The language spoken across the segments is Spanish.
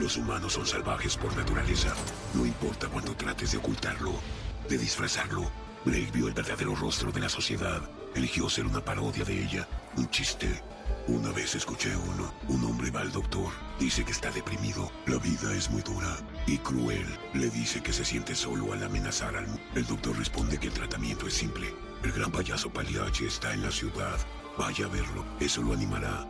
Los humanos son salvajes por naturaleza. No importa cuánto trates de ocultarlo, de disfrazarlo. Blake vio el verdadero rostro de la sociedad. Eligió ser una parodia de ella, un chiste. Una vez escuché uno. Un hombre va al doctor. Dice que está deprimido. La vida es muy dura y cruel. Le dice que se siente solo al amenazar al. El doctor responde que el tratamiento es simple. El gran payaso Paliache está en la ciudad. Vaya a verlo. Eso lo animará.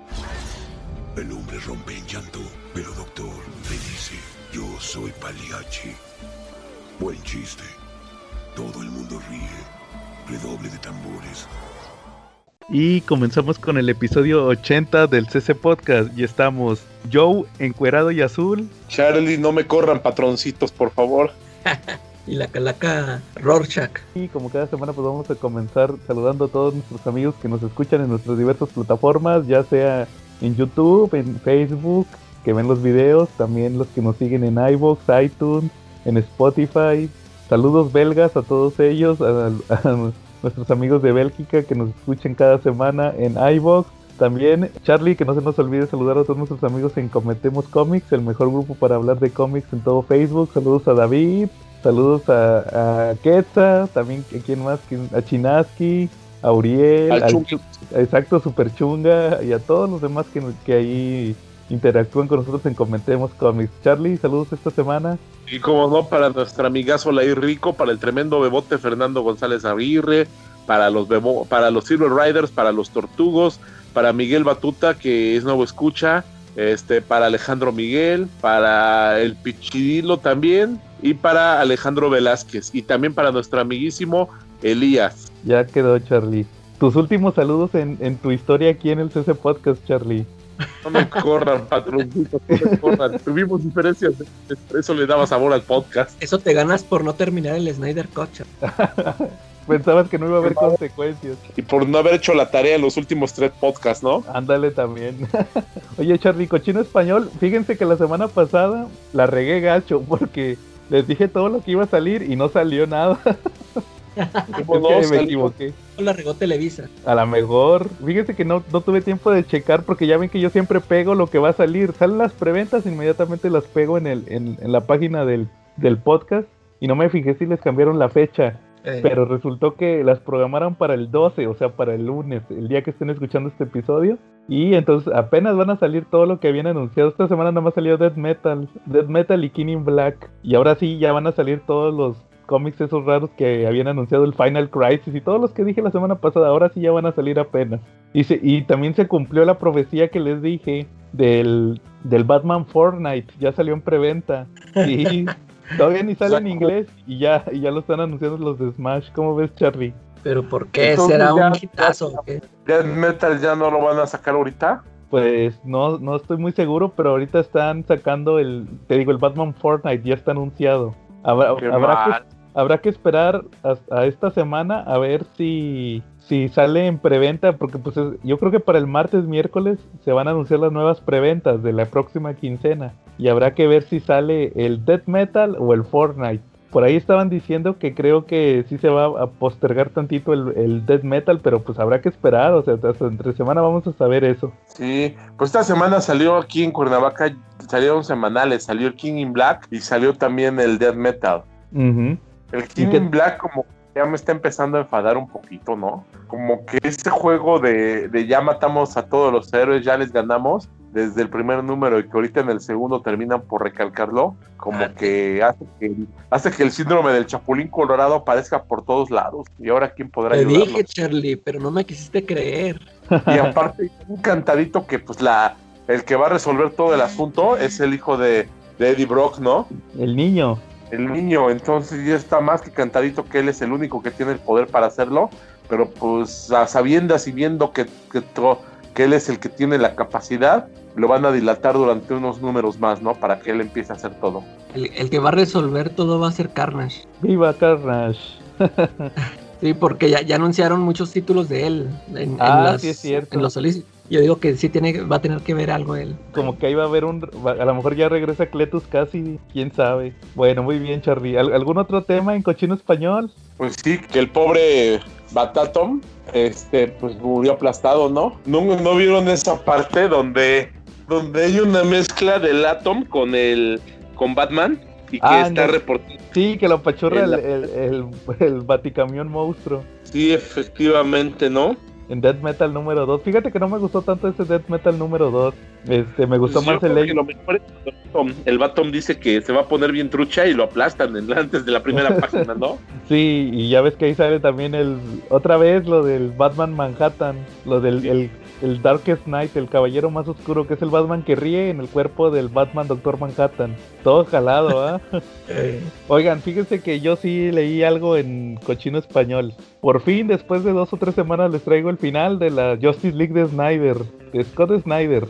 El hombre rompe en llanto, pero doctor le dice, yo soy Paliachi. Buen chiste. Todo el mundo ríe. Redoble de tambores. Y comenzamos con el episodio 80 del CC Podcast. Y estamos Joe, encuerado y azul. Charlie, no me corran patroncitos, por favor. y la calaca Rorschach. Y como cada semana pues vamos a comenzar saludando a todos nuestros amigos que nos escuchan en nuestras diversas plataformas, ya sea en YouTube, en Facebook, que ven los videos, también los que nos siguen en iVoox, iTunes, en Spotify. Saludos belgas a todos ellos, a, nuestros amigos de Bélgica que nos escuchen cada semana en iVoox. También, Charlie, que no se nos olvide saludar a todos nuestros amigos en Cometemos Comics, el mejor grupo para hablar de cómics en todo Facebook. Saludos a David, saludos a, a también a quién más, a Chinaski, a Uriel, al, exacto, Super Chunga y a todos los demás que, que ahí interactúan con nosotros en Comentemos Comics. Charlie, saludos esta semana. Y como no, para nuestra amigazo Lair Rico, para el tremendo bebote Fernando González Aguirre, para los, bebo, para los Silver Riders, para los Tortugos, para Miguel Batuta, que es nuevo escucha, este, para Alejandro Miguel, para el Pichidilo también, y para Alejandro Velázquez, y también para nuestro amiguísimo Elías. Ya quedó, Charlie. Tus últimos saludos en, en tu historia aquí en el CC Podcast, Charlie. No me corran, patroncito, no me corran. Tuvimos diferencias, eso le daba sabor al podcast. Eso te ganas por no terminar el Snyder Cut. Pensabas que no iba a haber consecuencias. Y por no haber hecho la tarea en los últimos tres podcasts, ¿no? Ándale también. Oye, Charlie, cochino español, fíjense que la semana pasada la regué gacho porque les dije todo lo que iba a salir y no salió nada. no, me equivoqué. La regó Televisa. A lo mejor. Fíjense que no, no tuve tiempo de checar porque ya ven que yo siempre pego lo que va a salir. Salen las preventas, inmediatamente las pego en, el, en, la página del, podcast. Y no me fijé si les cambiaron la fecha. Eh. Pero resultó que las programaron para el 12, o sea, para el lunes, el día que estén escuchando este episodio. Y entonces apenas van a salir todo lo que habían anunciado. Esta semana nada más salió Dead Metal, Dead Metal y King in Black. Y ahora sí ya van a salir todos los cómics esos raros que habían anunciado el Final Crisis y todos los que dije la semana pasada, ahora sí ya van a salir apenas. Y, y también se cumplió la profecía que les dije del, del Batman Fortnite, ya salió en preventa. Y todavía ni sale en inglés y ya, y ya lo están anunciando los de Smash. ¿Cómo ves, Charlie? ¿Pero por qué? ¿Será un hitazo? ¿Death Metal ya no lo van a sacar ahorita? Pues no, no estoy muy seguro, pero ahorita están sacando el, te digo, el Batman Fortnite, ya está anunciado. Habrá, habrá que, habrá que esperar a esta semana a ver si, si sale en preventa, porque pues yo creo que para el martes, miércoles se van a anunciar las nuevas preventas de la próxima quincena y habrá que ver si sale el Death Metal o el Fortnite. Por ahí estaban diciendo que creo que sí se va a postergar tantito el, el Death Metal, pero pues habrá que esperar, o sea, hasta entre semana vamos a saber eso. Sí, pues esta semana salió aquí en Cuernavaca, salieron semanales, salió el King in Black y salió también el Death Metal. El King Black como ya me está empezando a enfadar un poquito, ¿no? Como que ese juego de, de, ya matamos a todos los héroes, ya les ganamos desde el primer número y que ahorita en el segundo terminan por recalcarlo, como ah. que hace que, hace que el síndrome del Chapulín Colorado aparezca por todos lados. Y ahora quién podrá Te dije, Charlie, pero no me quisiste creer. Y aparte, un cantadito que pues la el que va a resolver todo el asunto es el hijo de, de Eddie Brock, ¿no? El niño el niño, entonces ya está más que cantadito que él es el único que tiene el poder para hacerlo, pero pues a sabiendas y viendo que, que, que, él es el que tiene la capacidad, lo van a dilatar durante unos números más, ¿no? Para que él empiece a hacer todo. El, que va a resolver todo va a ser Carnage. ¡Viva Carnage! sí, porque ya, ya anunciaron muchos títulos de él en, ah, sí es cierto. en los solicitos. Yo digo que sí tiene, va a tener que ver algo él. Como que ahí va a haber un. A lo mejor ya regresa Cletus casi, quién sabe. Bueno, muy bien, Charlie. ¿Algún otro tema en cochino español? Pues sí, que el pobre Batatom, este, pues murió aplastado, ¿no? ¿no? ¿No vieron esa parte donde donde hay una mezcla del Atom con el con Batman y que ah, está reportando. Sí, que lo apachurra el, el, el, baticamión monstruo. Sí, efectivamente, ¿no? En Death Metal número 2. Fíjate que no me gustó tanto ese Death Metal número 2. Este, me gustó pues más el lo el Batom dice que se va a poner bien trucha y lo aplastan antes de la primera página, ¿no? Sí, y ya ves que ahí sale también el otra vez lo del Batman Manhattan, lo del el el Darkest Knight, el caballero más oscuro, que es el Batman que ríe en el cuerpo del Batman Doctor Manhattan. Todo jalado, ¿ah? Oigan, fíjense que yo sí leí algo en cochino español. Por fin, después de dos o tres semanas, les traigo el final de la Justice League de Snyder, de Scott Snyder.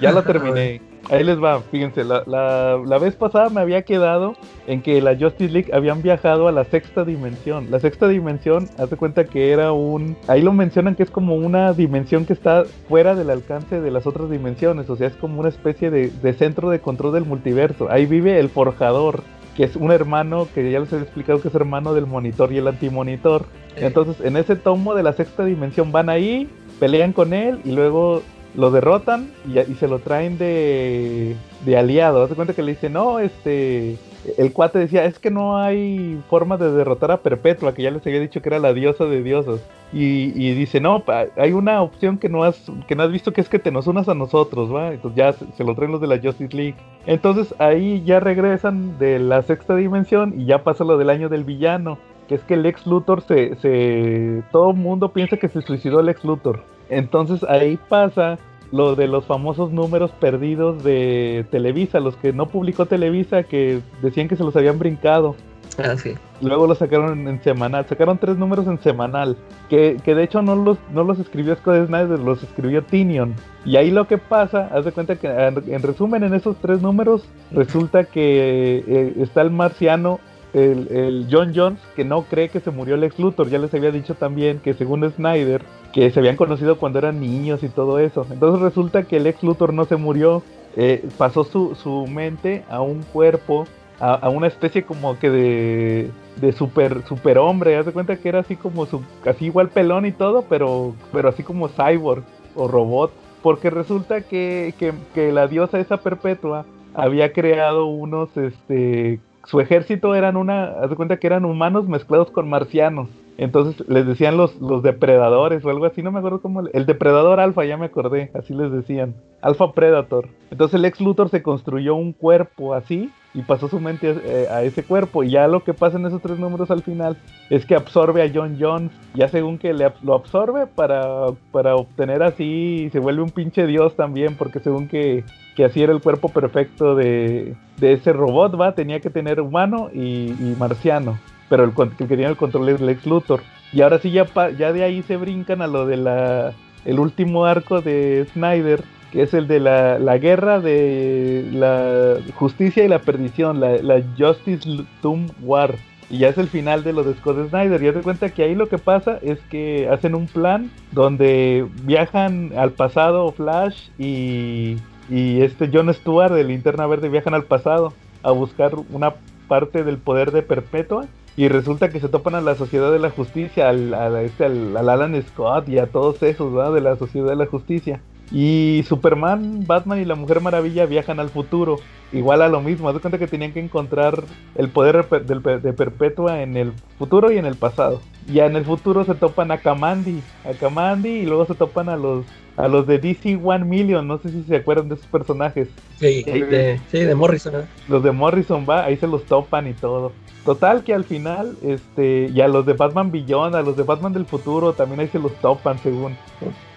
Ya la terminé. Ahí les va, fíjense, la, la, vez pasada me había quedado en que la Justice League habían viajado a la sexta dimensión. La sexta dimensión, hace cuenta que era un... Ahí lo mencionan que es como una dimensión que está fuera del alcance de las otras dimensiones, o sea, es como una especie de, de centro de control del multiverso. Ahí vive el forjador, que es un hermano que ya les he explicado que es hermano del monitor y el antimonitor. Entonces, en ese tomo de la sexta dimensión van ahí, pelean con él y luego lo derrotan y, se lo traen de, de aliado. Haz cuenta que le dice, no, este, el cuate decía, es que no hay forma de derrotar a Perpetua, que ya les había dicho que era la diosa de diosas. Y, dice, no, hay una opción que no, has, que no has visto que es que te nos unas a nosotros, ¿va? Entonces ya se, lo traen los de la Justice League. Entonces ahí ya regresan de la sexta dimensión y ya pasa lo del año del villano, que es que el ex Luthor se, se... Todo mundo piensa que se suicidó el ex Luthor. Entonces ahí pasa lo de los famosos números perdidos de Televisa, los que no publicó Televisa, que decían que se los habían brincado. Ah, sí. Luego los sacaron en semanal, sacaron tres números en semanal, que, que de hecho no los, no los escribió Scott Snyder, los escribió Tinion. Y ahí lo que pasa, haz de cuenta que en, resumen en esos tres números resulta que eh, está el marciano el, John Jones que no cree que se murió Lex Luthor. Ya les había dicho también que según Snyder, que se habían conocido cuando eran niños y todo eso. Entonces resulta que el ex Luthor no se murió, eh, pasó su, su, mente a un cuerpo, a, una especie como que de, de super, super hombre. Haz de cuenta que era así como su, así igual pelón y todo, pero, pero así como cyborg o robot. Porque resulta que, que, que la diosa esa perpetua había creado unos este su ejército eran una, haz de cuenta que eran humanos mezclados con marcianos. Entonces les decían los, los depredadores o algo así, no me acuerdo cómo. El depredador alfa, ya me acordé, así les decían. Alfa Predator. Entonces el ex Luthor se construyó un cuerpo así y pasó su mente eh, a, ese cuerpo. Y ya lo que pasa en esos tres números al final es que absorbe a John Jones. Ya según que le, lo absorbe para, para obtener así, se vuelve un pinche dios también, porque según que, que así era el cuerpo perfecto de, de ese robot, va, tenía que tener humano y, marciano pero el, que tenía el control es Lex Luthor. Y ahora sí ya, ya de ahí se brincan a lo de la el último arco de Snyder, que es el de la, la guerra de la justicia y la perdición, la, Justice Tomb War. Y ya es el final de lo de Scott Snyder. Y se cuenta que ahí lo que pasa es que hacen un plan donde viajan al pasado Flash y, y este John Stewart de Linterna Verde viajan al pasado a buscar una parte del poder de Perpetua y resulta que se topan a la Sociedad de la Justicia, al, este, al, Alan Scott y a todos esos de la Sociedad de la Justicia. Y Superman, Batman y la Mujer Maravilla viajan al futuro. Igual a lo mismo. Haz cuenta que tenían que encontrar el poder de Perpetua en el futuro y en el pasado. Ya en el futuro se topan a Kamandi, a Kamandi y luego se topan a los a los de DC One Million, no sé si se acuerdan de esos personajes. Sí, de, sí, de Morrison. ¿eh? Los de Morrison va, ahí se los topan y todo. Total que al final, este, y a los de Batman Beyond, a los de Batman del futuro, también ahí se los topan según.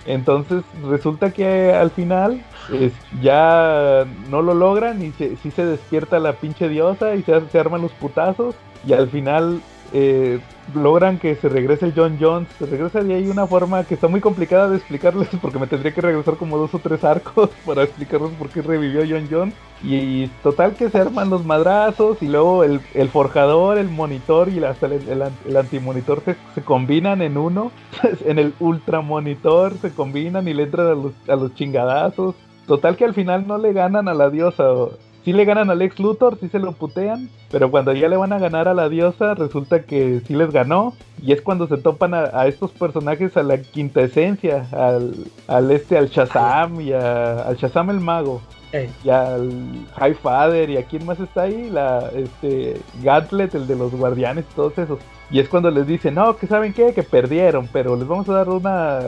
Entonces resulta que al final ya no lo logran y se, sí se despierta la pinche diosa y se, se arman los putazos y al final eh, logran que se regrese el John Jones, se regresa y hay una forma que está muy complicada de explicarles porque me tendría que regresar como dos o tres arcos para explicarles por qué revivió John Jones. Y, total que se arman los madrazos y luego el, forjador, el monitor y hasta el, el, antimonitor se, se, combinan en uno, en el ultramonitor se combinan y le entran a los, a los chingadazos. Total que al final no le ganan a la diosa sí le ganan al ex Luthor, sí se lo putean, pero cuando ya le van a ganar a la diosa, resulta que sí les ganó. Y es cuando se topan a, estos personajes a la quinta esencia, al, al este, al Shazam y al Shazam el mago. Y al High Father y a quién más está ahí, la este Gatlet, el de los guardianes, todos esos. Y es cuando les dicen, no, que saben qué, que perdieron, pero les vamos a dar una,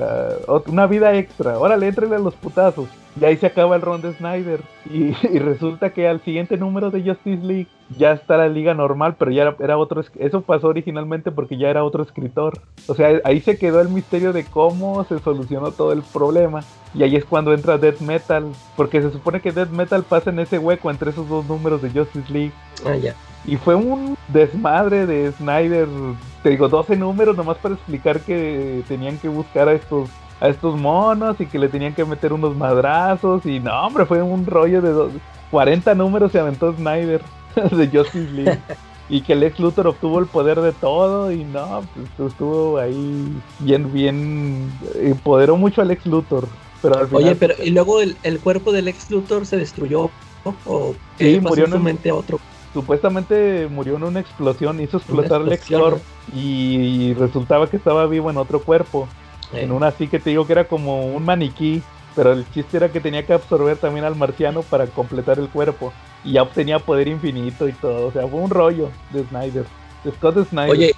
una vida extra. Órale, entrenle a los putazos. Y ahí se acaba el ron de Snyder. Y, resulta que al siguiente número de Justice League ya está la liga normal, pero ya era, otro. Eso pasó originalmente porque ya era otro escritor. O sea, ahí se quedó el misterio de cómo se solucionó todo el problema. Y ahí es cuando entra Death Metal. Porque se supone que Death Metal pasa en ese hueco entre esos dos números de Justice League. Ah, ya. Y fue un desmadre de Snyder. Te digo, 12 números nomás para explicar que tenían que buscar a estos a estos monos y que le tenían que meter unos madrazos y no, hombre, fue un rollo de 40 números se aventó Snyder de Justice League y que el ex Luthor obtuvo el poder de todo y no, pues estuvo ahí bien, bien, empoderó mucho al ex Luthor. Pero Oye, pero y luego el, cuerpo del ex Luthor se destruyó, ¿O sí, murió en su mente otro? supuestamente murió en una explosión, hizo explotar el Explor y, resultaba que estaba vivo en otro cuerpo. En una así que te digo que era como un maniquí, pero el chiste era que tenía que absorber también al marciano para completar el cuerpo. Y ya obtenía poder infinito y todo. O sea, fue un rollo de Snyder. De Scott Snyder. Oye,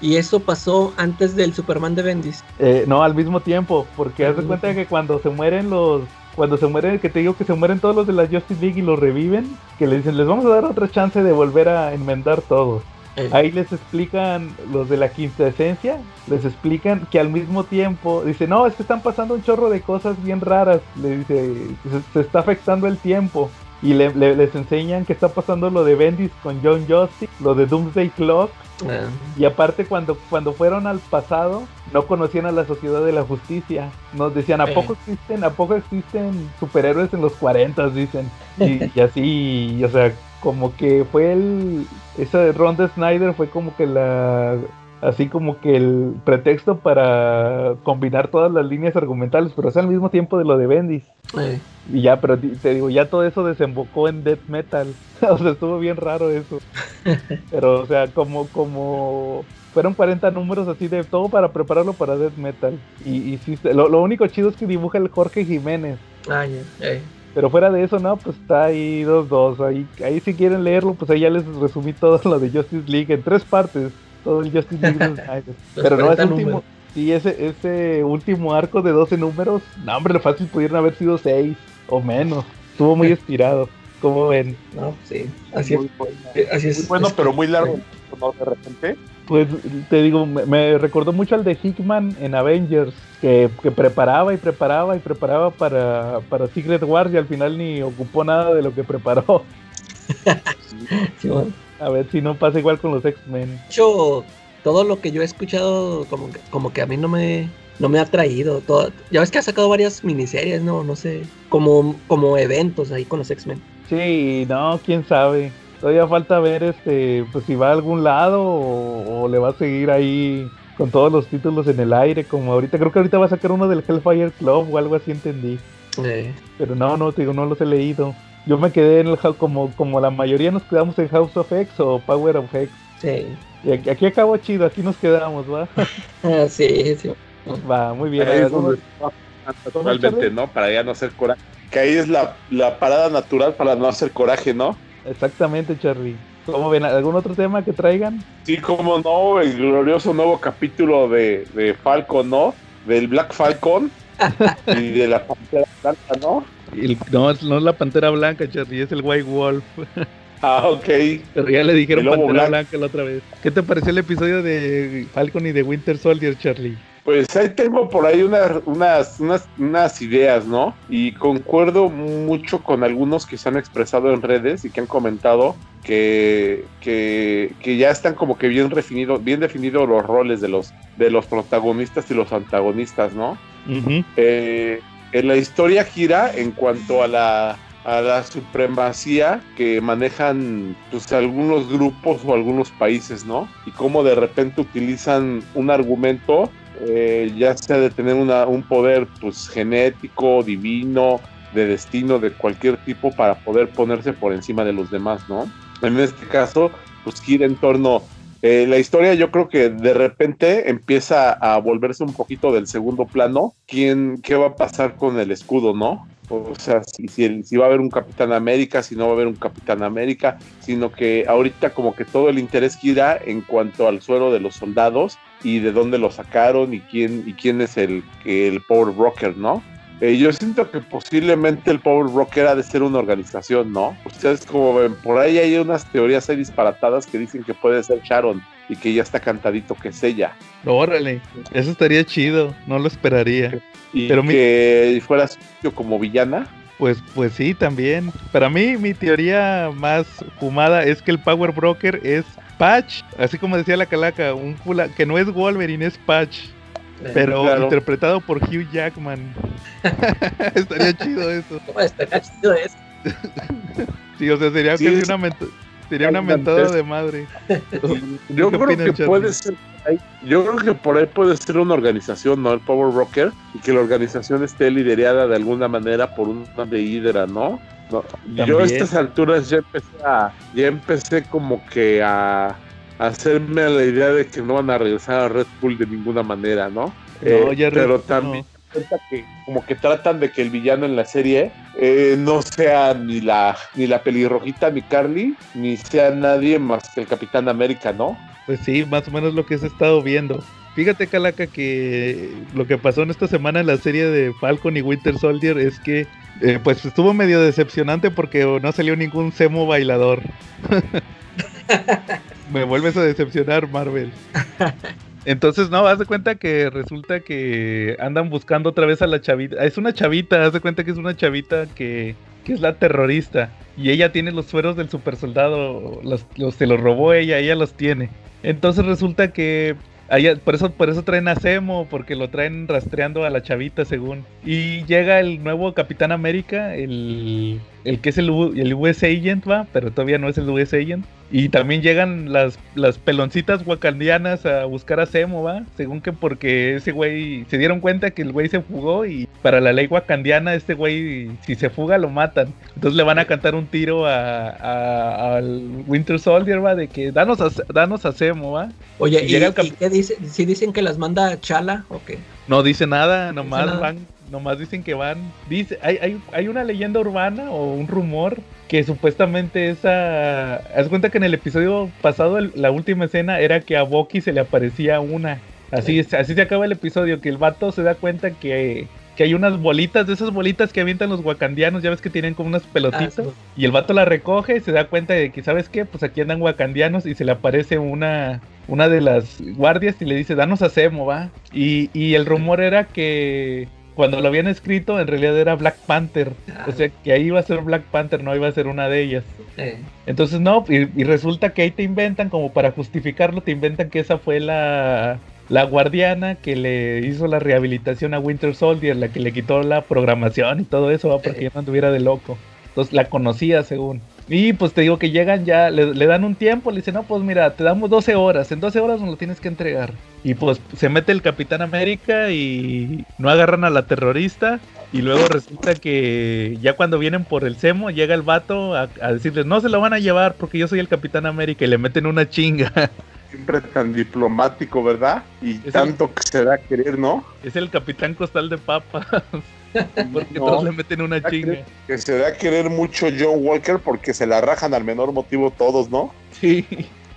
y, eso pasó antes del Superman de Bendis. Eh, no, al mismo tiempo, porque haz de cuenta que cuando se mueren los cuando se mueren, que te digo que se mueren todos los de la Justice League y los reviven, que le dicen, les vamos a dar otra chance de volver a enmendar todo. Eh. Ahí les explican los de la quinta esencia, les explican que al mismo tiempo, dice, no, es que están pasando un chorro de cosas bien raras, le dice, se, está afectando el tiempo. Y les enseñan que está pasando lo de Bendis con John Justice, lo de Doomsday Clock, Ah. Y aparte cuando, cuando fueron al pasado, no conocían a la sociedad de la justicia. Nos decían, ¿a poco existen, a poco existen superhéroes en los 40? Dicen. Y, así, o sea, como que fue el... Ese de Ron de Snyder fue como que la así como que el pretexto para combinar todas las líneas argumentales, pero es al mismo tiempo de lo de Bendis. Y ya, pero te digo, ya todo eso desembocó en death metal. o sea, estuvo bien raro eso. pero, o sea, como, como fueron 40 números así de todo para prepararlo para death metal. Y, y sí, lo, único chido es que dibuja el Jorge Jiménez. Ah, Pero fuera de eso, no, pues está ahí dos, dos. Ahí, ahí si quieren leerlo, pues ahí ya les resumí todo lo de Justice League en tres partes todo el Justice League Pero no, ese último, sí, ese, ese último arco de 12 números, no, hombre, lo fácil pudieron haber sido 6 o menos. Estuvo muy inspirado. como ven? No, sí, así es. Eh, así es. bueno, pero muy largo, De repente. Pues te digo, me, recordó mucho al de Hickman en Avengers, que, que, preparaba y preparaba y preparaba para, para Secret Wars y al final ni ocupó nada de lo que preparó. sí, bueno. A ver si no pasa igual con los X-Men. Yo, todo lo que yo he escuchado, como que, como que a mí no me, no me ha traído. Todo, ya ves que ha sacado varias miniseries, ¿no? No sé, como, como eventos ahí con los X-Men. Sí, no, quién sabe. Todavía falta ver este, pues si va a algún lado o, le va a seguir ahí con todos los títulos en el aire, como ahorita, creo que ahorita va a sacar uno del Hellfire Club o algo así entendí. Eh. Pero no, no, digo, no los he leído. Yo me quedé en el como, como la mayoría nos quedamos en House of X o Power of X. Sí. Y aquí, aquí acabó chido, aquí nos quedamos, ¿va? Ah, sí, sí. Va, muy bien. naturalmente, ¿no? Para ya no hacer coraje. Que ahí es la, la parada natural para no hacer coraje, ¿no? Exactamente, Charlie. ¿Cómo ven? ¿Algún otro tema que traigan? Sí, como no, el glorioso nuevo capítulo de, de Falcon, ¿no? Del Black Falcon y de la Pantera Blanca, ¿no? no, no es la Pantera Blanca, Charlie, es el White Wolf. Ah, ok. Pero ya le dijeron Pantera Blanca la otra vez. ¿Qué te pareció el episodio de Falcon y de Winter Soldier, Charlie? Pues ahí tengo por ahí unas, unas, unas, ideas, ¿no? Y concuerdo mucho con algunos que se han expresado en redes y que han comentado que, que, que ya están como que bien definidos bien definidos los roles de los, de los protagonistas y los antagonistas, ¿no? eh, en la historia gira en cuanto a la, a la supremacía que manejan pues, algunos grupos o algunos países, ¿no? Y cómo de repente utilizan un argumento, eh, ya sea de tener una, un poder pues, genético, divino, de destino de cualquier tipo para poder ponerse por encima de los demás, ¿no? En este caso, pues gira en torno eh, la historia yo creo que de repente empieza a volverse un poquito del segundo plano. ¿Quién, ¿Qué va a pasar con el escudo, no? O sea, si, si, va a haber un Capitán América, si no va a haber un Capitán América, sino que ahorita como que todo el interés gira en cuanto al suero de los soldados y de dónde lo sacaron y quién, y quién es el, el Power Broker, ¿no? Eh, yo siento que posiblemente el Power Broker ha de ser una organización, ¿no? Ustedes como ven, por ahí hay unas teorías ahí disparatadas que dicen que puede ser Sharon y que ya está cantadito que es ella. Órale, eso estaría chido, no lo esperaría. Y Pero que fuera como villana. Pues, pues sí, también. Para mí, mi teoría más fumada es que el Power Broker es Patch, así como decía la calaca, un que no es Wolverine, es Patch. Pero interpretado por Hugh Jackman. Estaría chido eso. Estaría chido eso. sí, o sea, sería una, sería una mentada de madre. Yo creo que puede ser. Yo creo que por ahí puede ser una organización, ¿no? El Power Rocker, y que la organización esté liderada de alguna manera por una de Hydra, ¿no? Yo a estas alturas ya empecé a, ya empecé como que a hacerme la idea de que no van a regresar a Red Bull de ninguna manera, ¿no? no eh, pero también que como que tratan de que el villano en la serie eh, no sea ni la ni la pelirrojita ni Carly ni sea nadie más que el Capitán América, ¿no? Pues sí, más o menos lo que se ha estado viendo. Fíjate, Calaca, que lo que pasó en esta semana en la serie de Falcon y Winter Soldier es que eh, pues estuvo medio decepcionante porque no salió ningún Semo bailador. Me vuelves a decepcionar, Marvel. Entonces, no, haz de cuenta que resulta que andan buscando otra vez a la chavita. Es una chavita, haz de cuenta que es una chavita que, que es la terrorista. Y ella tiene los sueros del super soldado. Los, se los robó ella, ella los tiene. Entonces resulta que por, eso, por eso traen a Semo, porque lo traen rastreando a la chavita, según. Y llega el nuevo Capitán América, el, el que es el, el US Agent, va, pero todavía no es el US Agent. Y también llegan las, las peloncitas wakandianas a buscar a Semo, ¿va? Según que porque ese güey se dieron cuenta que el güey se fugó y para la ley wakandiana este güey si se fuga lo matan. Entonces le van a cantar un tiro a, al Winter Soldier, ¿va? De que danos a, danos a Semo, ¿va? Oye, ¿y, qué dice? ¿Si dicen que las manda Chala o qué? No dice nada, nomás van nomás dicen que van. Dice, hay, hay, hay, una leyenda urbana o un rumor que supuestamente esa. Haz cuenta que en el episodio pasado, la última escena era que a Boki se le aparecía una. Así, así se acaba el episodio, que el vato se da cuenta que, que hay unas bolitas, de esas bolitas que avientan los wakandianos, ya ves que tienen como unas pelotitas. Ah, y el vato la recoge y se da cuenta de que, ¿sabes qué? Pues aquí andan wakandianos y se le aparece una, una de las guardias y le dice, danos a Semo, va. Y, y el rumor era que cuando lo habían escrito, en realidad era Black Panther. O sea, que ahí iba a ser Black Panther, no iba a ser una de ellas. Entonces, no, y, resulta que ahí te inventan, como para justificarlo, te inventan que esa fue la, la guardiana que le hizo la rehabilitación a Winter Soldier, la que le quitó la programación y todo eso, ¿va? porque ya no anduviera de loco. Entonces la conocía, según. Y pues te digo que llegan ya, le, dan un tiempo, le dicen, no, pues mira, te damos 12 horas, en 12 horas nos lo tienes que entregar. Y pues se mete el Capitán América y no agarran a la terrorista. Y luego resulta que ya cuando vienen por el Semo, llega el vato a, decirles, no se lo van a llevar porque yo soy el Capitán América y le meten una chinga. Siempre tan diplomático, ¿verdad? Y tanto que se da a querer, ¿no? Es el Capitán Costal de Papas. Porque todos le meten una chinga. Que se da a querer mucho John Walker porque se la rajan al menor motivo todos, ¿no? Sí.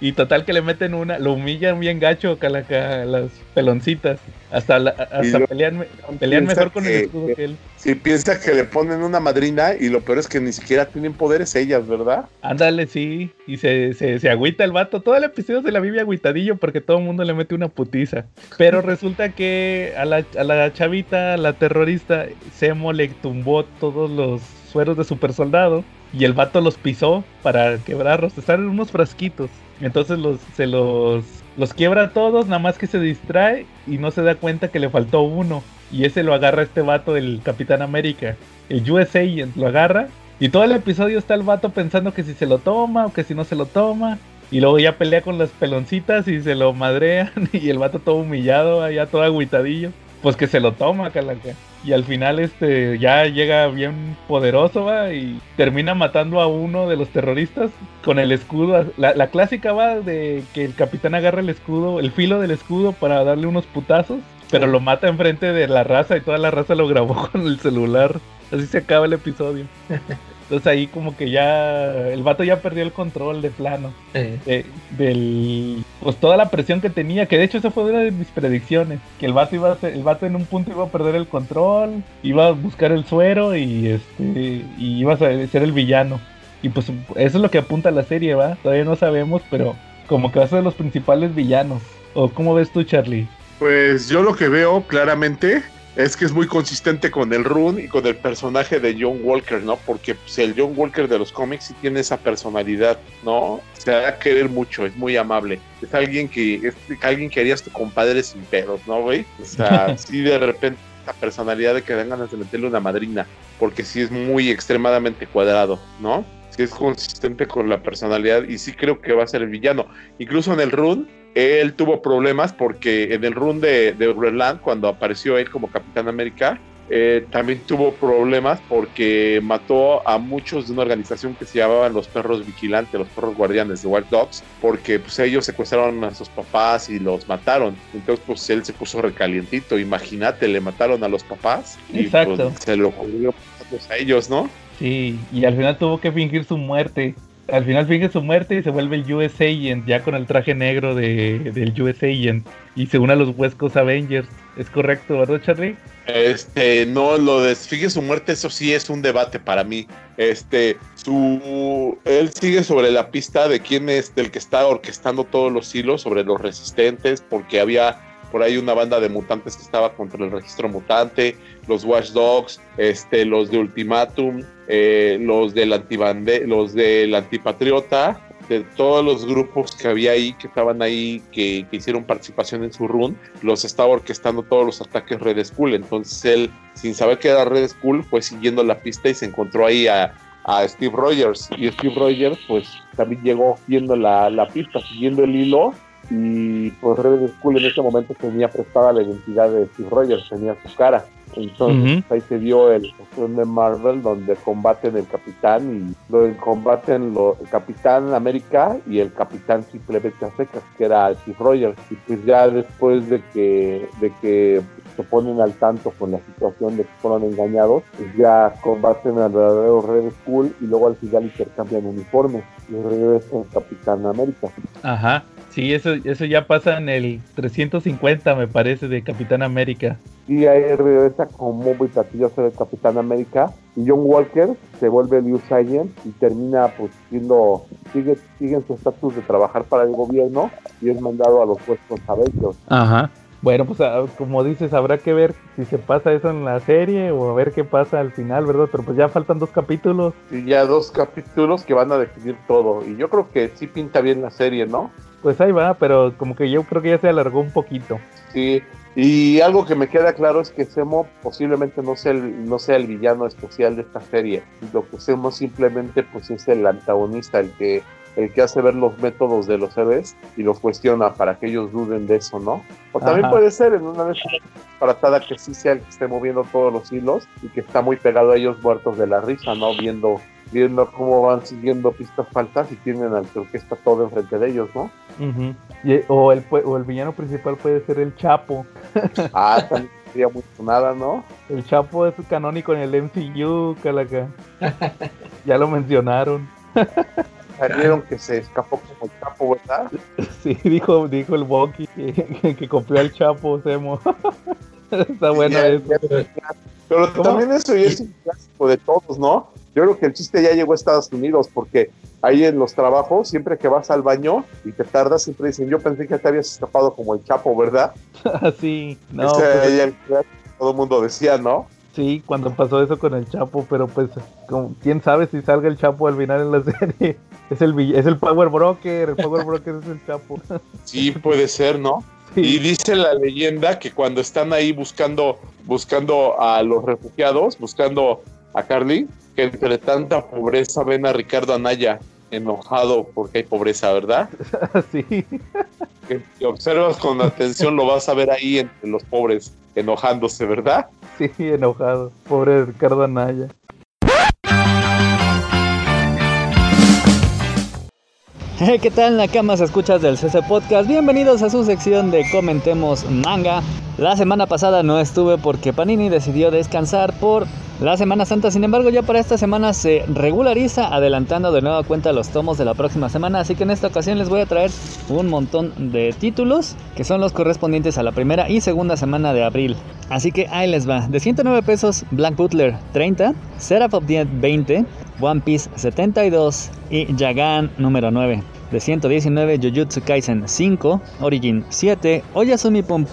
Y total que le meten una, lo humillan bien gacho a las peloncitas. Hasta, hasta pelean, mejor con el escudo que, él. Si piensa que le ponen una madrina y lo peor es que ni siquiera tienen poderes ellas, ¿verdad? Ándale, sí. Y se, se, se agüita el vato. Todo el episodio se la vive agüitadillo porque todo el mundo le mete una putiza. Pero resulta que a la, a la chavita, la terrorista, Semo le tumbó todos los sueros de super soldado. Y el vato los pisó para quebrarlos. Están en unos frasquitos. Entonces los, se los los quiebra a todos, nada más que se distrae y no se da cuenta que le faltó uno. Y ese lo agarra este vato, el Capitán América. El USA lo agarra. Y todo el episodio está el vato pensando que si se lo toma o que si no se lo toma. Y luego ya pelea con las peloncitas y se lo madrean. Y el vato todo humillado, allá todo agüitadillo. Pues que se lo toma, Calanca. Y al final este ya llega bien poderoso, va, y termina matando a uno de los terroristas con el escudo. La, la clásica va de que el capitán agarra el escudo, el filo del escudo para darle unos putazos, pero lo mata enfrente de la raza y toda la raza lo grabó con el celular. Así se acaba el episodio. Entonces ahí como que ya el vato ya perdió el control de plano. Eh, del pues toda la presión que tenía, que de hecho esa fue una de mis predicciones, que el vato iba a ser- el vato en un punto iba a perder el control, iba a buscar el suero y este y iba a ser el villano. Y pues eso es lo que apunta la serie, ¿va? Todavía no sabemos, pero como que va a ser de los principales villanos. ¿O cómo ves tú, Charlie? Pues yo lo que veo claramente es que es muy consistente con el Rune y con el personaje de John Walker, ¿no? Porque pues, el John Walker de los cómics sí tiene esa personalidad, ¿no? Se da a querer mucho, es muy amable. Es alguien que es alguien que harías tu compadre sin pedos, ¿no, güey? O sea, sí de repente esa personalidad de que dan ganas de meterle una madrina, porque sí es muy extremadamente cuadrado, ¿no? Sí es consistente con la personalidad y sí creo que va a ser el villano. Incluso en el Rune él tuvo problemas porque en el run de, de cuando apareció él como Capitán América, eh, también tuvo problemas porque mató a muchos de una organización que se llamaban los perros vigilantes, los perros guardianes de Wild Dogs, porque pues ellos secuestraron a sus papás y los mataron. Entonces pues él se puso recalientito, imagínate, le mataron a los papás y Exacto. pues, se lo ocurrió a ellos, ¿no? Sí, y al final tuvo que fingir su muerte. Al final finge su muerte y se vuelve el US Agent, ya con el traje negro de, del US Agent. Y se une a los Huescos Avengers. ¿Es correcto, verdad, Charlie? Este, no, lo de Finge su muerte, eso sí es un debate para mí. Este, su, él sigue sobre la pista de quién es del que está orquestando todos los hilos sobre los resistentes, porque había por ahí una banda de mutantes que estaba contra el registro mutante, los Watchdogs, este, los de Ultimatum, eh, los del antibande, los del antipatriota, de todos los grupos que había ahí, que estaban ahí, que, que hicieron participación en su run, los estaba orquestando todos los ataques Red Skull. Entonces él, sin saber que era Red Skull, fue siguiendo la pista y se encontró ahí a, a Steve Rogers. Y Steve Rogers, pues también llegó viendo la, la pista, siguiendo el hilo. Y pues Red Skull en ese momento tenía prestada la identidad de Steve Rogers, tenía su cara. Entonces Ujú. ahí se dio el cuestión de Marvel donde combaten el capitán y lo combaten lo- el capitán América y el capitán simplemente a secas que era Steve Rogers y pues ya después de que de que se ponen al tanto con la situación de que fueron engañados pues ya combaten al verdadero Red Skull y luego al final intercambian uniformes y regresa el capitán América Ajá. Sí, eso, eso ya pasa en el 350, me parece, de Capitán América. y ahí regresa con bombo y platillo a ser el Capitán América y John Walker se vuelve el US Agent y termina pues siendo sigue, sigue en su estatus de trabajar para el gobierno y es mandado a los puestos Avengers Ajá. Bueno, pues ah, como dices, habrá que ver si se pasa eso en la serie o a ver qué pasa al final, ¿verdad? Pero pues ya faltan dos capítulos. y ya dos capítulos que van a definir todo y yo creo que sí pinta bien la serie ¿no? Pues ahí va, pero como que yo creo que ya se alargó un poquito. Sí, y algo que me queda claro es que Semo posiblemente no sea el, no sea el villano especial de esta serie. Lo que Semo simplemente pues es el antagonista, el que, el que hace ver los métodos de los héroes y los cuestiona para que ellos duden de eso, ¿no? O también Ajá. puede ser en una vez tratada que sí sea el que esté moviendo todos los hilos y que está muy pegado a ellos muertos de la risa, ¿no? Viendo, viendo cómo van siguiendo pistas faltas y tienen al que orquesta todo enfrente de ellos, ¿no? Ujú. Y- o, el, o el villano principal puede ser el Chapo. Ah, también sería muy sonada, ¿no? El Chapo es canónico en el MCU, Calaca. ya lo mencionaron. Salieron que se escapó como el capo, ¿verdad? Sí, dijo, dijo el Bucky que, que copió al Chapo, Semo. Está bueno eso. ya- Pero ¿Cómo? también eso ya es un clásico de todos, ¿no? Yo creo que el chiste ya llegó a Estados Unidos porque ahí en los trabajos, siempre que vas al baño y te tardas, siempre dicen, yo pensé que te habías escapado como el Chapo, ¿verdad? sí, no, Ese pues, todo el mundo decía, ¿no? Sí, cuando pasó eso con el Chapo, pero pues, como, quién sabe si salga el Chapo al final en la serie. Es el, es el Power Broker, el Power Broker es el Chapo. Sí, puede ser, ¿no? Y dice la leyenda que cuando están ahí buscando, buscando a los refugiados, buscando a Carly, que entre tanta pobreza ven a Ricardo Anaya enojado porque hay pobreza, ¿verdad? sí. Si observas con atención lo vas a ver ahí entre los pobres enojándose, ¿verdad? Sí, enojado. Pobre Ricardo Anaya. ¿Qué tal Nakamas escuchas del CC Podcast? Bienvenidos a su sección de Comentemos Manga. La semana pasada no estuve porque Panini decidió descansar por la Semana Santa, sin embargo ya para esta semana se regulariza adelantando de nueva cuenta los tomos de la próxima semana, así que en esta ocasión les voy a traer un montón de títulos que son los correspondientes a la primera y segunda semana de abril. Así que ahí les va, de 109 pesos Black Butler 30, Seraph of the 20, One Piece 72 y Jagan número 9. De 119 Jujutsu Kaisen 5, Origin 7, Oyasumi Pum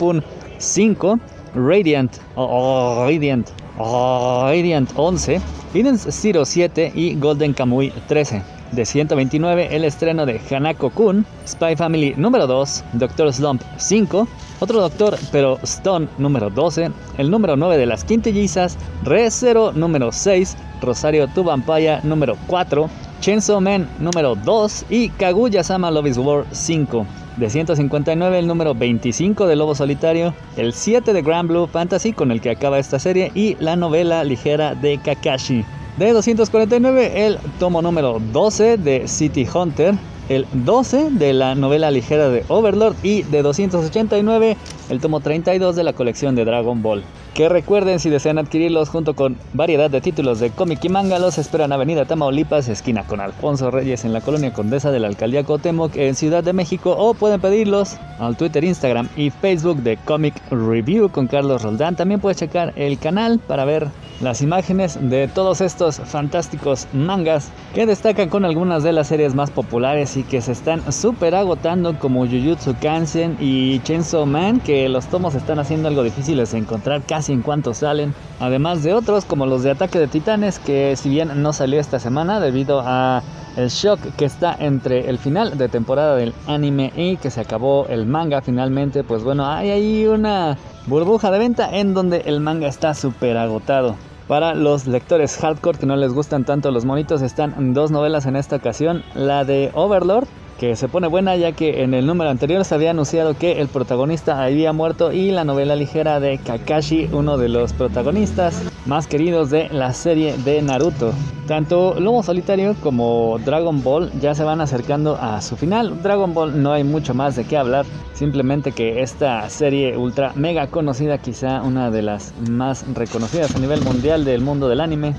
5, Radiant, oh, Radiant Radiant 11, Hidden Zero 7 y Golden Kamui 13. De 129, el estreno de Hanako Kun, Spy Family número 2, Doctor Slump 5, otro Doctor pero Stone número 12, el número 9 de las quintillizas, Re Zero número 6, Rosario Tu Vampire número 4, Chainsaw Man número 2 y Kaguya Sama Love is War 5 de 159 el número 25 de Lobo Solitario, el 7 de Grand Blue Fantasy con el que acaba esta serie y la novela ligera de Kakashi. De 249 el tomo número 12 de City Hunter, el 12 de la novela ligera de Overlord y de 289 el tomo 32 de la colección de Dragon Ball. Que recuerden si desean adquirirlos junto con variedad de títulos de cómic y manga, los esperan Avenida Tamaulipas, esquina con Alfonso Reyes en la colonia Condesa de la Alcaldía Cotemoc en Ciudad de México o pueden pedirlos al Twitter, Instagram y Facebook de Comic Review con Carlos Roldán. También puedes checar el canal para ver las imágenes de todos estos fantásticos mangas que destacan con algunas de las series más populares y que se están súper agotando como Jujutsu Kaisen y Chainsaw Man que los tomos están haciendo algo difíciles de encontrar casi en cuanto salen además de otros como los de Ataque de Titanes que si bien no salió esta semana debido a el shock que está entre el final de temporada del anime y que se acabó el manga finalmente pues bueno hay ahí una burbuja de venta en donde el manga está súper agotado. Para los lectores hardcore que no les gustan tanto los monitos, están dos novelas en esta ocasión. La de Overlord, que se pone buena ya que en el número anterior se había anunciado que el protagonista había muerto y la novela ligera de Kakashi, uno de los protagonistas más queridos de la serie de Naruto. Tanto Lobo Solitario como Dragon Ball ya se van acercando a su final. Dragon Ball no hay mucho más de qué hablar, simplemente que esta serie ultra mega conocida, quizá una de las más reconocidas a nivel mundial del mundo del anime,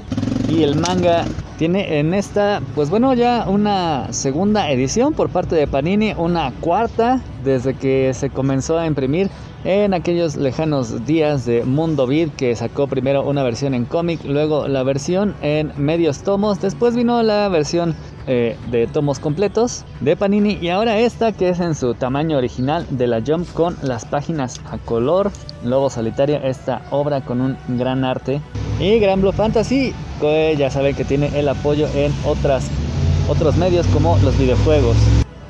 y el manga tiene en esta, pues bueno, ya una segunda edición por parte de Panini, una cuarta desde que se comenzó a imprimir en aquellos lejanos días de Mundo Vid que sacó primero una versión en cómic, luego la versión en medios tomos, después vino la versión eh, de tomos completos de Panini y ahora esta que es en su tamaño original de la Jump con las páginas a color, Lobo Solitario, esta obra con un gran arte y Gran Blue Fantasy, que ya saben que tiene el apoyo en otras, otros medios como los videojuegos.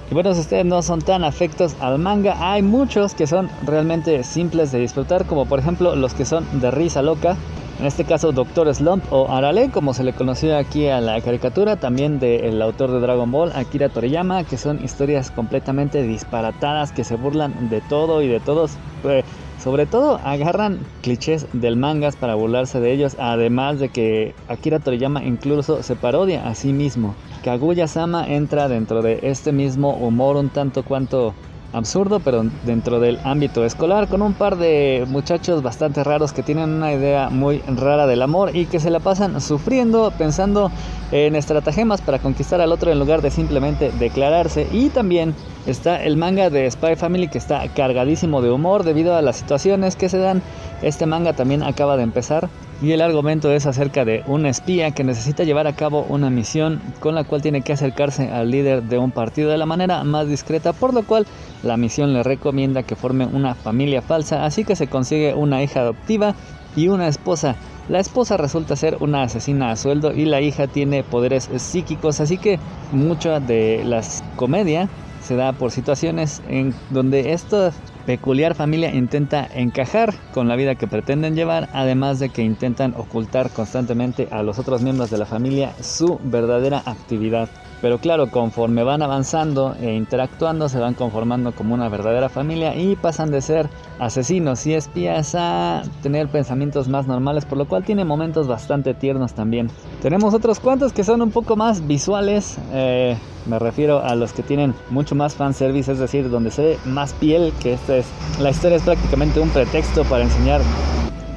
Y bueno, si ustedes no son tan afectos al manga, hay muchos que son realmente simples de disfrutar, como por ejemplo los que son de risa loca. En este caso, Doctor Slump o Arale, como se le conoció aquí a la caricatura, también del autor de Dragon Ball, Akira Toriyama, que son historias completamente disparatadas que se burlan de todo y de todos. Pues, sobre todo agarran clichés del mangas para burlarse de ellos, además de que Akira Toriyama incluso se parodia a sí mismo. Kaguya-sama entra dentro de este mismo humor un tanto cuanto absurdo, pero dentro del ámbito escolar, con un par de muchachos bastante raros que tienen una idea muy rara del amor y que se la pasan sufriendo, pensando en estratagemas para conquistar al otro en lugar de simplemente declararse. Y también está el manga de Spy Family que está cargadísimo de humor debido a las situaciones que se dan. Este manga también acaba de empezar y el argumento es acerca de un espía que necesita llevar a cabo una misión con la cual tiene que acercarse al líder de un partido de la manera más discreta, por lo cual la misión le recomienda que forme una familia falsa, así que se consigue una hija adoptiva y una esposa. La esposa resulta ser una asesina a sueldo y la hija tiene poderes psíquicos, así que mucha de la comedia se da por situaciones en donde esta peculiar familia intenta encajar con la vida que pretenden llevar, además de que intentan ocultar constantemente a los otros miembros de la familia su verdadera actividad. Pero claro, conforme van avanzando e interactuando, se van conformando como una verdadera familia y pasan de ser asesinos y espías a tener pensamientos más normales, por lo cual tiene momentos bastante tiernos también. Tenemos otros cuantos que son un poco más visuales, eh, me refiero a los que tienen mucho más fanservice, es decir, donde se ve más piel, que esta es, la historia es prácticamente un pretexto para enseñar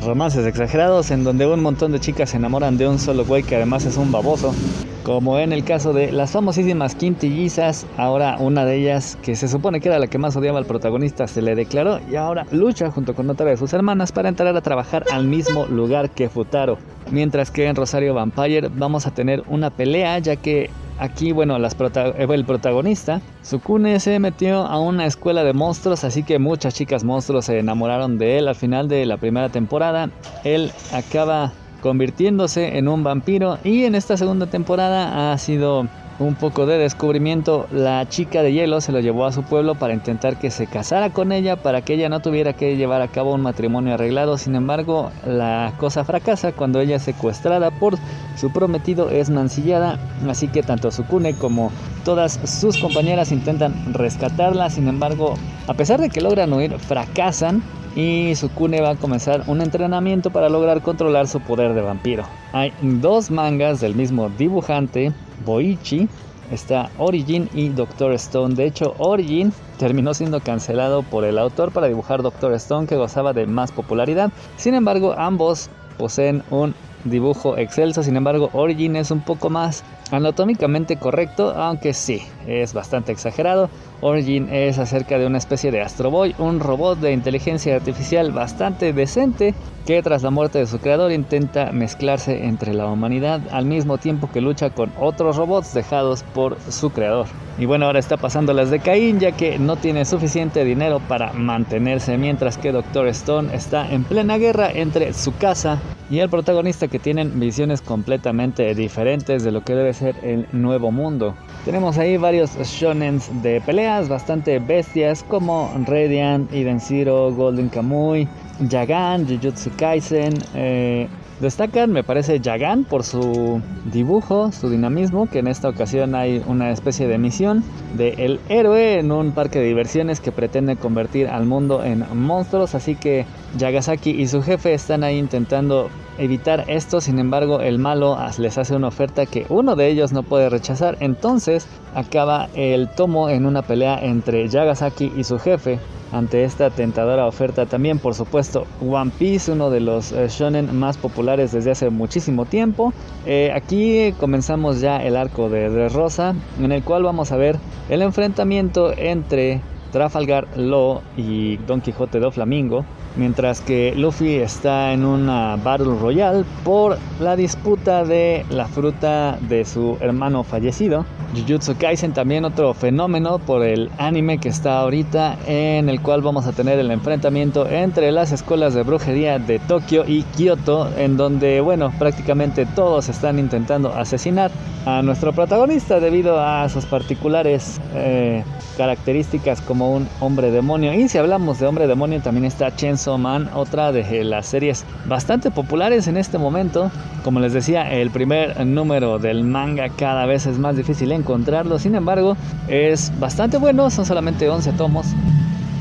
romances exagerados en donde un montón de chicas se enamoran de un solo güey que además es un baboso. Como en el caso de las famosísimas quintillizas, ahora una de ellas, que se supone que era la que más odiaba al protagonista, se le declaró y ahora lucha junto con otra de sus hermanas para entrar a trabajar al mismo lugar que Futaro. Mientras que en Rosario Vampire vamos a tener una pelea ya que Aquí, bueno, las eh, el protagonista, Sukune se metió a una escuela de monstruos, así que muchas chicas monstruos se enamoraron de él al final de la primera temporada. Él acaba convirtiéndose en un vampiro y en esta segunda temporada ha sido un poco de descubrimiento, la chica de hielo se lo llevó a su pueblo para intentar que se casara con ella, para que ella no tuviera que llevar a cabo un matrimonio arreglado. Sin embargo, la cosa fracasa cuando ella es secuestrada por su prometido, es mancillada, así que tanto Sukune como todas sus compañeras intentan rescatarla. Sin embargo, a pesar de que logran huir, fracasan y Sukune va a comenzar un entrenamiento para lograr controlar su poder de vampiro. Hay dos mangas del mismo dibujante Boichi, está Origin y Doctor Stone. De hecho, Origin terminó siendo cancelado por el autor para dibujar Doctor Stone que gozaba de más popularidad. Sin embargo, ambos poseen un dibujo excelso, sin embargo Origin es un poco más anatómicamente correcto, aunque sí, es bastante exagerado. Origin es acerca de una especie de Astro Boy, un robot de inteligencia artificial bastante decente que tras la muerte de su creador intenta mezclarse entre la humanidad al mismo tiempo que lucha con otros robots dejados por su creador. Y bueno, ahora está pasando las de Caín ya que no tiene suficiente dinero para mantenerse mientras que Doctor Stone está en plena guerra entre su casa y el protagonista que tienen visiones completamente diferentes de lo que debe ser el nuevo mundo. Tenemos ahí varios shonens de peleas bastante bestias como Radiant, Eden Zero, Golden Kamuy, Yagan, Jujutsu Kaisen. Eh, destacan, me parece, Yagan por su dibujo, su dinamismo, que en esta ocasión hay una especie de misión de el héroe en un parque de diversiones que pretende convertir al mundo en monstruos, así que Yagasaki y su jefe están ahí intentando evitar esto, sin embargo el malo les hace una oferta que uno de ellos no puede rechazar, entonces acaba el tomo en una pelea entre Yagasaki y su jefe, ante esta tentadora oferta. También, por supuesto, One Piece, uno de los eh, shonen más populares desde hace muchísimo tiempo. Eh, aquí comenzamos ya el arco de Rosa en el cual vamos a ver el enfrentamiento entre Trafalgar Law y Don Quijote de Flamingo, mientras que Luffy está en una Battle Royale por la disputa de la fruta de su hermano fallecido. Jujutsu Kaisen también otro fenómeno por el anime que está ahorita en el cual vamos a tener el enfrentamiento entre las escuelas de brujería de Tokio y Kyoto en donde bueno prácticamente todos están intentando asesinar a nuestro protagonista debido a sus particulares eh, características como un hombre demonio y si hablamos de hombre demonio también está Chainsaw Man otra de las series bastante populares en este momento como les decía el primer número del manga cada vez es más difícil encontrarlo. Sin embargo, es bastante bueno, son solamente 11 tomos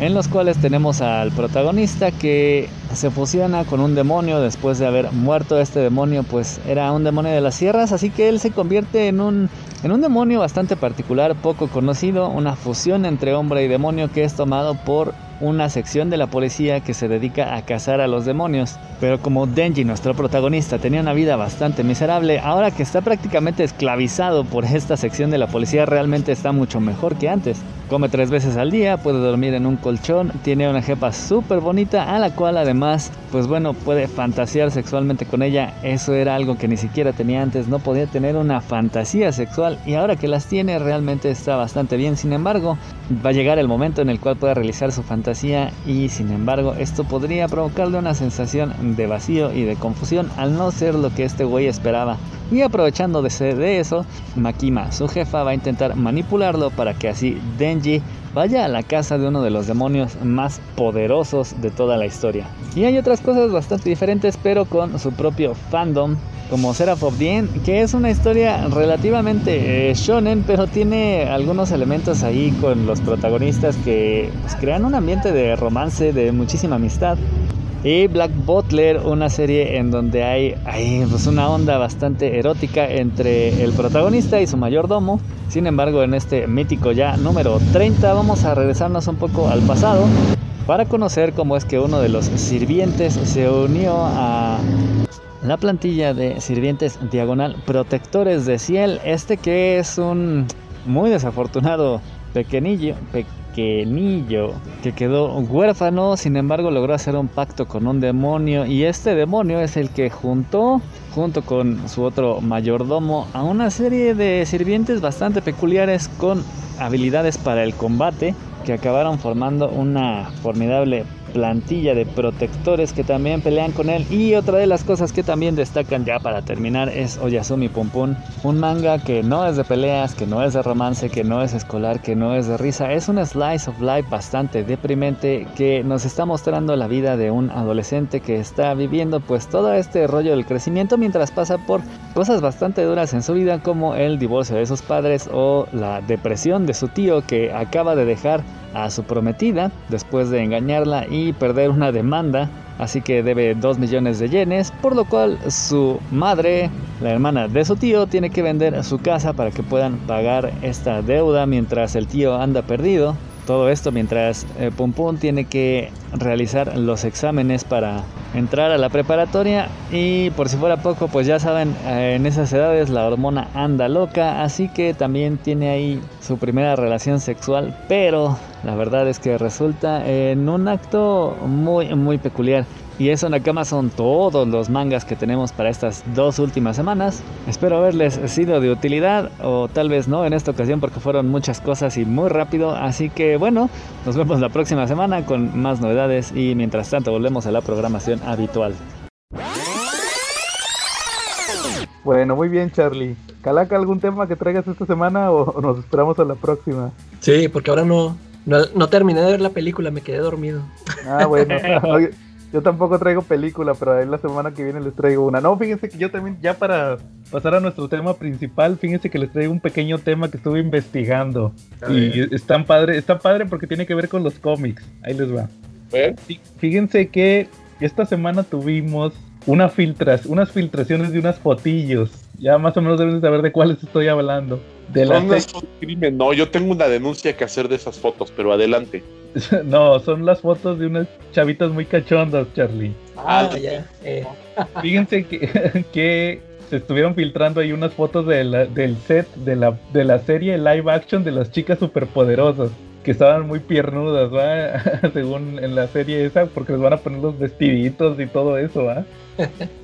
en los cuales tenemos al protagonista que se fusiona con un demonio después de haber muerto este demonio, pues era un demonio de las sierras, así que él se convierte en un en un demonio bastante particular, poco conocido, una fusión entre hombre y demonio que es tomado por una sección de la policía que se dedica a cazar a los demonios. Pero como Denji, nuestro protagonista, tenía una vida bastante miserable, ahora que está prácticamente esclavizado por esta sección de la policía, realmente está mucho mejor que antes. Come tres veces al día, puede dormir en un colchón, tiene una jefa súper bonita a la cual además, pues bueno, puede fantasear sexualmente con ella. Eso era algo que ni siquiera tenía antes, no podía tener una fantasía sexual y ahora que las tiene realmente está bastante bien. Sin embargo, va a llegar el momento en el cual pueda realizar su fantasía y sin embargo esto podría provocarle una sensación de vacío y de confusión al no ser lo que este güey esperaba. Y aprovechando de, de eso, Makima, su jefa, va a intentar manipularlo para que así Denji vaya a la casa de uno de los demonios más poderosos de toda la historia. Y hay otras cosas bastante diferentes, pero con su propio fandom, como Seraph of the End, que es una historia relativamente eh, shonen, pero tiene algunos elementos ahí con los protagonistas que pues, crean un ambiente de romance, de muchísima amistad. Y Black Butler, una serie en donde hay, hay pues una onda bastante erótica entre el protagonista y su mayordomo. Sin embargo, en este mítico ya número 30 vamos a regresarnos un poco al pasado para conocer cómo es que uno de los sirvientes se unió a la plantilla de sirvientes diagonal protectores de Ciel. Este que es un muy desafortunado pequeñillo, pequeñillo que quedó huérfano, sin embargo logró hacer un pacto con un demonio y este demonio es el que juntó junto con su otro mayordomo a una serie de sirvientes bastante peculiares con habilidades para el combate que acabaron formando una formidable plantilla de protectores que también pelean con él. Y otra de las cosas que también destacan ya para terminar es Oyasumi Pum, un manga que no es de peleas, que no es de romance, que no es escolar, que no es de risa. Es un slice of life bastante deprimente que nos está mostrando la vida de un adolescente que está viviendo pues todo este rollo del crecimiento mientras pasa por cosas bastante duras en su vida como el divorcio de sus padres o la depresión de su tío que acaba de dejar a su prometida después de engañarla y perder una demanda, así que debe 2 millones de yenes, por lo cual su madre, la hermana de su tío, tiene que vender su casa para que puedan pagar esta deuda mientras el tío anda perdido. Todo esto mientras eh, Pum Pum tiene que realizar los exámenes para entrar a la preparatoria y por si fuera poco pues ya saben eh, en esas edades la hormona anda loca así que también tiene ahí su primera relación sexual pero la verdad es que resulta en un acto muy muy peculiar y eso Nakama son todos los mangas que tenemos para estas dos últimas semanas. Espero haberles sido de utilidad o tal vez no en esta ocasión porque fueron muchas cosas y muy rápido. Así que bueno, nos vemos la próxima semana con más novedades y mientras tanto volvemos a la programación habitual. Bueno, muy bien Charlie. Calaca, ¿algún tema que traigas esta semana o nos esperamos a la próxima? Sí, porque ahora no, no, no terminé de ver la película, me quedé dormido. Ah, bueno. Yo tampoco traigo película, pero ahí la semana que viene les traigo una. No, fíjense que yo también, ya para pasar a nuestro tema principal, fíjense que les traigo un pequeño tema que estuve investigando. y es tan padre, es tan padre porque tiene que ver con los cómics. Ahí les va. Fíjense que esta semana tuvimos una filtras, unas filtraciones de unas fotillos. Ya más o menos deben saber de cuáles estoy hablando. De Son las fotos crimen, no, yo tengo una denuncia que hacer de esas fotos, pero adelante. no, son las fotos de unas chavitas muy cachondas, Charlie. Ah, ya. Eh. Fíjense que, que, se estuvieron filtrando ahí unas fotos de del set de la, de la serie live action de las chicas superpoderosas. Que estaban muy piernudas, ¿va? Según en la serie esa, porque les van a poner los vestiditos y todo eso, ¿va?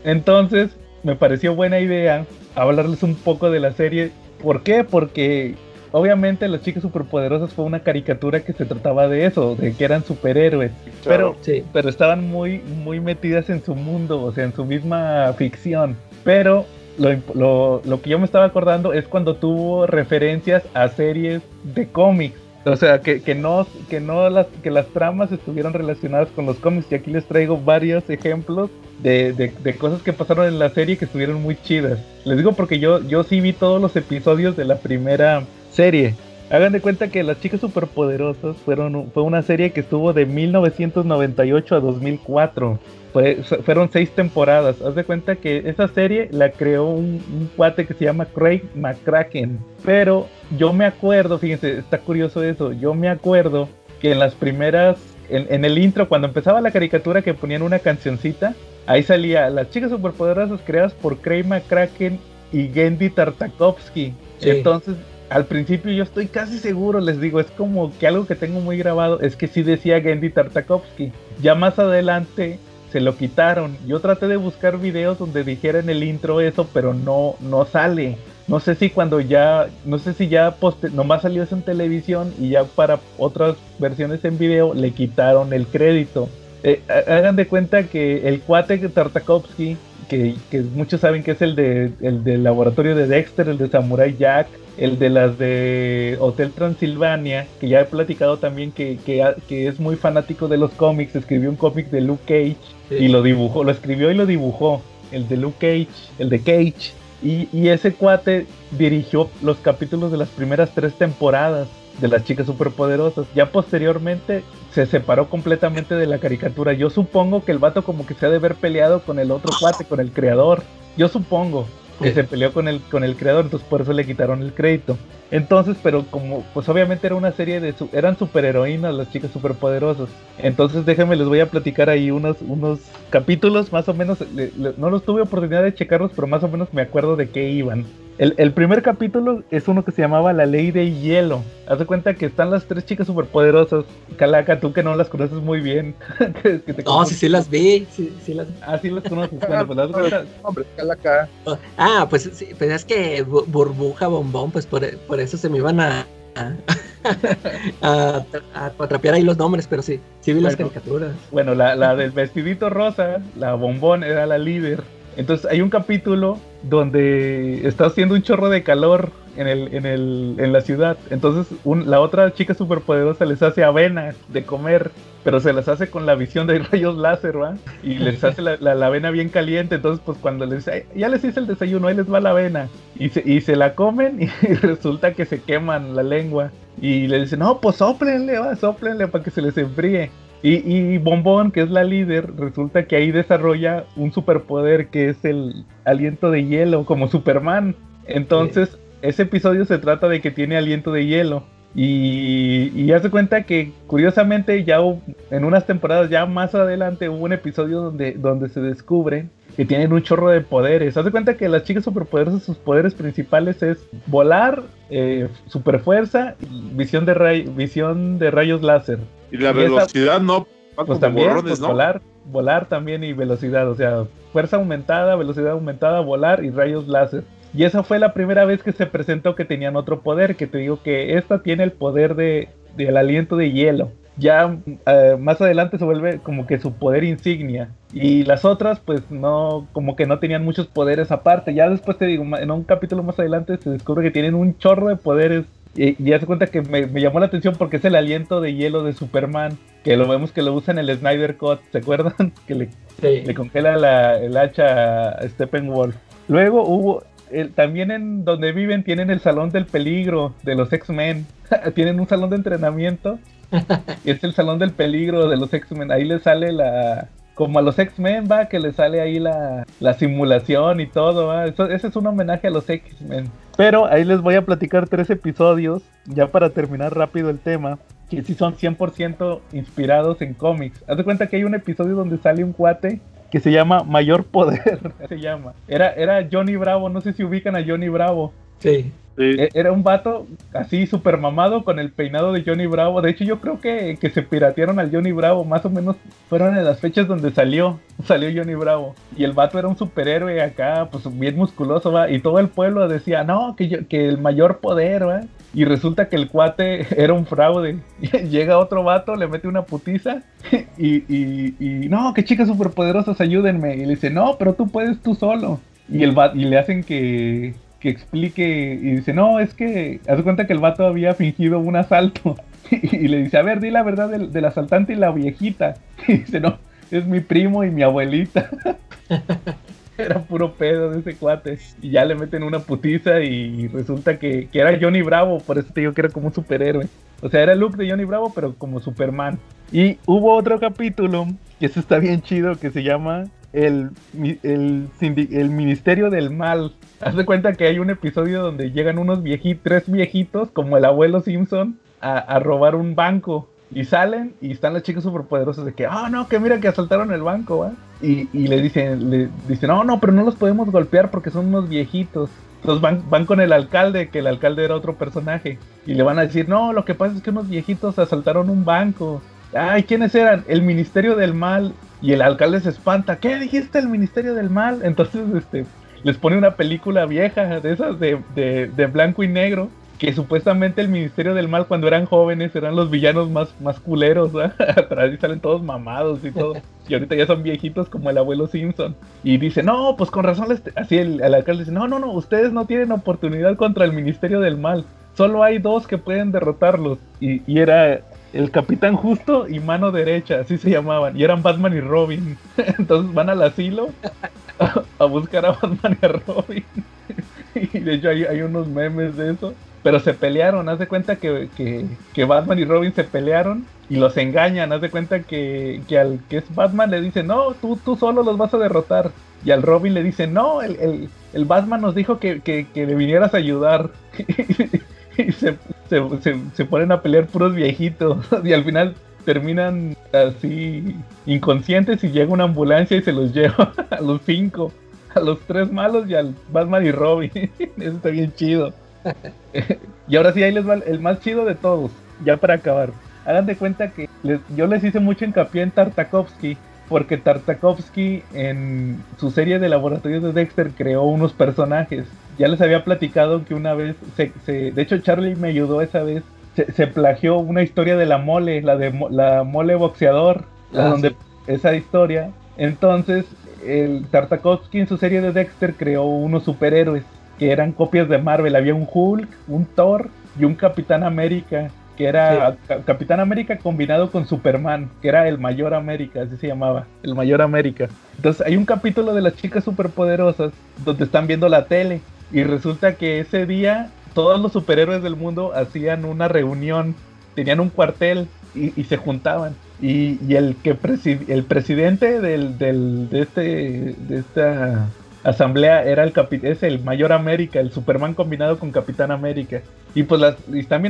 Entonces, me pareció buena idea hablarles un poco de la serie. ¿Por qué? Porque obviamente las chicas superpoderosas fue una caricatura que se trataba de eso, de que eran superhéroes, pero, pero estaban muy, muy metidas en su mundo, o sea, en su misma ficción. Pero lo, lo que yo me estaba acordando es cuando tuvo referencias a series de cómics. O sea, que, que, no, que, no las, que las tramas estuvieran relacionadas con los cómics. Y aquí les traigo varios ejemplos de, de, de, cosas que pasaron en la serie que estuvieron muy chidas. Les digo porque yo, yo sí vi todos los episodios de la primera serie. Hagan de cuenta que Las Chicas Superpoderosas fueron, fue una serie que estuvo de 1998 a 2004. Fue, fueron seis temporadas. Haz de cuenta que esa serie la creó un, un, cuate que se llama Craig McCracken. Pero yo me acuerdo, fíjense, está curioso eso. Yo me acuerdo que en las primeras, en, en el intro, cuando empezaba la caricatura que ponían una cancioncita, ahí salía Las Chicas Superpoderosas creadas por Craig McCracken y Gendy Tartakovsky. Sí. Entonces al principio yo estoy casi seguro, les digo, es como que algo que tengo muy grabado es que sí decía Gendy Tartakovsky. Ya más adelante se lo quitaron. Yo traté de buscar videos donde dijera en el intro eso, pero no, no sale. No sé si cuando ya, no sé si ya poste, nomás salió eso en televisión y ya para otras versiones en video le quitaron el crédito. Eh, hagan de cuenta que el cuate Tartakovsky que, muchos saben que es el, de, el del laboratorio de Dexter, el de Samurai Jack, el de las de Hotel Transilvania, que ya he platicado también que, que, es muy fanático de los cómics, escribió un cómic de Luke Cage y lo dibujó, lo escribió y lo dibujó, el de Luke Cage, el de Cage. Y, y ese cuate dirigió los capítulos de las primeras tres temporadas de las chicas superpoderosas. Ya posteriormente se separó completamente de la caricatura. Yo supongo que el vato como que se ha de haber peleado con el otro cuate, con el creador. Yo supongo que se peleó con el, con el creador, entonces por eso le quitaron el crédito. Entonces, pero como, pues obviamente era una serie de, eran superheroínas las chicas superpoderosas. Entonces déjenme, les voy a platicar ahí unos, unos capítulos, más o menos, no los tuve oportunidad de checarlos, pero más o menos me acuerdo de qué iban. El, primer capítulo es uno que se llamaba La Ley de Hielo. Haz de cuenta que están las tres chicas superpoderosas. Calaca, tú que no las conoces muy bien. no, sí, sí las vi. Sí, sí las... Ah, sí las conoces. Bueno, pues las Hombre, Calaca. Ah, pues, sí, pues es que burbuja, bombón, pues por, por eso se me iban a, a, atrapear ahí los nombres, pero sí, sí vi las caricaturas. Bueno, la, la del vestidito rosa, la bombón, era la líder. Entonces hay un capítulo donde está haciendo un chorro de calor en, el, en, el, en la ciudad. Entonces la otra chica superpoderosa les hace avena de comer, pero se las hace con la visión de rayos láser, ¿va? Y les hace la, la, avena bien caliente. Entonces, pues cuando les dice, ya les hice el desayuno, ahí les va la avena. Y se, y se la comen y resulta que se queman la lengua. Y le dicen, no, pues soplenle, va, soplenle para que se les enfríe. Y, Bombón, que es la líder, resulta que ahí desarrolla un superpoder que es el aliento de hielo, como Superman. Entonces, ese episodio se trata de que tiene aliento de hielo. Y, y hace cuenta que curiosamente ya en unas temporadas ya más adelante hubo un episodio donde, donde se descubre que tienen un chorro de poderes. Haz de cuenta que las chicas superpoderosas, sus poderes principales es volar, eh, superfuerza, visión de, visión de rayos láser. Y la velocidad no. Pues también, pues volar, volar también y velocidad, o sea, fuerza aumentada, velocidad aumentada, volar y rayos láser. Y esa fue la primera vez que se presentó que tenían otro poder, que te digo que esta tiene el poder de, del aliento de hielo ya eh, más adelante se vuelve como que su poder insignia. Y las otras, pues no, como que no tenían muchos poderes aparte. Ya después te digo, en un capítulo más adelante se descubre que tienen un chorro de poderes. Y, ya se cuenta que me, llamó la atención porque es el aliento de hielo de Superman. Que lo vemos que lo usa en el Snyder Cut, ¿se acuerdan? que le, le congela la, el hacha a Steppenwolf. Luego hubo, también en donde viven tienen el salón del peligro de los X-Men. tienen un salón de entrenamiento es el salón del peligro de los X-Men. Ahí le sale la. Como a los X-Men, va, que le sale ahí la, simulación y todo, va. Eso, ese es un homenaje a los X-Men. Pero ahí les voy a platicar tres episodios, ya para terminar rápido el tema, que sí son 100% inspirados en cómics. Haz de cuenta que hay un episodio donde sale un cuate que se llama Mayor Poder, se llama. Era, era Johnny Bravo, no sé si ubican a Johnny Bravo. Sí. E, era un vato así super mamado con el peinado de Johnny Bravo. De hecho, yo creo que, se piratearon al Johnny Bravo. Más o menos fueron en las fechas donde salió. Salió Johnny Bravo. Y el vato era un superhéroe acá, pues bien musculoso, ¿va? Y todo el pueblo decía, no, que, que el mayor poder, ¿va? Y resulta que el cuate era un fraude. Llega otro vato, le mete una putiza. Y, y, y no, que chicas superpoderosas, ayúdenme. Y le dice, no, pero tú puedes tú solo. Y, el y le hacen que, que explique y dice, no, es que, haz cuenta que el vato había fingido un asalto y, le dice, a ver, di la verdad del, asaltante y la viejita. Y dice, no, es mi primo y mi abuelita. era puro pedo de ese cuate. Y ya le meten una putiza y resulta que, que, era Johnny Bravo, por eso te digo que era como un superhéroe. O sea, era el look de Johnny Bravo, pero como Superman. Y hubo otro capítulo, que eso está bien chido, que se llama el, el, el Ministerio del Mal. Haz de cuenta que hay un episodio donde llegan unos viejitos, tres viejitos, como el abuelo Simpson, a, robar un banco. Y salen y están las chicas superpoderosas de que, ah, no, que mira que asaltaron el banco. Y, y, le dicen, le dicen, no, no, pero no los podemos golpear porque son unos viejitos. Entonces van, van con el alcalde, que el alcalde era otro personaje. Y le van a decir, no, lo que pasa es que unos viejitos asaltaron un banco. Ay, ¿quiénes eran? El Ministerio del Mal. Y el alcalde se espanta. ¿Qué dijiste el Ministerio del Mal? Entonces, este, les pone una película vieja de esas de, de, blanco y negro que supuestamente el Ministerio del Mal cuando eran jóvenes eran los villanos más, más culeros, pero ahí salen todos mamados y todo. Y ahorita ya son viejitos como el abuelo Simpson. Y dice, no, pues con razón, así el, alcalde dice, no, no, no, ustedes no tienen oportunidad contra el Ministerio del Mal. Solo hay dos que pueden derrotarlos. Y, y era el Capitán Justo y Mano Derecha, así se llamaban. Y eran Batman y Robin. Entonces van al asilo a, buscar a Batman y a Robin. y de hecho hay, hay unos memes de eso pero se pelearon, haz de cuenta que, que, Batman y Robin se pelearon y los engañan, haz de cuenta que, que, al que es Batman le dice, no, tú, tú solo los vas a derrotar. Y al Robin le dice, no, el, el, Batman nos dijo que, que, le vinieras a ayudar. y se, se, se, ponen a pelear puros viejitos. y al final terminan así inconscientes y llega una ambulancia y se los lleva a los cinco. A los tres malos y al Batman y Robin. Eso está bien chido. y ahora sí, ahí les va el más chido de todos, ya para acabar. Hagan de cuenta que yo les hice mucho hincapié en Tartakovsky, porque Tartakovsky en su serie de laboratorios de Dexter creó unos personajes. Ya les había platicado que una vez, se, de hecho Charlie me ayudó esa vez, se, plagió una historia de la mole, la de la mole boxeador, ah, donde esa historia. Entonces, el Tartakovsky en su serie de Dexter creó unos superhéroes que eran copias de Marvel. Había un Hulk, un Thor y un Capitán América, que era Capitán América combinado con Superman, que era el Mayor América, así se llamaba, el Mayor América. Entonces hay un capítulo de las chicas superpoderosas donde están viendo la tele y resulta que ese día todos los superhéroes del mundo hacían una reunión, tenían un cuartel y, se juntaban. Y, el que el presidente del, del, de este de esta asamblea era el es el Mayor América, el Superman combinado con Capitán América. Y pues las y están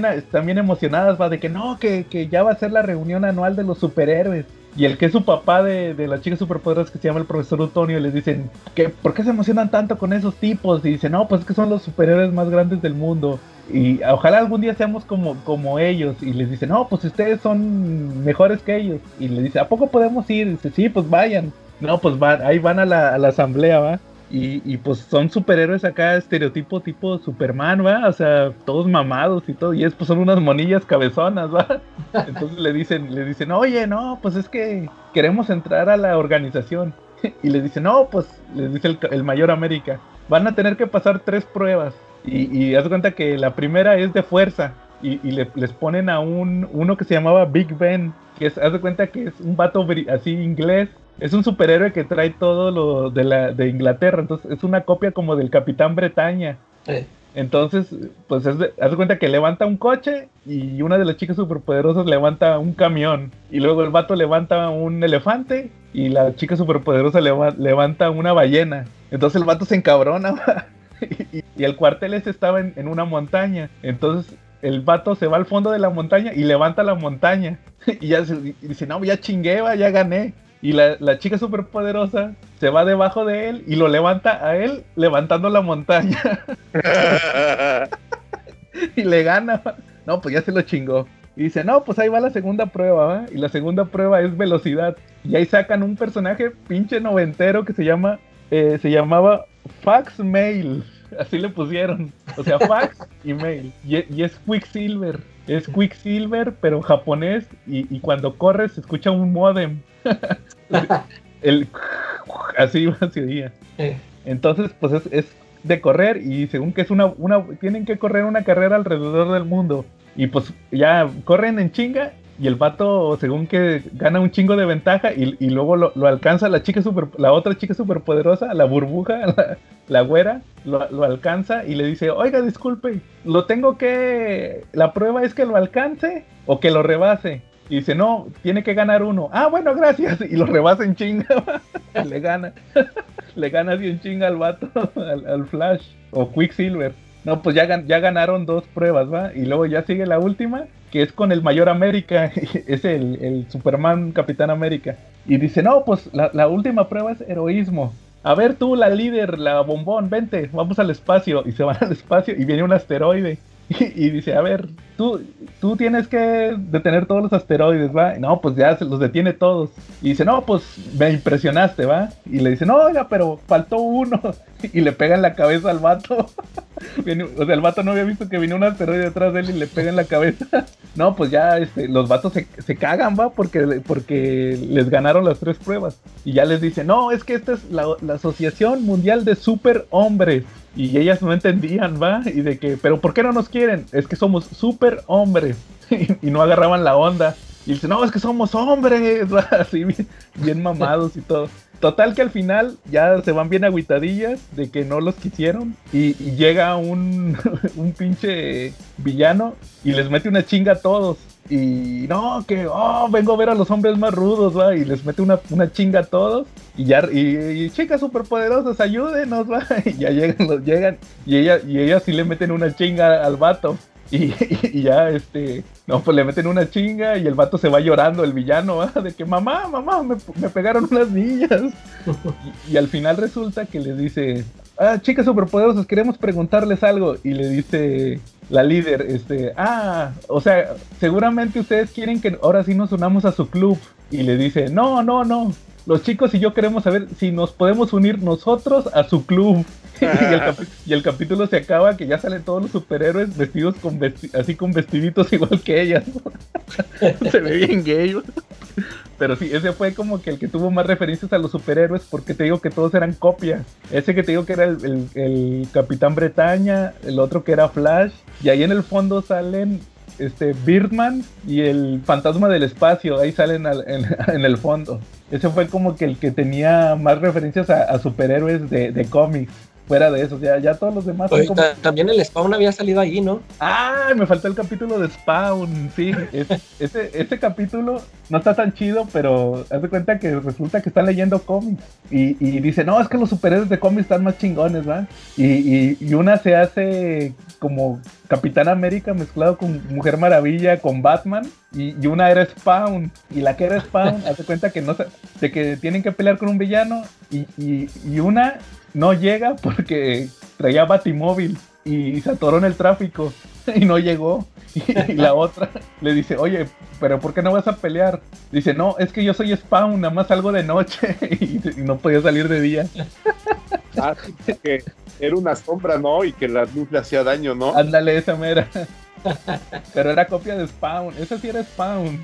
bien emocionadas, va, de que no, que, ya va a ser la reunión anual de los superhéroes. Y el que es su papá de, de las chicas superpoderosas que se llama el profesor Utonio, les dicen, que ¿por qué se emocionan tanto con esos tipos? Y dicen, no, pues es que son los superhéroes más grandes del mundo. Y ojalá algún día seamos como, como ellos. Y les dicen, no, pues ustedes son mejores que ellos. Y le dice, ¿a poco podemos ir? Y dice, sí, pues vayan. No, pues van, ahí van a la asamblea, ¿va? Y, pues son superhéroes acá, estereotipo tipo Superman, ¿va? O sea, todos mamados y todo. Y es, pues son unas monillas cabezonas, ¿va? Entonces le dicen, le dicen, oye, no, pues es que queremos entrar a la organización. Y le dicen, no, pues, les dice el, Mayor América, van a tener que pasar tres pruebas. Y, y haz cuenta que la primera es de fuerza. Y, les ponen a un, uno que se llamaba Big Ben, que es, haz de cuenta que es un vato así inglés es un superhéroe que trae todo lo de, la, de Inglaterra, entonces es una copia como del Capitán Bretaña. Entonces, pues haz de, cuenta que levanta un coche y una de las chicas superpoderosas levanta un camión. Y luego el vato levanta un elefante y la chica superpoderosa levanta una ballena. Entonces el vato se encabrona. y, el cuartel ese estaba en, una montaña. Entonces el vato se va al fondo de la montaña y levanta la montaña. y ya dice, no, ya chingué, ya gané. Y la, la chica superpoderosa se va debajo de él y lo levanta a él levantando la montaña. y le gana. No, pues ya se lo chingó. Y dice, no, pues ahí va la segunda prueba, Y la segunda prueba es velocidad. Y ahí sacan un personaje pinche noventero que se llama, eh, se llamaba Fax Mail. Así le pusieron. O sea, fax y mail. Y, y es Quicksilver. Es Quicksilver, pero japonés. Y, y cuando corre se escucha un modem. el, así día. Entonces, pues es, de correr y según que es una, una, tienen que correr una carrera alrededor del mundo. Y pues ya corren en chinga y el vato, según que gana un chingo de ventaja y, luego lo, alcanza la chica super, la otra chica superpoderosa, la burbuja, la, la güera, lo, lo, alcanza y le dice, oiga, disculpe, lo tengo que, la prueba es que lo alcance o que lo rebase. Y dice, no, tiene que ganar uno. Ah, bueno, gracias. Y lo rebasa en chinga. le gana. le gana así en chinga al vato, al, Flash o Quicksilver. No, pues ya, ya ganaron dos pruebas, ¿va? Y luego ya sigue la última, que es con el Mayor América. es el, el, Superman Capitán América. Y dice, no, pues la, la última prueba es heroísmo. A ver tú, la líder, la bombón, vente, vamos al espacio. Y se van al espacio y viene un asteroide Y, dice, a ver, tú, tú tienes que detener todos los asteroides, ¿va? no, pues ya se los detiene todos. Y dice, no, pues me impresionaste, ¿va? Y le dice, no, oiga, pero faltó uno. Y le pega en la cabeza al vato. o sea, el vato no había visto que venía un asteroide detrás de él y le pega en la cabeza. No, pues ya este, los vatos se, se cagan, ¿va? Porque, porque les ganaron las tres pruebas. Y ya les dice, no, es que esta es la, la Asociación Mundial de Super Hombres. Y ellas no entendían, ¿va? Y de que, pero ¿por qué no nos quieren? Es que somos super hombres. y no agarraban la onda. Y dice, no, es que somos hombres, ¿va? así bien, mamados y todo. Total que al final ya se van bien aguitadillas de que no los quisieron y, llega un, un, pinche villano y les mete una chinga a todos. Y no, que, oh, vengo a ver a los hombres más rudos, va, y les mete una, una chinga a todos. Y ya, y, chicas superpoderosas, ayúdenos, va. Y ya llegan, los llegan, y ella, y ellas sí le meten una chinga al vato. Y, ya, este, no, pues le meten una chinga y el vato se va llorando, el villano, ¿va? de que mamá, mamá, me, me pegaron unas niñas. Y, y, al final resulta que le dice, ah, chicas superpoderosas, queremos preguntarles algo. Y le dice la líder, este, ah, o sea, seguramente ustedes quieren que ahora sí nos unamos a su club. Y le dice, no, no, no. Los chicos y yo queremos saber si nos podemos unir nosotros a su club. y, el capítulo se acaba que ya salen todos los superhéroes vestidos con así con vestiditos igual que ellas. se ve bien gay. Pero sí, ese fue como que el que tuvo más referencias a los superhéroes porque te digo que todos eran copias. Ese que te digo que era el, Capitán Bretaña, el otro que era Flash, y ahí en el fondo salen este Birdman y el Fantasma del Espacio, ahí salen en, el fondo. Ese fue como que el que tenía más referencias a, superhéroes de, de cómics fuera de eso, ya, ya todos los demás. También el Spawn había salido ahí, ¿no? Ah, me faltó el capítulo de Spawn, sí. ese, ese capítulo no está tan chido, pero haz de cuenta que resulta que están leyendo cómics. Y, y dice, no, es que los superhéroes de cómics están más chingones, ¿va? Y, y, una se hace como Capitán América mezclado con Mujer Maravilla, con Batman. Y, y, una era Spawn. Y la que era Spawn, haz de cuenta que no de que tienen que pelear con un villano. Y, y una no llega porque traía batimóvil y se atoró en el tráfico y no llegó. Y, la otra le dice, oye, pero ¿por qué no vas a pelear? Dice, no, es que yo soy Spawn, nada más salgo de noche y, no podía salir de día. Ah, que era una sombra, ¿no? Y que la luz le hacía daño, ¿no? Ándale, esa mera. Pero era copia de Spawn. Esa sí era Spawn.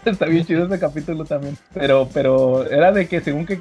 Está bien chido ese capítulo también. Pero, pero era de que según que,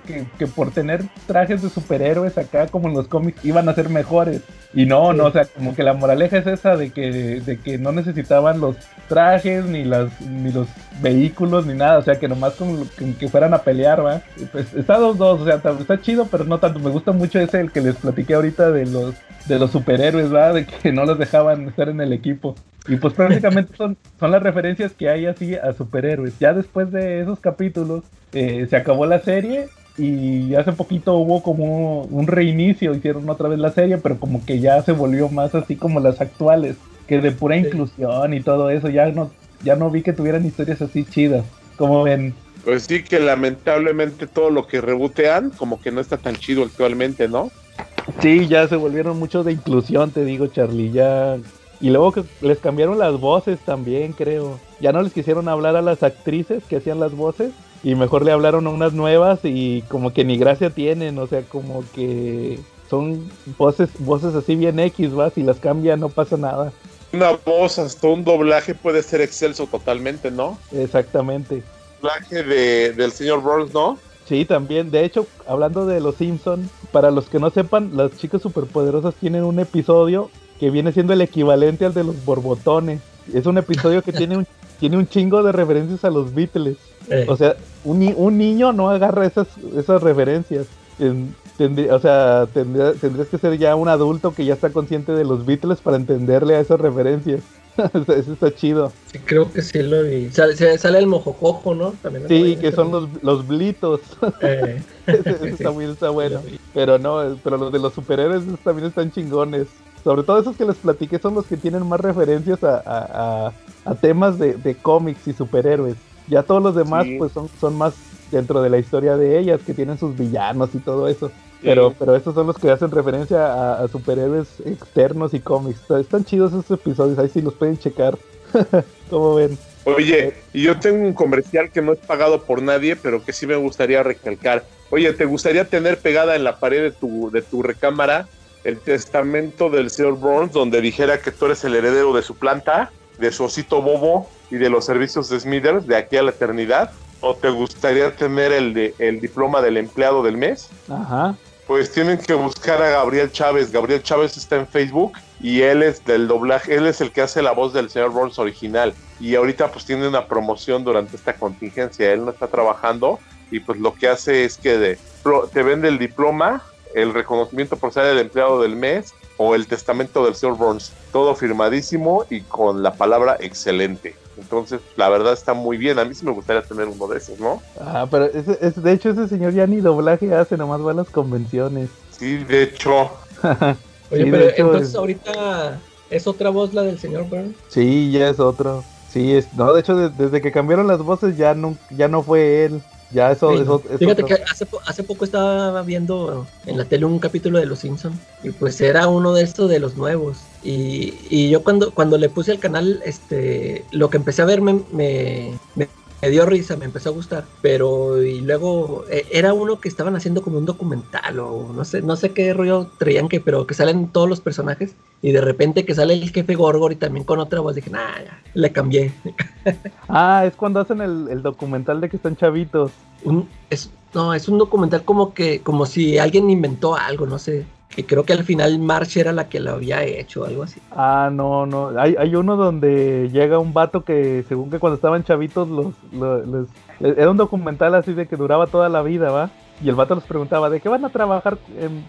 por tener trajes de superhéroes acá como en los cómics iban a ser mejores. Y no, no, o sea, como que la moraleja es esa de que, de que no necesitaban los trajes, ni las, ni los vehículos, ni nada. O sea, que nomás como que, fueran a pelear, ¿va? Pues está dos, dos, o sea, está chido, pero no tanto. Me gusta mucho ese el que les platiqué ahorita de los de los superhéroes, ¿va? De que no los dejaban estar en el equipo. Y pues prácticamente son, son las referencias que hay así a superhéroes. Ya después de esos capítulos eh, se acabó la serie y hace poquito hubo como un reinicio, hicieron otra vez la serie, pero como que ya se volvió más así como las actuales, que de pura inclusión y todo eso, ya no, ya no vi que tuvieran historias así chidas, como ven. Pues sí que lamentablemente todo lo que rebotean como que no está tan chido actualmente, ¿no? Sí, ya se volvieron mucho de inclusión, te digo, Charlie, ya y luego que les cambiaron las voces también, creo. Ya no les quisieron hablar a las actrices que hacían las voces. Y mejor le hablaron a unas nuevas y como que ni gracia tienen. O sea, como que son voces, voces así bien X, va. Si las cambia no pasa nada. Una voz, hasta un doblaje puede ser excelso totalmente, ¿no? Exactamente. Doblaje de, del señor Burns, ¿no? Sí, también. De hecho, hablando de los Simpson, para los que no sepan, las chicas superpoderosas tienen un episodio que viene siendo el equivalente al de los borbotones. Es un episodio que tiene un, tiene un chingo de referencias a los Beatles. Eh. O sea, un, un, niño no agarra esas, esas referencias. o sea, tendrías que ser ya un adulto que ya está consciente de los Beatles para entenderle a esas referencias. Eso está chido. Sí, creo que sí lo vi. Sale, sale el mojojojo, ¿no? También sí, que son los, los blitos. Eh. está, muy, está bueno. Pero no, pero los de los superhéroes también están chingones. Sobre todo esos que les platiqué son los que tienen más referencias a, temas de, cómics y superhéroes. Ya todos los demás pues son, son más dentro de la historia de ellas, que tienen sus villanos y todo eso. Pero, pero estos son los que hacen referencia a, superhéroes externos y cómics. Están chidos esos episodios, ahí sí los pueden checar. ¿Cómo ven? Oye, y yo tengo un comercial que no es pagado por nadie, pero que sí me gustaría recalcar. Oye, ¿te gustaría tener pegada en la pared de tu, de tu recámara el testamento del señor Burns donde dijera que tú eres el heredero de su planta, de su osito bobo y de los servicios de Smithers de aquí a la eternidad? ¿O te gustaría tener el, de, el diploma del empleado del mes? Ajá. Pues tienen que buscar a Gabriel Chávez. Gabriel Chávez está en Facebook y él es del doblaje, él es el que hace la voz del señor Burns original. Y ahorita pues tiene una promoción durante esta contingencia. Él no está trabajando y pues lo que hace es que te vende el diploma, el reconocimiento por ser el empleado del mes o el testamento del señor Burns. Todo firmadísimo y con la palabra excelente. Entonces, la verdad está muy bien. A mí sí me gustaría tener uno de esos, ¿no? Ah, pero ese, de hecho ese señor ya ni doblaje hace, nomás va a las convenciones. Sí, de hecho. Oye, pero entonces ahorita es otra voz la del señor Burns. Sí, ya es otro. Sí, es, no, de hecho desde que cambiaron las voces ya no, ya no fue él. Ya eso, eso, Fíjate que hace, hace poco estaba viendo en la tele un capítulo de Los Simpsons y pues era uno de estos de los nuevos. Y, y yo cuando, cuando le puse al canal, este, lo que empecé a ver me, me, me dio risa, me empezó a gustar, pero y luego eh, era uno que estaban haciendo como un documental o no sé, no sé qué rollo traían que, pero que salen todos los personajes y de repente que sale el jefe Gorgor y también con otra voz dije, nah, ya, le cambié. ah, es cuando hacen el, documental de que están chavitos. Un, es, no, es un documental como que, como si alguien inventó algo, no sé que creo que al final March era la que lo había hecho, algo así. Ah, no, no. Hay, hay uno donde llega un vato que, según que cuando estaban chavitos, los, los, era un documental así de que duraba toda la vida, ¿va? Y el vato les preguntaba, ¿de qué van a trabajar?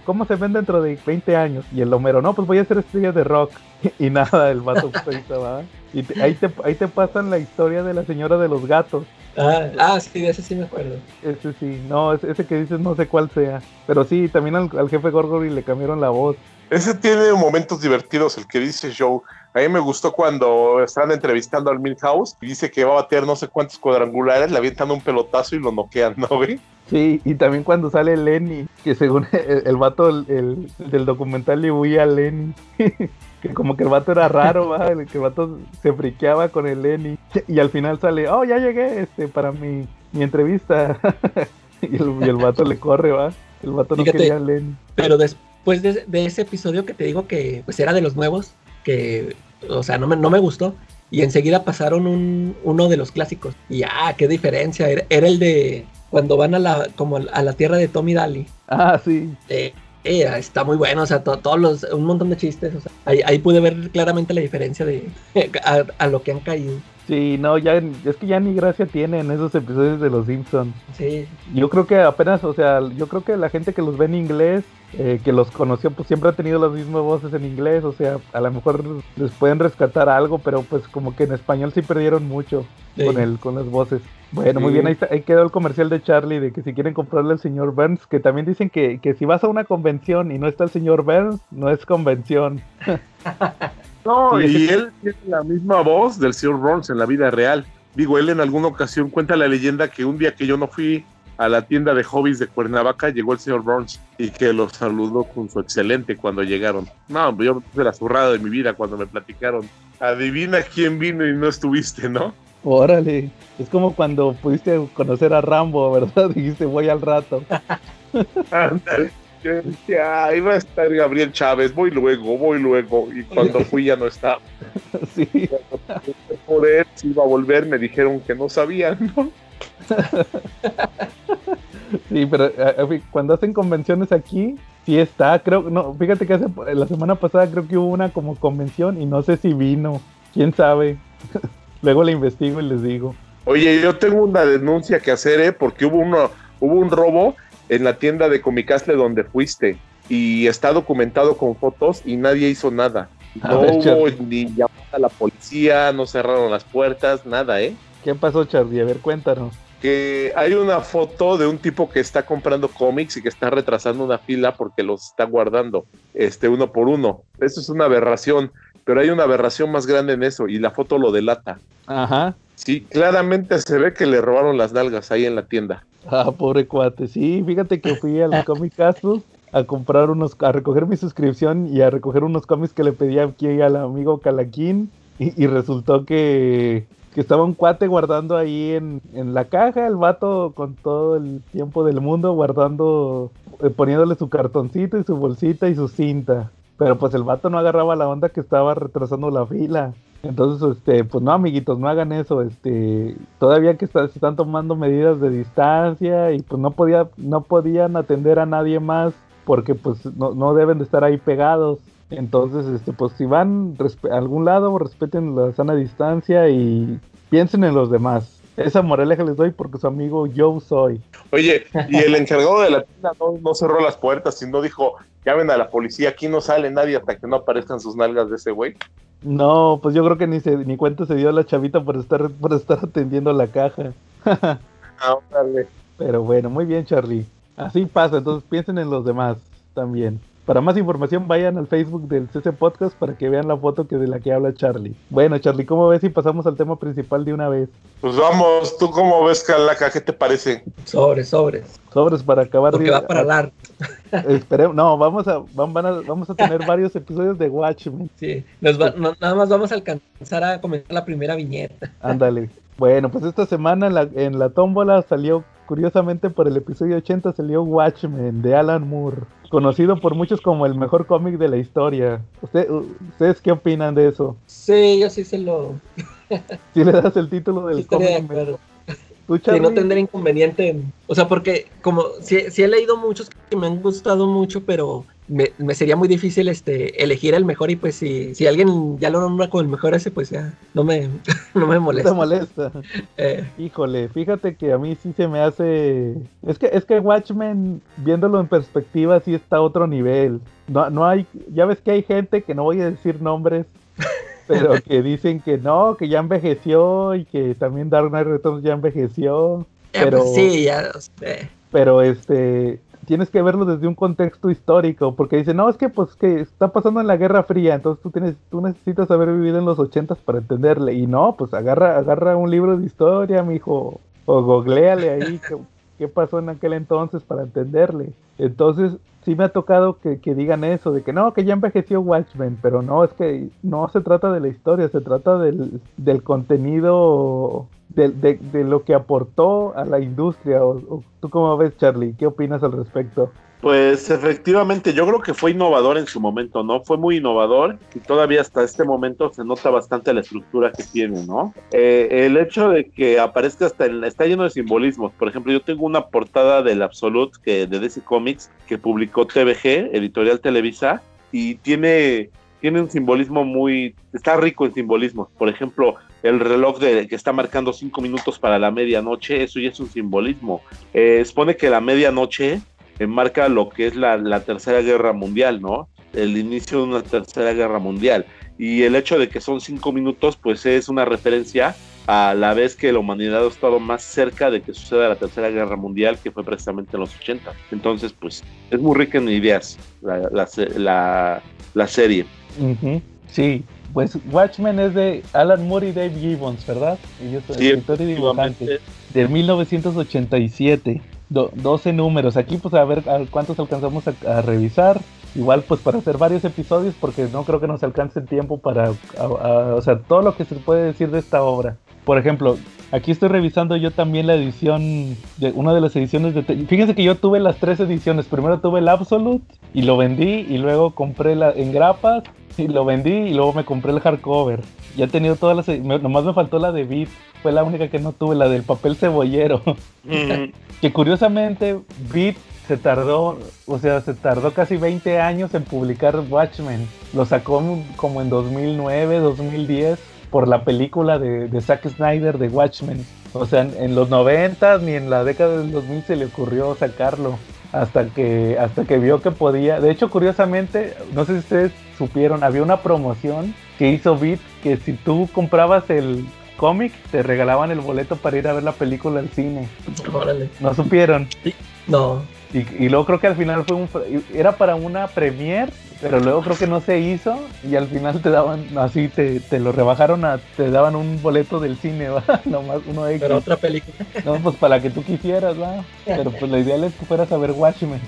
¿Cómo se ven dentro de 20 años? Y el Homero, no, pues voy a ser estrella de rock. y nada, el vato pues, ¿va? Y ahí, te, ahí te pasan la historia de la señora de los gatos. Ah, ah, sí, de ese sí me acuerdo. Ese sí, no, ese, que dices no sé cuál sea. Pero sí, también al, jefe Gorgory le cambiaron la voz. Ese tiene momentos divertidos, el que dice Joe. A mí me gustó cuando están entrevistando al Milhouse y dice que va a batear no sé cuántos cuadrangulares, le avientan un pelotazo y lo noquean, ¿no, güey? Sí, y también cuando sale Lenny, que según el, vato el, del documental le huía a Lenny. que como que el vato era raro, ¿va? que el vato se friqueaba con el Lenny. Y al final sale, oh, ya llegué este, para mi, mi entrevista. y, el, y, vato le corre, va. El vato no quería a Lenny. Pero después de, ese episodio que te digo que pues era de los nuevos, que, o sea, no me, no me gustó. Y enseguida pasaron un, uno de los clásicos. Y ah, qué diferencia. Era, el de cuando van a la, como a la tierra de Tommy Daly. Ah, sí. Eh, eh, está muy bueno, o sea, todos los, un montón de chistes, o sea, ahí, ahí pude ver claramente la diferencia de a, lo que han caído. Sí, no, ya es que ya ni gracia tienen esos episodios de Los Simpsons. Sí. Yo creo que apenas, o sea, yo creo que la gente que los ve en inglés, eh, que los conoció, pues siempre ha tenido las mismas voces en inglés, o sea, a lo mejor les pueden rescatar algo, pero pues como que en español sí perdieron mucho con el, con las voces. Bueno, muy bien, ahí, ahí, quedó el comercial de Charlie de que si quieren comprarle al señor Burns, que también dicen que, que si vas a una convención y no está el señor Burns, no es convención. No, y él tiene la misma voz del señor Burns en la vida real. Digo, él en alguna ocasión cuenta la leyenda que un día que yo no fui a la tienda de hobbies de Cuernavaca, llegó el señor Burns y que los saludó con su excelente cuando llegaron. No, yo me puse la zurrada de mi vida cuando me platicaron. Adivina quién vino y no estuviste, ¿no? Órale, es como cuando pudiste conocer a Rambo, ¿verdad? Dijiste, voy al rato. Yo decía, iba a estar Gabriel Chávez, voy luego, voy luego. Y cuando fui ya no estaba. Sí. Cuando poder, si iba a volver, me dijeron que no sabían, ¿no? Sí, pero eh, eh, cuando hacen convenciones aquí, sí está. Creo, no, fíjate que hace, la semana pasada creo que hubo una como convención y no sé si vino. Quién sabe. Luego la investigo y les digo. Oye, yo tengo una denuncia que hacer, ¿eh? Porque hubo uno, hubo un robo en la tienda de Comicastle donde fuiste y está documentado con fotos y nadie hizo nada. no hubo ni llamada a la policía, no cerraron las puertas, nada, ¿eh? ¿Qué pasó, Charlie? A ver, cuéntanos. Que hay una foto de un tipo que está comprando cómics y que está retrasando una fila porque los está guardando, este, uno por uno. Eso es una aberración, pero hay una aberración más grande en eso y la foto lo delata. Ajá. Sí, claramente se ve que le robaron las nalgas ahí en la tienda. Ah, pobre cuate. Sí, fíjate que fui al Comic Castle a comprar unos, a recoger mi suscripción y a recoger unos cómics que le pedía aquí al amigo Calaquín y, resultó que, que, estaba un cuate guardando ahí en, en, la caja, el vato con todo el tiempo del mundo guardando, eh, poniéndole su cartoncito y su bolsita y su cinta. Pero pues el vato no agarraba la onda que estaba retrasando la fila. Entonces, este, pues no, amiguitos, no hagan eso. Este, todavía que se están tomando medidas de distancia y pues no podía, no podían atender a nadie más porque pues no, no deben de estar ahí pegados. Entonces, este, pues si van a algún lado, respeten la sana distancia y piensen en los demás. Esa moraleja les doy porque su amigo yo soy. Oye, y el encargado de la tienda no, cerró las puertas y no dijo, llamen a la policía, aquí no sale nadie hasta que no aparezcan sus nalgas de ese güey. No, pues yo creo que ni se, ni cuenta se dio a la chavita por estar, por estar atendiendo la caja. ah, Pero bueno, muy bien, Charlie. Así pasa, entonces piensen en los demás también. Para más información vayan al Facebook del CC Podcast para que vean la foto que de la que habla Charlie. Bueno, Charlie, ¿cómo ves si pasamos al tema principal de una vez? Pues vamos, ¿tú cómo ves, Calaca? ¿Qué te parece? Sobres, sobres. Sobres para acabar. Porque va para hablar. Esperemos, no, vamos a, vamos a, tener varios episodios de Watchmen. Sí, nada más vamos a alcanzar a comentar la primera viñeta. Ándale. Bueno, pues esta semana en la, en la tómbola salió, curiosamente por el episodio 80, salió Watchmen de Alan Moore conocido por muchos como el mejor cómic de la historia. ¿Ustedes qué opinan de eso? Sí, yo sí se lo... Si le das el título del cómic. Sí, no tendré inconveniente. O sea, porque como si, he leído muchos que me han gustado mucho, pero me, sería muy difícil este elegir el mejor y pues si, si alguien ya lo nombra como el mejor ese, pues ya no me, no me molesta. No molesta. Eh. Híjole, fíjate que a mí sí se me hace... Es que, es que Watchmen, viéndolo en perspectiva, sí está a otro nivel. No, no hay... Ya ves que hay gente que no voy a decir nombres pero que dicen que no, que ya envejeció y que también Dark Knight Returns ya envejeció. Eh, pero, pues sí, ya Pero este, tienes que verlo desde un contexto histórico, porque dicen, no, es que pues que está pasando en la Guerra Fría, entonces tú tienes, tú necesitas haber vivido en los ochentas para entenderle. Y no, pues agarra, agarra un libro de historia, mijo, o googleale ahí qué, qué pasó en aquel entonces para entenderle. Entonces, sí me ha tocado que, digan eso, de que no, que ya envejeció Watchmen, pero no, es que no se trata de la historia, se trata del, del contenido, de, de, lo que aportó a la industria. O, ¿Tú cómo ves, Charlie? ¿Qué opinas al respecto? Pues efectivamente, yo creo que fue innovador en su momento, ¿no? Fue muy innovador y todavía hasta este momento se nota bastante la estructura que tiene, ¿no? Eh, el hecho de que aparezca hasta en, está lleno de simbolismos. Por ejemplo, yo tengo una portada del Absolute que de DC Comics que publicó TVG, Editorial Televisa, y tiene tiene un simbolismo muy, está rico en simbolismos. Por ejemplo, el reloj de, que está marcando cinco minutos para la medianoche, eso ya es un simbolismo. Eh, expone que la medianoche marca lo que es la, Tercera Guerra Mundial, ¿no? El inicio de una Tercera Guerra Mundial. Y el hecho de que son cinco minutos, pues es una referencia a la vez que la humanidad ha estado más cerca de que suceda la Tercera Guerra Mundial, que fue precisamente en los 80. Entonces, pues es muy rica en ideas la, la, serie. Sí, pues Watchmen es de Alan Moore y Dave Gibbons, ¿verdad? Ellos son sí, y dibujantes de 1987. 12 números. Aquí pues a ver cuántos alcanzamos a, revisar. Igual pues para hacer varios episodios porque no creo que nos alcance el tiempo para, o sea, todo lo que se puede decir de esta obra. Por ejemplo, aquí estoy revisando yo también la edición, de una de las ediciones de... Fíjense que yo tuve las tres ediciones. Primero tuve el Absolute y lo vendí y luego compré la en grapas y lo vendí y luego me compré el hardcover. Ya he tenido todas las... nomás me faltó la de Beat. Fue la única que no tuve, la del papel cebollero. que curiosamente Beat se tardó, o sea, se tardó casi 20 años en publicar Watchmen. Lo sacó como en 2009, 2010 por la película de, Zack Snyder de Watchmen. O sea, en, los 90 ni en la década del 2000 se le ocurrió sacarlo hasta que hasta que vio que podía. De hecho, curiosamente, no sé si ustedes supieron, había una promoción que hizo Beat que si tú comprabas el cómic, te regalaban el boleto para ir a ver la película al cine. Órale. ¿No supieron? No. Y, luego creo que al final fue un... Era para una premiere, pero luego creo que no se hizo y al final te daban, así te, te lo rebajaron a... Te daban un boleto del cine, ¿va? Nomás uno de Pero otra película. No, pues para la que tú quisieras, ¿va? Pero pues la ideal es que fueras a ver Watchmen.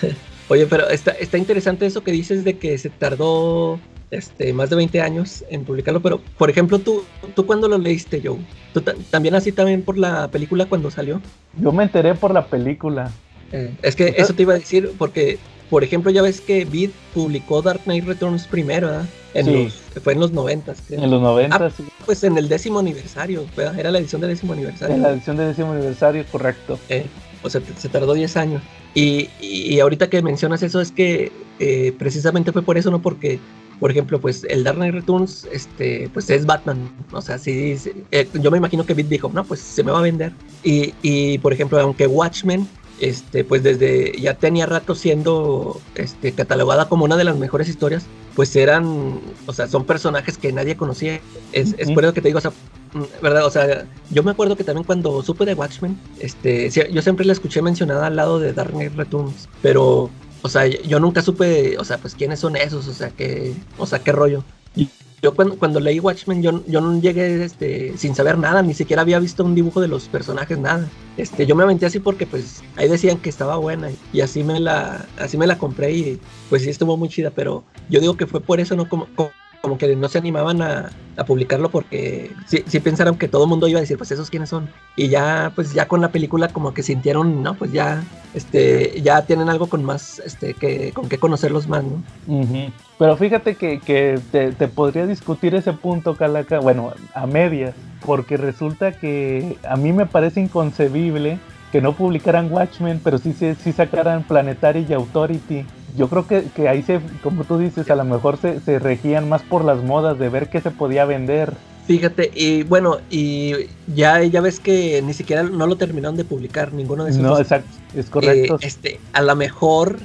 Oye, pero está, está interesante eso que dices de que se tardó este, más de 20 años en publicarlo, pero por ejemplo, tú, tú cuando lo leíste, Joe, ¿Tú también así también por la película cuando salió? Yo me enteré por la película. Eh, es que eso te iba a decir, porque, por ejemplo, ya ves que Beat publicó Dark Knight Returns primero, ¿verdad? En los, fue en los 90. En los 90, ah, sí. Pues en el décimo aniversario, era la edición de décimo aniversario. En la edición de décimo aniversario, correcto. Eh, o sea, se tardó 10 años. Y, y, ahorita que mencionas eso es que eh, precisamente fue por eso, ¿no? Porque por ejemplo, pues el Dark Knight Returns, este, pues es Batman. O sea, sí, eh, yo me imagino que Beat dijo, no, pues se me va a vender. Y, y, por ejemplo, aunque Watchmen, este, pues desde ya tenía rato siendo este, catalogada como una de las mejores historias, pues eran, o sea, son personajes que nadie conocía. Es, es por eso que te digo, o sea, mm, ¿verdad? O sea, yo me acuerdo que también cuando supe de Watchmen, este, yo siempre la escuché mencionada al lado de Dark Knight Returns, pero o sea, yo nunca supe, o sea, pues quiénes son esos, o sea, qué, o sea, qué rollo. Yo cuando, cuando leí Watchmen, yo, yo no llegué este, sin saber nada, ni siquiera había visto un dibujo de los personajes, nada. Este, yo me aventé así porque pues ahí decían que estaba buena y así me la, así me la compré y pues sí estuvo muy chida, pero yo digo que fue por eso, ¿no? como que no se animaban a, publicarlo porque sí, pensaron que todo el mundo iba a decir, pues esos quiénes son. Y ya, pues ya con la película como que sintieron, no, pues ya, este, ya tienen algo con más, este, que, con qué conocerlos más, ¿no? Pero fíjate que, que te, te, podría discutir ese punto, Calaca, bueno, a medias, porque resulta que a mí me parece inconcebible que no publicaran Watchmen, pero sí, sí, sí sacaran Planetary y Authority yo creo que, que, ahí se, como tú dices, a lo mejor se, se, regían más por las modas de ver qué se podía vender. Fíjate, y bueno, y ya, ya ves que ni siquiera no lo terminaron de publicar, ninguno de esos. No, exacto, es correcto. Eh, este, a lo mejor,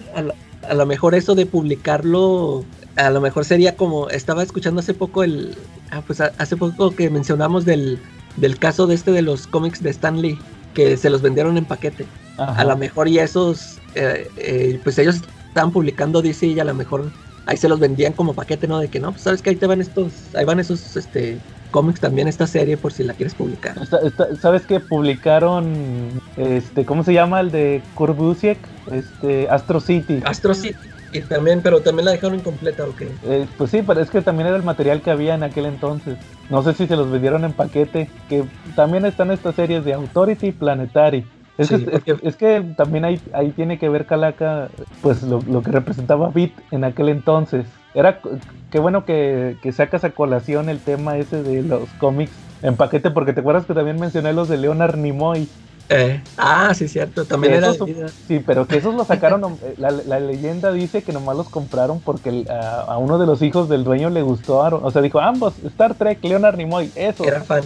a lo mejor eso de publicarlo, a lo mejor sería como, estaba escuchando hace poco el, ah, pues hace poco que mencionamos del, del caso de este de los cómics de Stanley, que se los vendieron en paquete. A lo mejor y esos, eh, eh, pues ellos estaban publicando DC y a lo mejor ahí se los vendían como paquete, ¿no? De que no, pues sabes que ahí te van estos, ahí van esos este cómics también esta serie por si la quieres publicar. ¿Sabes que publicaron este cómo se llama el de Kurbusiek? Este Astro City. Astro City. Y también, pero también la dejaron incompleta, ¿o qué? Eh, pues sí, pero es que también era el material que había en aquel entonces. No sé si se los vendieron en paquete, que también están estas series de Authority y Planetary. Es, que, también ahí, ahí tiene que ver Calaca, pues lo, que representaba Beat en aquel entonces. Era qué bueno que, sacas a colación el tema ese de los cómics en paquete, porque te acuerdas que también mencioné los de Leonard Nimoy. Eh, ah, sí, cierto, también era. sí, pero que esos los sacaron. Eh, la, leyenda dice que nomás los compraron porque a, uno de los hijos del dueño le gustó. O sea, dijo ambos: Star Trek, Leonard Nimoy, eso. Era fan.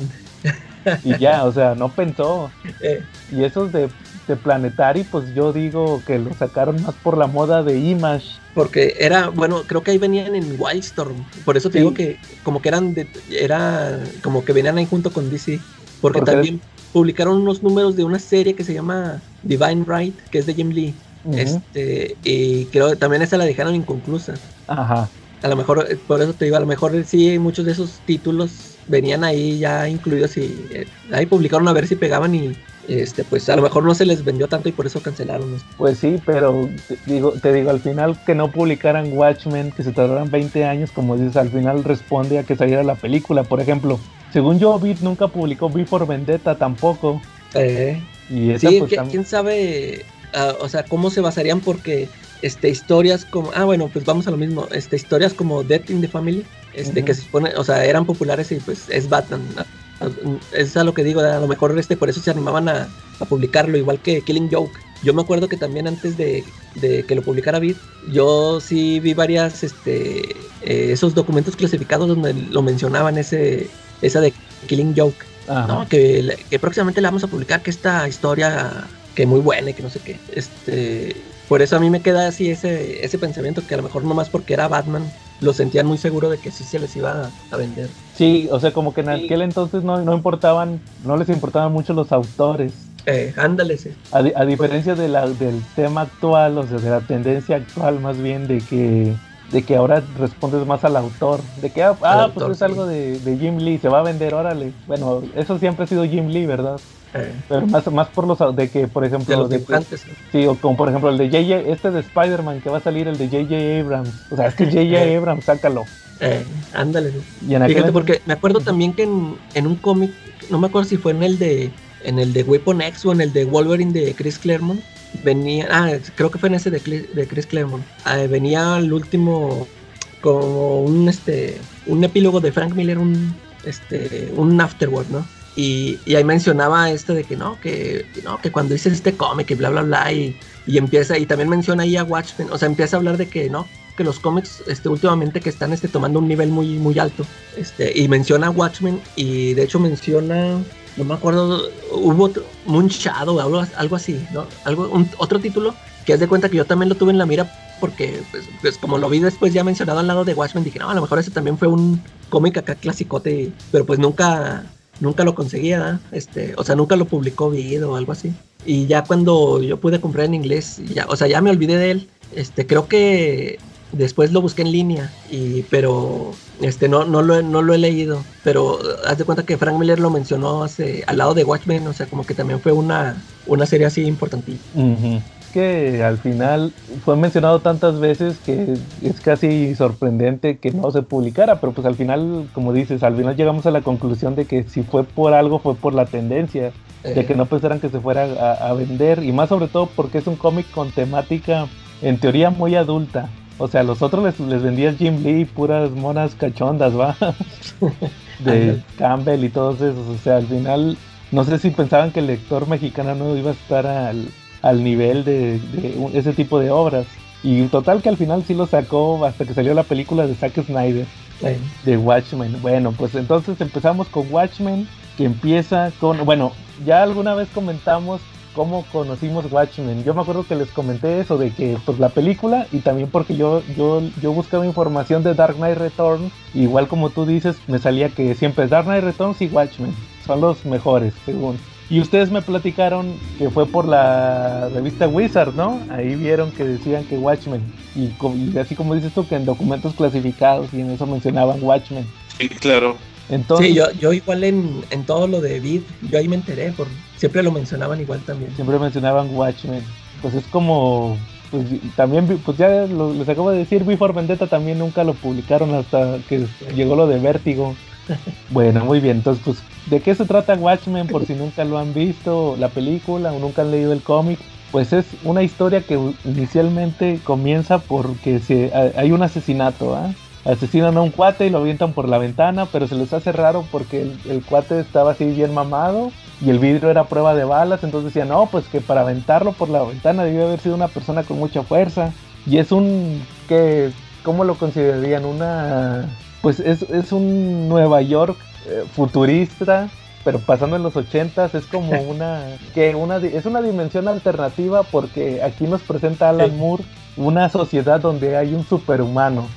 Y ya, o sea, no pensó. Eh. Y esos de, de Planetary, pues yo digo que lo sacaron más por la moda de Image. Porque era, bueno, creo que ahí venían en Wildstorm. Por eso te digo que como que eran, de, era como que venían ahí junto con DC. Porque, también publicaron unos números de una serie que se llama Divine Right, que es de Jim Lee. Este, y creo que también esa la dejaron inconclusa. Ajá. A lo mejor, por eso te digo, a lo mejor sí, muchos de esos títulos venían ahí ya incluidos y eh, ahí publicaron a ver si pegaban y este pues a lo mejor no se les vendió tanto y por eso cancelaron. Pues sí, pero te digo, te digo al final que no publicaran Watchmen, que se tardaran 20 años, como dices, al final responde a que saliera la película, por ejemplo. Según yo, Beat nunca publicó por Vendetta tampoco. Eh, y sí, pues, quién sabe, ah, o sea, cómo se basarían porque este historias como ah bueno pues vamos a lo mismo este historias como Death in the Family este que se supone o sea eran populares y pues es Batman es a lo que digo a lo mejor este por eso se animaban a, publicarlo igual que Killing Joke. Yo me acuerdo que también antes de, que lo publicara Beat yo sí vi varias este eh, esos documentos clasificados donde lo mencionaban ese esa de Killing Joke que, que próximamente la vamos a publicar que esta historia que muy buena y que no sé qué este por eso a mí me queda así ese, ese pensamiento que a lo mejor nomás porque era Batman lo sentían muy seguro de que sí se les iba a, vender. Sí, o sea, como que en aquel entonces no, no importaban, no les importaban mucho los autores. Eh, ándale, A, diferencia de la, del tema actual, o sea, de la tendencia actual más bien de que de que ahora respondes más al autor, de que, ah, ah pues es algo de, de, Jim Lee, se va a vender, órale. Bueno, eso siempre ha sido Jim Lee, ¿verdad? Pero más, más por los de que, por ejemplo, de los sí, o como por ejemplo el de JJ, este de Spider-Man que va a salir, el de JJ Abrams. O sea, es que JJ Abrams, sácalo. Eh, ándale. Fíjate, porque me acuerdo también que en, en un cómic, no me acuerdo si fue en el de en el de Weapon X o en el de Wolverine de Chris Claremont, venía, ah, creo que fue en ese de, de Chris Claremont, ah, venía el último como un este un epílogo de Frank Miller, un este un afterword, ¿no? Y, ahí mencionaba este de que no, que no, que cuando dices este cómic y bla bla bla y, y, empieza y también menciona ahí a Watchmen, o sea, empieza a hablar de que no, que los cómics este últimamente que están este tomando un nivel muy muy alto. Este y menciona a Watchmen y de hecho menciona no me acuerdo, hubo otro, Moon Shadow, algo, algo así, ¿no? Algo, otro título que es de cuenta que yo también lo tuve en la mira porque, pues, pues, como lo vi después ya mencionado al lado de Watchmen, dije, no, a lo mejor ese también fue un cómic acá clasicote, pero pues nunca, nunca lo conseguía, este, o sea, nunca lo publicó o algo así. Y ya cuando yo pude comprar en inglés, ya, o sea, ya me olvidé de él, este, creo que después lo busqué en línea, y, pero este, no, no, lo, no lo he leído, pero haz de cuenta que Frank Miller lo mencionó hace, al lado de Watchmen, o sea, como que también fue una, una serie así importantísima. Que al final fue mencionado tantas veces que es casi sorprendente que no se publicara, pero pues al final, como dices, al final llegamos a la conclusión de que si fue por algo fue por la tendencia, de eh. que no pensaran que se fuera a, a vender, y más sobre todo porque es un cómic con temática en teoría muy adulta, o sea, los otros les, les vendías Jim Lee, puras monas cachondas, ¿va? de Campbell y todos esos. O sea, al final, no sé si pensaban que el lector mexicano no iba a estar al, al nivel de, ese tipo de obras. Y total que al final sí lo sacó hasta que salió la película de Zack Snyder. De Watchmen. Bueno, pues entonces empezamos con Watchmen, que empieza con, bueno, ya alguna vez comentamos cómo conocimos Watchmen. Yo me acuerdo que les comenté eso de que pues la película y también porque yo yo yo buscaba información de Dark Knight Returns, igual como tú dices, me salía que siempre Dark Knight Returns y Watchmen son los mejores, según. Y ustedes me platicaron que fue por la revista Wizard, ¿no? Ahí vieron que decían que Watchmen. Y, y así como dices tú, que en documentos clasificados y en eso mencionaban Watchmen. Sí, claro. Entonces, sí, yo, yo igual en, en, todo lo de Vid, yo ahí me enteré, por, siempre lo mencionaban igual también. Siempre mencionaban Watchmen. Pues es como, pues también, pues ya lo, les acabo de decir, Before Vendetta también nunca lo publicaron hasta que llegó lo de Vértigo. bueno, muy bien, entonces pues, ¿de qué se trata Watchmen? Por si nunca lo han visto, la película o nunca han leído el cómic. Pues es una historia que inicialmente comienza porque hay un asesinato, ¿ah? asesinan a un cuate y lo avientan por la ventana, pero se les hace raro porque el, cuate estaba así bien mamado y el vidrio era prueba de balas, entonces decían, no, pues que para aventarlo por la ventana debió haber sido una persona con mucha fuerza. Y es un, que, ¿cómo lo considerarían? Una, pues es, es un Nueva York eh, futurista, pero pasando en los ochentas es como una, que una, es una dimensión alternativa porque aquí nos presenta Alan Moore una sociedad donde hay un superhumano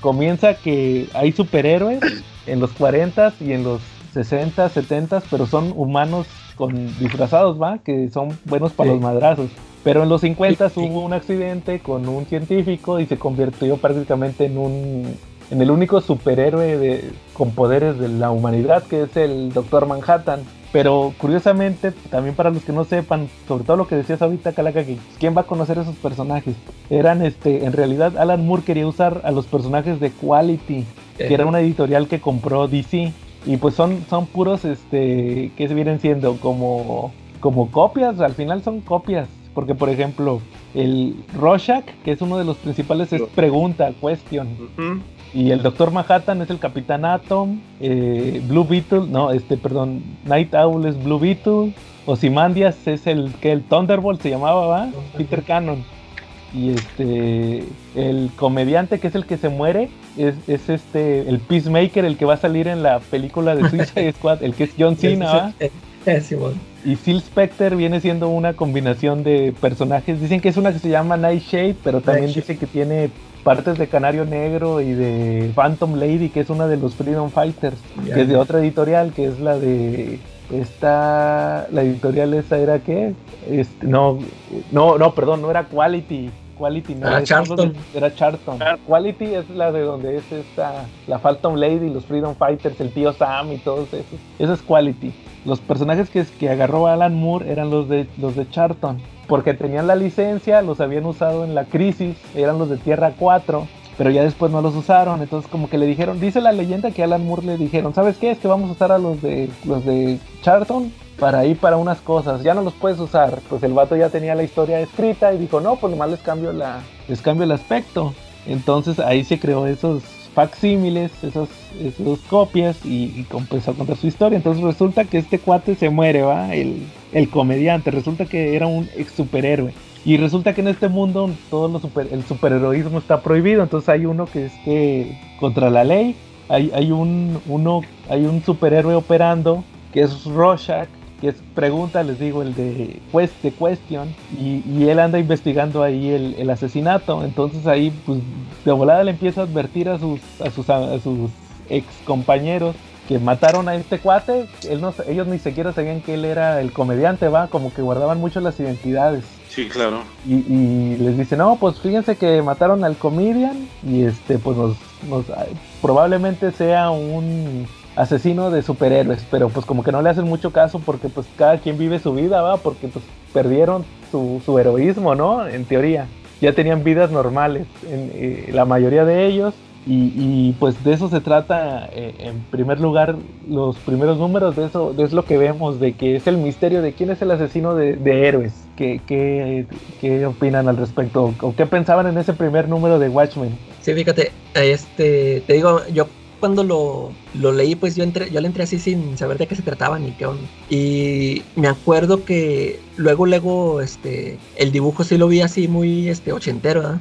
comienza que hay superhéroes en los 40 y en los 60, 70, pero son humanos con disfrazados, ¿va? Que son buenos para los madrazos. Pero en los 50 hubo un accidente con un científico y se convirtió prácticamente en un en el único superhéroe de, con poderes de la humanidad, que es el Doctor Manhattan. Pero curiosamente, también para los que no sepan, sobre todo lo que decías ahorita, Calaca, que quién va a conocer esos personajes. Eran, este, en realidad, Alan Moore quería usar a los personajes de Quality, que era una editorial que compró DC. Y pues son, son puros, este, que se vienen siendo como, como copias, al final son copias. Porque, por ejemplo, el Rorschach, que es uno de los principales, es pregunta, question. Y el Doctor Manhattan es el Capitán Atom. Eh, Blue Beetle, no, este, perdón, Night Owl es Blue Beetle. Ozymandias es el que el Thunderbolt se llamaba, ¿va? Peter Cannon. Y este, el comediante que es el que se muere es, es, este, el Peacemaker, el que va a salir en la película de Suicide Squad, el que es John Cena, ¿va? Y Phil Specter viene siendo una combinación de personajes. Dicen que es una que se llama Nightshade, pero también dice que tiene partes de Canario Negro y de Phantom Lady, que es una de los Freedom Fighters, que es de otra editorial, que es la de esta la editorial esa era qué este, no no no perdón no era Quality Quality no ah, es, Charlton. era Charlton. Quality es la de donde es esta, la Phantom Lady, los Freedom Fighters, el tío Sam y todos esos. Eso es Quality. Los personajes que, que agarró Alan Moore eran los de, los de Charlton. Porque tenían la licencia, los habían usado en la crisis, eran los de Tierra 4 pero ya después no los usaron, entonces como que le dijeron, dice la leyenda que Alan Moore le dijeron, ¿sabes qué? Es que vamos a usar a los de los de Charlton para ir para unas cosas, ya no los puedes usar. Pues el vato ya tenía la historia escrita y dijo, no, pues nomás les cambio, la, les cambio el aspecto. Entonces ahí se creó esos facsímiles, esos, esos copias y, y empezó a contar su historia. Entonces resulta que este cuate se muere, ¿va? El, el comediante, resulta que era un ex superhéroe. Y resulta que en este mundo todo lo super, el superheroísmo está prohibido, entonces hay uno que es que contra la ley, hay, hay un uno, hay un superhéroe operando que es Rorschach, que es pregunta, les digo, el de, quest, de Question, y, y, él anda investigando ahí el, el, asesinato, entonces ahí pues de volada le empieza a advertir a sus, a sus, a sus ex compañeros que mataron a este cuate, él no, ellos ni siquiera sabían que él era el comediante, va, como que guardaban mucho las identidades. Sí, claro. Y, y, les dice, no, pues fíjense que mataron al comedian y este, pues nos, nos, probablemente sea un asesino de superhéroes, pero pues como que no le hacen mucho caso porque pues cada quien vive su vida, va, porque pues perdieron su, su heroísmo, ¿no? En teoría. Ya tenían vidas normales, en, eh, la mayoría de ellos, y, y, pues de eso se trata eh, en primer lugar los primeros números de eso de es lo que vemos de que es el misterio de quién es el asesino de, de héroes. ¿Qué, ¿Qué, qué, opinan al respecto o qué pensaban en ese primer número de Watchmen sí fíjate este te digo yo cuando lo, lo leí pues yo entré yo le entré así sin saber de qué se trataba ni qué onda y me acuerdo que luego luego este el dibujo sí lo vi así muy este ochentero ¿verdad?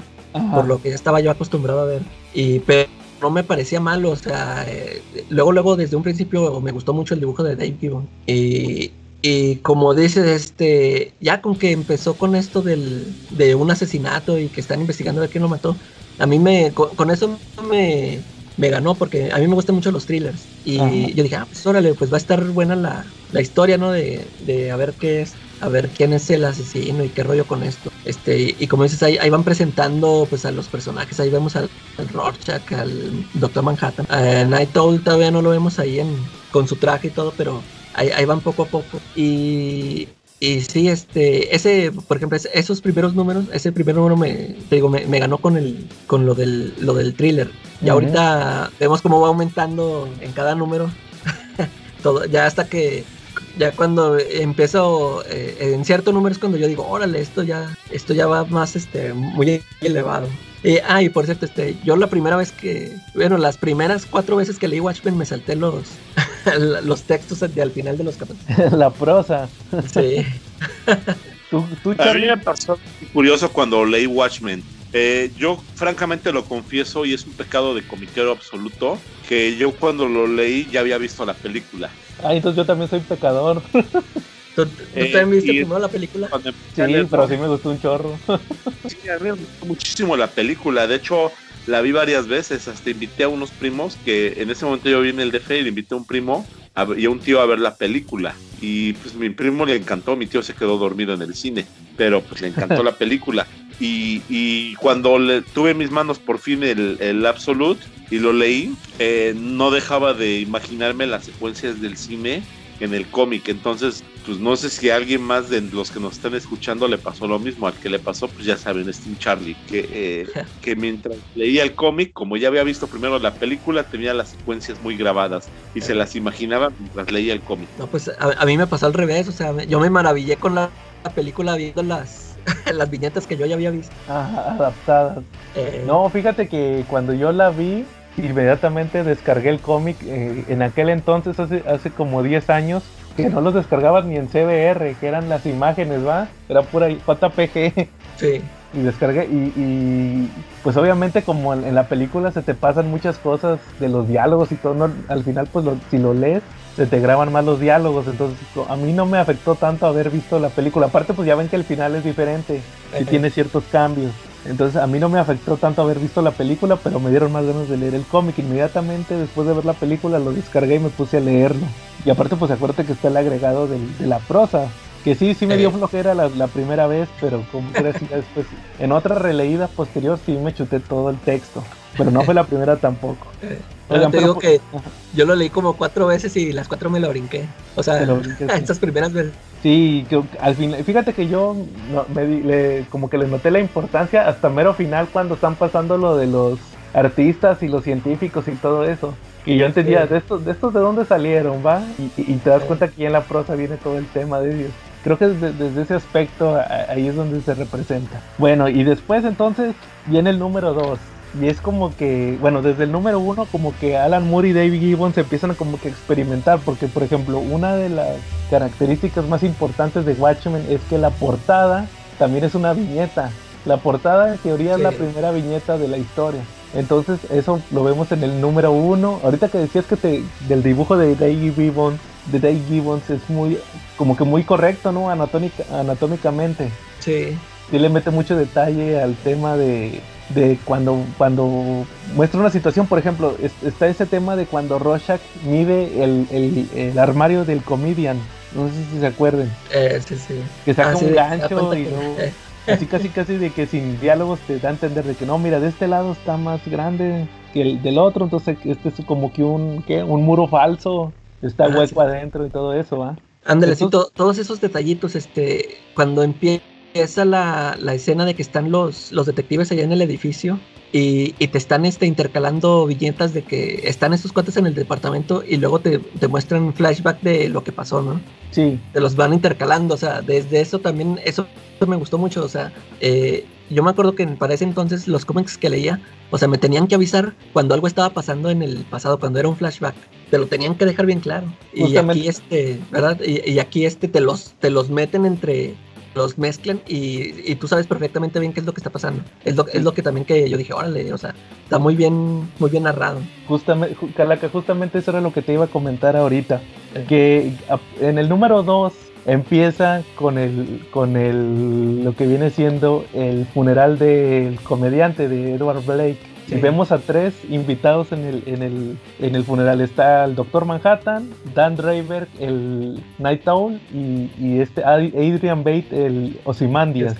por lo que ya estaba yo acostumbrado a ver. Y pero no me parecía malo, o sea, eh, luego, luego desde un principio me gustó mucho el dibujo de Dave Gibbon. Y, y como dices, este, ya con que empezó con esto del, de un asesinato y que están investigando a ver quién lo mató, a mí me, con, con eso me, me ganó porque a mí me gustan mucho los thrillers. Y Ajá. yo dije, ah, pues órale, pues va a estar buena la, la historia, ¿no? De, de a ver qué es a ver quién es el asesino y qué rollo con esto. Este, y, y como dices, ahí, ahí, van presentando pues a los personajes, ahí vemos al, al Rorschach, al Doctor Manhattan. Uh, Night Owl todavía no lo vemos ahí en, con su traje y todo, pero ahí, ahí van poco a poco. Y, y sí, este, ese, por ejemplo, esos primeros números, ese primer número me, te digo, me, me ganó con el, con lo del, lo del thriller. Y uh -huh. ahorita vemos cómo va aumentando en cada número. todo, ya hasta que ya cuando empiezo eh, en ciertos números cuando yo digo órale esto ya esto ya va más este muy elevado eh, ah y por cierto este yo la primera vez que bueno las primeras cuatro veces que leí Watchmen me salté los los textos de, al final de los capítulos. La prosa. Sí. ¿Tú, tú, a mí me pasó curioso cuando leí Watchmen eh, yo francamente lo confieso y es un pecado de comiquero absoluto que yo cuando lo leí ya había visto la película Ah, entonces yo también soy pecador. ¿Tú, ¿tú eh, también viste primero la película? Sí, pero sí me gustó un chorro. sí, a mí me gustó muchísimo la película. De hecho, la vi varias veces. Hasta invité a unos primos que en ese momento yo vi en el DF y le invité a un primo a, y a un tío a ver la película. Y pues mi primo le encantó, mi tío se quedó dormido en el cine, pero pues le encantó la película. Y, y, cuando le, tuve en mis manos por fin el, el Absolute y lo leí, eh, no dejaba de imaginarme las secuencias del cine en el cómic. Entonces, pues no sé si a alguien más de los que nos están escuchando le pasó lo mismo. Al que le pasó, pues ya saben, Tim Charlie, que, eh, que mientras leía el cómic, como ya había visto primero la película, tenía las secuencias muy grabadas y se las imaginaba mientras leía el cómic. No, pues a, a, mí me pasó al revés, o sea, yo me maravillé con la, la película viendo las las viñetas que yo ya había visto. Ajá, adaptadas. Eh... No, fíjate que cuando yo la vi, inmediatamente descargué el cómic. Eh, en aquel entonces, hace, hace como 10 años, que no los descargabas ni en CBR, que eran las imágenes, ¿va? Era pura JPG. Sí. Y descargué, y, y pues obviamente como en, en, la película se te pasan muchas cosas de los diálogos y todo, no, al final pues lo, si lo lees, se te graban más los diálogos, entonces a mí no me afectó tanto haber visto la película, aparte pues ya ven que el final es diferente y uh -huh. tiene ciertos cambios, entonces a mí no me afectó tanto haber visto la película, pero me dieron más ganas de leer el cómic, inmediatamente después de ver la película lo descargué y me puse a leerlo, y aparte pues acuérdate que está el agregado de, de la prosa, Que sí, sí me dio eh. flojera la, la primera vez, pero como que después, en otra releída posterior sí me chuté todo el texto. Pero no fue la primera tampoco. Pero te digo que yo lo leí como cuatro veces y las cuatro me lo brinqué. O sea, estas primeras veces. Sí, que al final, fíjate que yo me, como que le noté la importancia hasta mero final cuando están pasando lo de los artistas y los científicos y todo eso. Y yo entendía, de estos, de estos de dónde salieron, ¿va? Y, te das cuenta que en la prosa viene todo el tema de ellos. Creo que desde, desde ese aspecto ahí es donde se representa. Bueno, y después entonces viene el número dos y es como que, bueno, desde el número uno, como que Alan Moore y David Gibbons empiezan a como que experimentar, porque por ejemplo, una de las características más importantes de Watchmen es que la portada también es una viñeta. La portada en teoría es la primera viñeta de la historia. Entonces eso lo vemos en el número uno. Ahorita que decías que te, del dibujo de David Gibbons, de Dave Gibbons es muy, como que muy correcto, ¿no? Anatómica, anatómicamente. Sí. Sí le mete mucho detalle al tema de, de cuando, cuando muestra una situación, por ejemplo, está ese tema de cuando Rorschach mide el, armario del comedian, no sé si se acuerden. Eh, sí, sí. Que saca ah, un gancho y así casi casi de que sin diálogos te da a entender de que no, mira, de este lado está más grande que el del otro, entonces este es como que un, ¿qué? un muro falso, está ah, hueco adentro y todo eso, ¿va? Ándale, todos esos detallitos, este, cuando empieza esa la, la escena de que están los, los detectives allá en el edificio y, te están este, intercalando viñetas de que están estos cuates en el departamento y luego te, te muestran flashback de lo que pasó, ¿no? Sí. Te los van intercalando, o sea, desde eso también, eso me gustó mucho, o sea, eh, yo me acuerdo que para ese entonces los cómics que leía, o sea, me tenían que avisar cuando algo estaba pasando en el pasado, cuando era un flashback, te lo tenían que dejar bien claro. Y aquí este, ¿verdad? Y, y, aquí este te los, te los meten entre los mezclan y, tú sabes perfectamente bien qué es lo que está pasando. Es lo, es lo que también que yo dije, órale, o sea, está muy bien, muy bien narrado. Justamente, Calaca, justamente eso era lo que te iba a comentar ahorita. Que en el número 2 empieza con el con el lo que viene siendo el funeral del comediante de Edward Blake y vemos a tres invitados en el, en el, en el funeral. Está el Doctor Manhattan, Dan Draver, el Night Owl y, este Adrian Bate, el Ozymandias.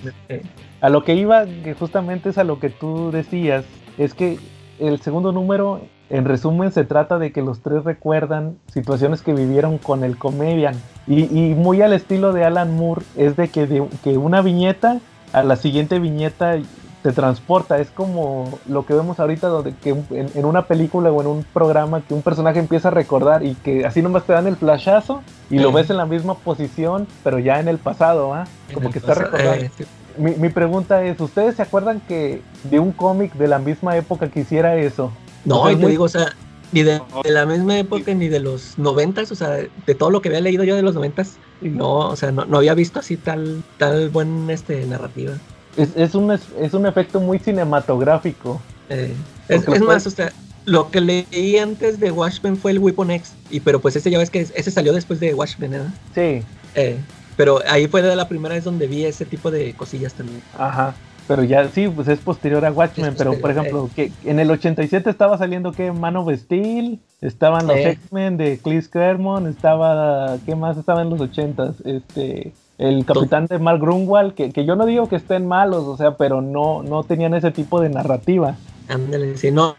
A lo que iba, que justamente es a lo que tú decías, es que el segundo número, en resumen, se trata de que los tres recuerdan situaciones que vivieron con el comedian. Y, y muy al estilo de Alan Moore, es de que, de que una viñeta a la siguiente viñeta te transporta. Es como lo que vemos ahorita donde que en, una película o en un programa que un personaje empieza a recordar y que así nomás te dan el flashazo y lo ves en la misma posición, pero ya en el pasado, ¿ah? Como que está recordando. Eh, mi, pregunta es, ¿ustedes se acuerdan que de un cómic de la misma época que hiciera eso? No, y te digo, o sea, ni de, la misma época ni de los noventas, o sea, de todo lo que había leído yo de los noventas, no, o sea, no, no había visto así tal, tal buen este narrativa es, un, es un efecto muy cinematográfico. Eh, es, más, o sea, lo que leí antes de Watchmen fue el Weapon X, y, pero pues ese ya ves que ese salió después de Watchmen, ¿eh? Sí. Eh, pero ahí fue la primera vez donde vi ese tipo de cosillas también. Ajá. Pero ya sí, pues es posterior a Watchmen, pero por ejemplo, que en el 87 estaba saliendo que Man of Steel, estaban los X-Men de Chris Claremont, estaba ¿qué más estaba en los 80s? Este el capitán de Mark Grunwald, que, que, yo no digo que estén malos, o sea, pero no, no tenían ese tipo de narrativa. Ándale, sí, no,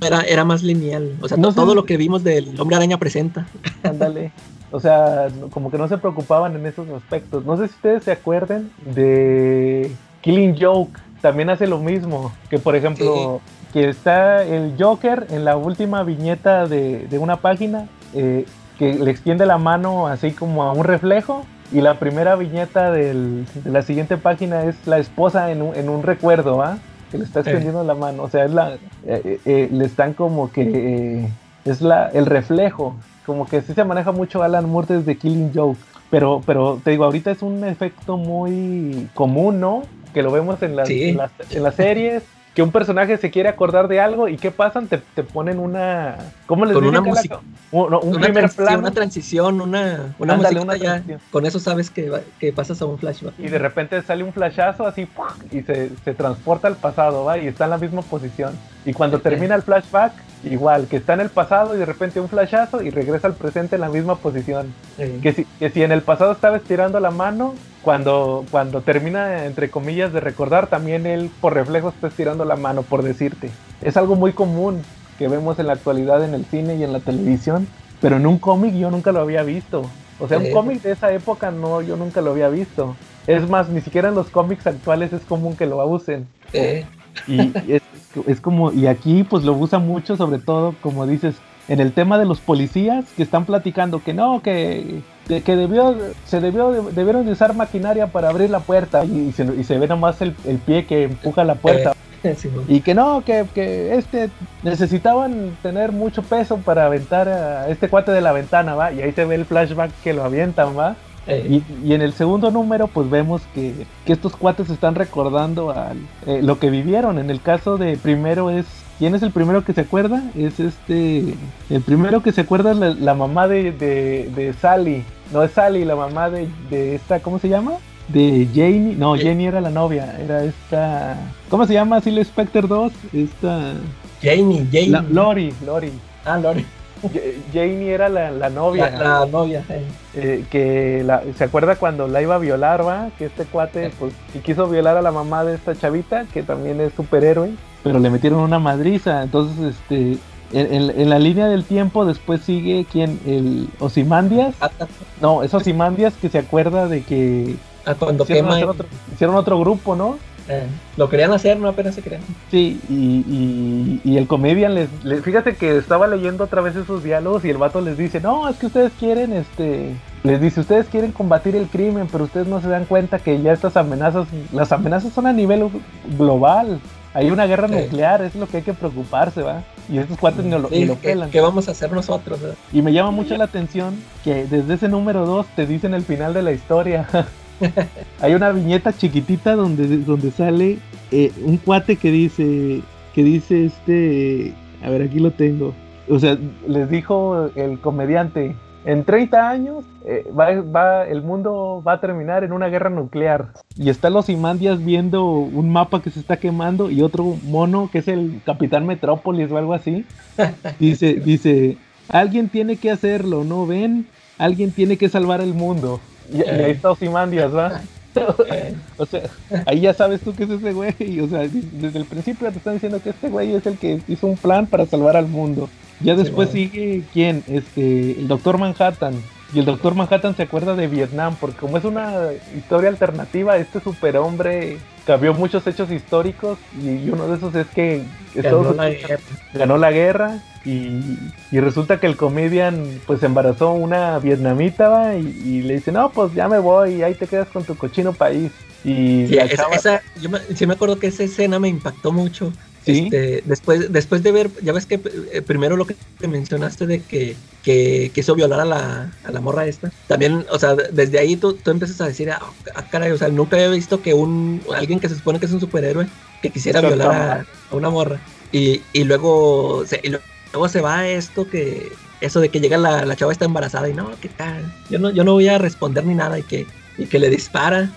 era, era más lineal. O sea, no todo lo que vimos del Hombre Araña presenta. Ándale. O sea, como que no se preocupaban en esos aspectos. No sé si ustedes se acuerden de Killing Joke. También hace lo mismo. Que por ejemplo, que está el Joker en la última viñeta de, de una página. Eh, que le extiende la mano así como a un reflejo y la primera viñeta de la siguiente página es la esposa en un, en un recuerdo, ¿ah? Que le está extendiendo la mano. O sea, es la, eh, eh, le están como que. es la, el reflejo. Como que sí se maneja mucho Alan Moore desde Killing Joke. Pero, pero te digo, ahorita es un efecto muy común, ¿no? Que lo vemos en las, en las series que un personaje se quiere acordar de algo y ¿qué pasan? Te, te ponen una... ¿Cómo les Con una música. Un, un una primer plano. Una transición, una, una música ya. Con eso sabes que, que, pasas a un flashback. Y de repente sale un flashazo así y se, se transporta al pasado, ¿va? Y está en la misma posición. Y cuando termina el flashback, igual, que está en el pasado y de repente un flashazo y regresa al presente en la misma posición. Que, si, que si en el pasado estaba estirando la mano, cuando, cuando termina, entre comillas, de recordar, también él por reflejo está estirando la mano, por decirte. Es algo muy común que vemos en la actualidad en el cine y en la televisión, pero en un cómic yo nunca lo había visto. O sea, un cómic de esa época no, yo nunca lo había visto. Es más, ni siquiera en los cómics actuales es común que lo usen. Y es, como, y aquí pues lo usa mucho, sobre todo, como dices, en el tema de los policías que están platicando que no, que, que debió, se debió, debieron de usar maquinaria para abrir la puerta y, se, y se ve nomás el, el, pie que empuja la puerta. y que no, que, que, este necesitaban tener mucho peso para aventar a este cuate de la ventana, va, y ahí se ve el flashback que lo avientan, va. Y, en el segundo número, pues vemos que, estos cuates están recordando al, eh, lo que vivieron. En el caso de primero es. ¿Quién es el primero que se acuerda? Es este. El primero que se acuerda es la, mamá de, de, Sally. No es Sally, la mamá de, de esta. ¿Cómo se llama? De Janie. No, Janie era la novia. Era esta. ¿Cómo se llama? Silly Specter 2. Esta. Janie, Janie. Lori, Lori. Ah, Lori. Janie era la, novia. La, novia, eh, que se acuerda cuando la iba a violar, va, que este cuate, pues, y quiso violar a la mamá de esta chavita, que también es superhéroe, pero le metieron una madriza. Entonces, este, en, la línea del tiempo después sigue quien, el Osimandias. No, es Osimandias que se acuerda de que ah, cuando hicieron otro grupo, ¿no? Eh, lo querían hacer, no apenas se crean. Sí, y, y, el comedian les, Fíjate que estaba leyendo otra vez esos diálogos y el vato les dice: No, es que ustedes quieren, este. Les dice: Ustedes quieren combatir el crimen, pero ustedes no se dan cuenta que ya estas amenazas. Las amenazas son a nivel global. Hay una guerra nuclear, es lo que hay que preocuparse, ¿va? Y estos cuates no lo, lo pelan. ¿Qué vamos a hacer nosotros? Y me llama mucho la atención que desde ese número 2 te dicen el final de la historia. Hay una viñeta chiquitita donde, donde sale eh, un cuate que dice, que dice este, a ver, aquí lo tengo. O sea, les dijo el comediante, en 30 años eh, va, el mundo va a terminar en una guerra nuclear. Y están los Imandias viendo un mapa que se está quemando y otro mono que es el Capitán Metrópolis o algo así. Dice, dice, alguien tiene que hacerlo, ¿no ven? Alguien tiene que salvar el mundo. Y, ahí está Osimandias, ¿va? o sea, ahí ya sabes tú que es ese güey. O sea, desde el principio te están diciendo que este güey es el que hizo un plan para salvar al mundo. Ya después sigue quién, este, el Doctor Manhattan. Y el Doctor Manhattan se acuerda de Vietnam, porque como es una historia alternativa, este superhombre cambió muchos hechos históricos y uno de esos es que ganó, la, guerra. ganó la guerra y, resulta que el comedian pues embarazó una vietnamita y, le dice, no, pues ya me voy y ahí te quedas con tu cochino país. Y sí, esa, yo me, sí me acuerdo que esa escena me impactó mucho este, después, después de ver, ya ves que eh, primero lo que te mencionaste de que, que quiso violar a la, a la morra esta, también, o sea, desde ahí tú, tú empiezas a decir, ah, ah, caray, o sea, nunca había visto que un, alguien que se supone que es un superhéroe, que quisiera violar a, una morra. Y, y luego, se, y luego se va esto que, eso de que llega la, la chava está embarazada y no, ¿qué tal? Yo no, yo no voy a responder ni nada y que, y que le dispara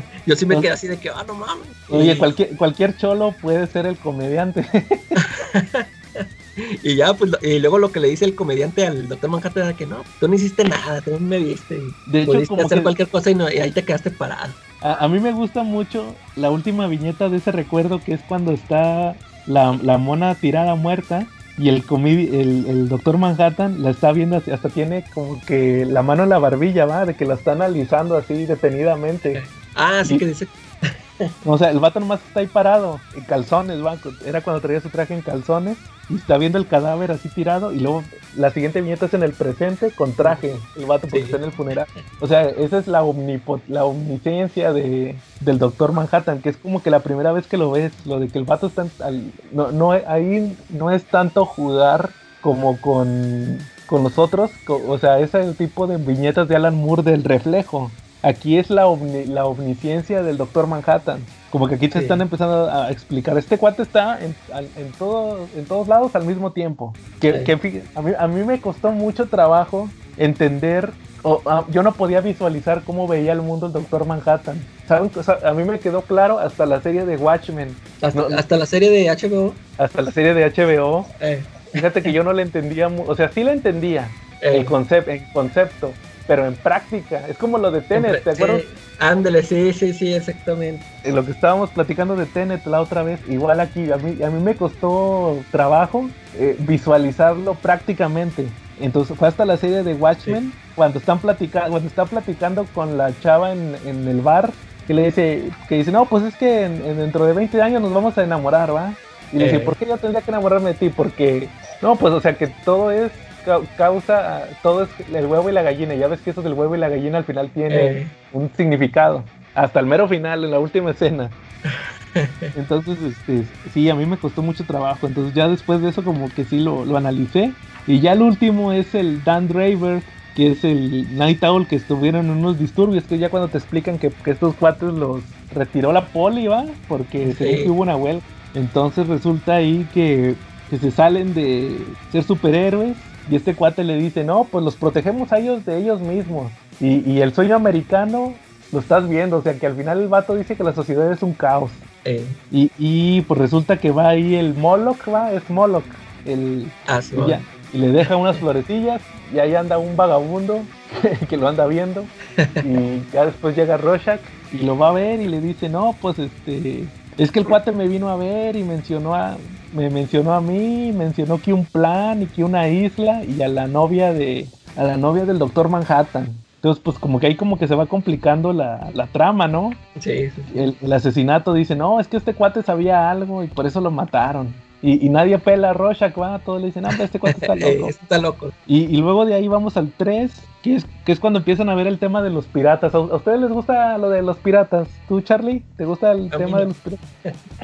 Yo sí me quedé así de que, ah, no mames. Oye, cualquier, cualquier cholo puede ser el comediante. y ya, pues, y luego lo que le dice el comediante al doctor Manhattan era que no, tú no hiciste nada, tú me viste. De hecho, Pudiste hacer cualquier cosa y, ahí te quedaste parado. A, mí me gusta mucho la última viñeta de ese recuerdo que es cuando está la, la mona tirada muerta y el, el, el, doctor Manhattan la está viendo, hasta tiene como que la mano en la barbilla, ¿va? De que la está analizando así detenidamente. Ah, sí que dice. O sea, el vato nomás está ahí parado, en calzones, ¿va? Era cuando traía su traje en calzones y está viendo el cadáver así tirado y luego la siguiente viñeta es en el presente con traje, el vato porque está en el funeral. O sea, esa es la, la omnisciencia de, del Doctor Manhattan, que es como que la primera vez que lo ves, lo de que el vato está... no, no, ahí no es tanto jugar como con, con nosotros, o sea, es el tipo de viñetas de Alan Moore del reflejo. Aquí es la, la omnisciencia del Doctor Manhattan. Como que aquí te están empezando a explicar. Este cuate está en, en, todo, en todos lados al mismo tiempo. Que, que a, mí, a, mí, me costó mucho trabajo entender. O, ah, yo no podía visualizar cómo veía el mundo el Doctor Manhattan. ¿Saben? a mí me quedó claro hasta la serie de Watchmen. ¿Hasta, la serie de HBO? Hasta la serie de HBO. Eh Fíjate que yo no le entendía, o sea, sí le entendía el, el concepto, pero en práctica, es como lo de Tenet, ¿te acuerdas? ándale, sí, sí, sí, exactamente. En lo que estábamos platicando de Tenet la otra vez, igual aquí, a mí, a mí me costó trabajo eh, visualizarlo prácticamente. Entonces fue hasta la serie de Watchmen, cuando están platicando, cuando está platicando con la chava en, en, el bar, que le dice, que dice, no, pues es que dentro de 20 años nos vamos a enamorar, ¿va? Y le dice, eh. ¿por qué yo tendría que enamorarme de ti? Porque, no, pues o sea que todo es causa, todo es el huevo y la gallina. Ya ves que eso del huevo y la gallina al final tiene eh. un significado. Hasta el mero final, en la última escena. Entonces, este, sí, a mí me costó mucho trabajo. Entonces ya después de eso como que sí lo, lo analicé. Y ya el último es el Dan Draver, que es el Night Owl que estuvieron en unos disturbios, que ya cuando te explican que, estos cuatro los retiró la poli, ¿va? Porque se hubo una huelga. Entonces resulta ahí que, que se salen de ser superhéroes y este cuate le dice, no, pues los protegemos a ellos de ellos mismos. Y, el sueño americano lo estás viendo, o sea que al final el vato dice que la sociedad es un caos. Eh. Y, pues resulta que va ahí el Moloch, va, es Moloch. El, ah, y, le deja unas florecillas y ahí anda un vagabundo que lo anda viendo. Y ya después llega Rorschach y lo va a ver y le dice, no, pues este, es que el cuate me vino a ver y mencionó a, me mencionó a mí, mencionó que un plan y que una isla y a la novia de a la novia del doctor Manhattan. Entonces, pues como que ahí como que se va complicando la, trama, ¿no? Sí, sí. El, el, asesinato dice, no, es que este cuate sabía algo y por eso lo mataron. Y, nadie pela a Rorschach, ¿va? Todos le dicen, ah, este cuate está loco. está loco. Y, luego de ahí vamos al 3, que es, que es cuando empiezan a ver el tema de los piratas. ¿A, ustedes les gusta lo de los piratas? ¿Tú, Charlie? ¿Te gusta el tema de los piratas?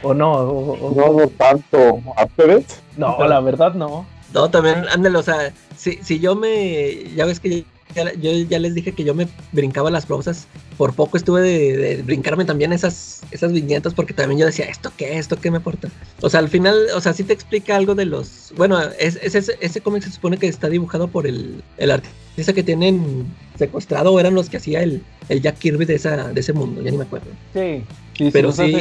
¿O no? O, No, tanto. ¿A ustedes? No, la verdad no. No, también, ándale, o sea, si, si yo me. Ya ves que yo ya les dije que yo me brincaba las rosas. Por poco estuve de, brincarme también esas, esas viñetas porque también yo decía, ¿esto qué? ¿Esto qué me aporta? O sea, al final, o sea, sí te explica algo de los... Bueno, es, ese cómic se supone que está dibujado por el, el artista que tienen secuestrado o eran los que hacía el, el Jack Kirby de, esa, de ese mundo, ya ni me acuerdo. Sí, pero sí,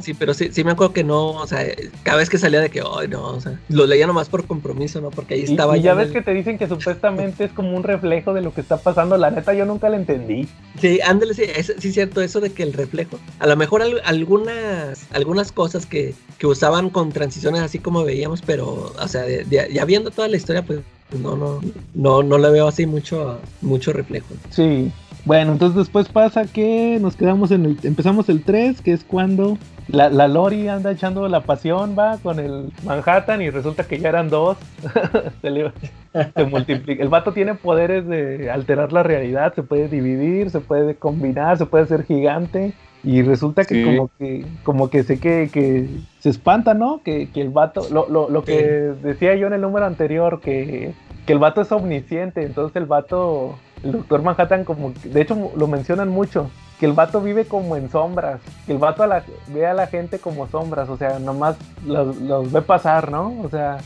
sí, pero sí, sí me acuerdo que no, o sea, cada vez que salía de que, ay, no, o sea, lo leía nomás por compromiso, ¿no? Porque ahí estaba. Y, ya ves que te dicen que supuestamente es como un reflejo de lo que está pasando, la neta yo nunca lo entendí. Sí, ándale, sí, es, sí, cierto, eso de que el reflejo. A lo mejor algunas, algunas cosas que, que usaban con transiciones así como veíamos, pero, o sea, ya viendo toda la historia, pues no, no, no, no le veo así mucho, mucho reflejo. Sí, bueno, entonces después pasa que nos quedamos en el. Empezamos el 3, que es cuando la, la Lori anda echando la pasión, va, con el Manhattan y resulta que ya eran dos. se, multiplica. El vato tiene poderes de alterar la realidad, se puede dividir, se puede combinar, se puede hacer gigante. Y resulta que como que como que sé que, que se espanta, ¿no? Que, que el vato, lo, lo, lo que decía yo en el número anterior, que, que el vato es omnisciente, entonces el vato el doctor Manhattan como, de hecho lo mencionan mucho, que el vato vive como en sombras, que el vato ve a la gente como sombras, o sea, nomás los, ve pasar, ¿no? O sea,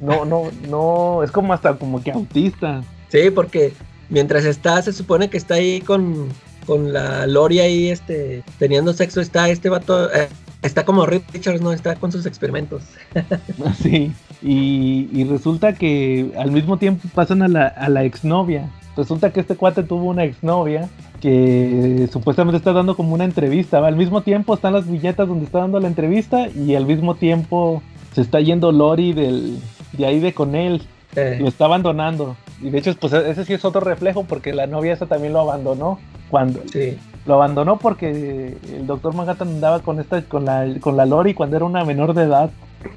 no, no, no, es como hasta como que autista. Sí, porque mientras está, se supone que está ahí con, con la Lori ahí, este, teniendo sexo, está este vato, eh, está como Richards, ¿no? Está con sus experimentos. sí, y, y, resulta que al mismo tiempo pasan a la, a la exnovia, Resulta que este cuate tuvo una exnovia que supuestamente está dando como una entrevista. Al mismo tiempo están las viñetas donde está dando la entrevista y al mismo tiempo se está yendo Lori del, de ahí de con él. Lo está abandonando. Y de hecho, pues ese sí es otro reflejo porque la novia esa también lo abandonó. Cuando sí. lo abandonó porque el doctor Manhattan andaba con esta, con la, con la Lori cuando era una menor de edad.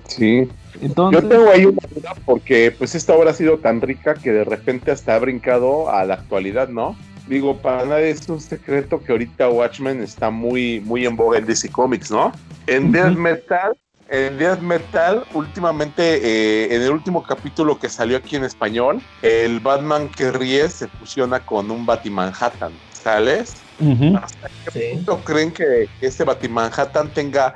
Sí. Entonces... Yo tengo ahí una duda porque pues esta obra ha sido tan rica que de repente hasta ha brincado a la actualidad, ¿no? Digo, para nadie es un secreto que ahorita Watchmen está muy, muy en boga en DC Comics, ¿no? En Death Metal, en Death Metal, últimamente, eh, en el último capítulo que salió aquí en español, el Batman que ríe se fusiona con un Batimanhattan, ¿sales? ¿Hasta qué punto creen que este Batimanhattan tenga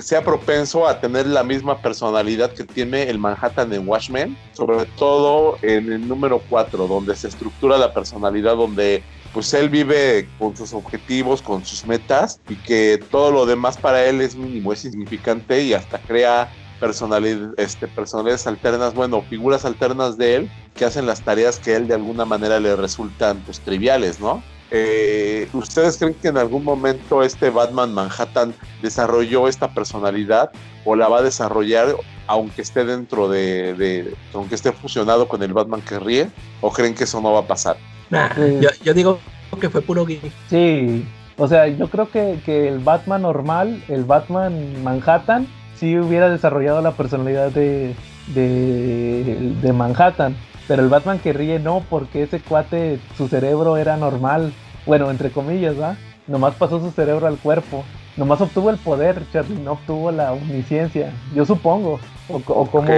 sea propenso a tener la misma personalidad que tiene el Manhattan en Watchmen, sobre todo en el número 4, donde se estructura la personalidad, donde pues él vive con sus objetivos, con sus metas y que todo lo demás para él es mínimo, es insignificante y hasta crea personalidad, este, personalidades alternas, bueno, figuras alternas de él que hacen las tareas que él de alguna manera le resultan pues triviales, ¿no? Eh, ¿Ustedes creen que en algún momento este Batman Manhattan desarrolló esta personalidad o la va a desarrollar aunque esté dentro de, aunque esté fusionado con el Batman que ríe? ¿O creen que eso no va a pasar? yo, digo que fue puro gay. Sí, o sea, yo creo que, que el Batman normal, el Batman Manhattan, sí hubiera desarrollado la personalidad de, de, Manhattan. Pero el Batman que ríe no, porque ese cuate, su cerebro era normal. Bueno, entre comillas, ¿va? Nomás pasó su cerebro al cuerpo. Nomás obtuvo el poder, Charlie, no obtuvo la omnisciencia. Yo supongo. O, como.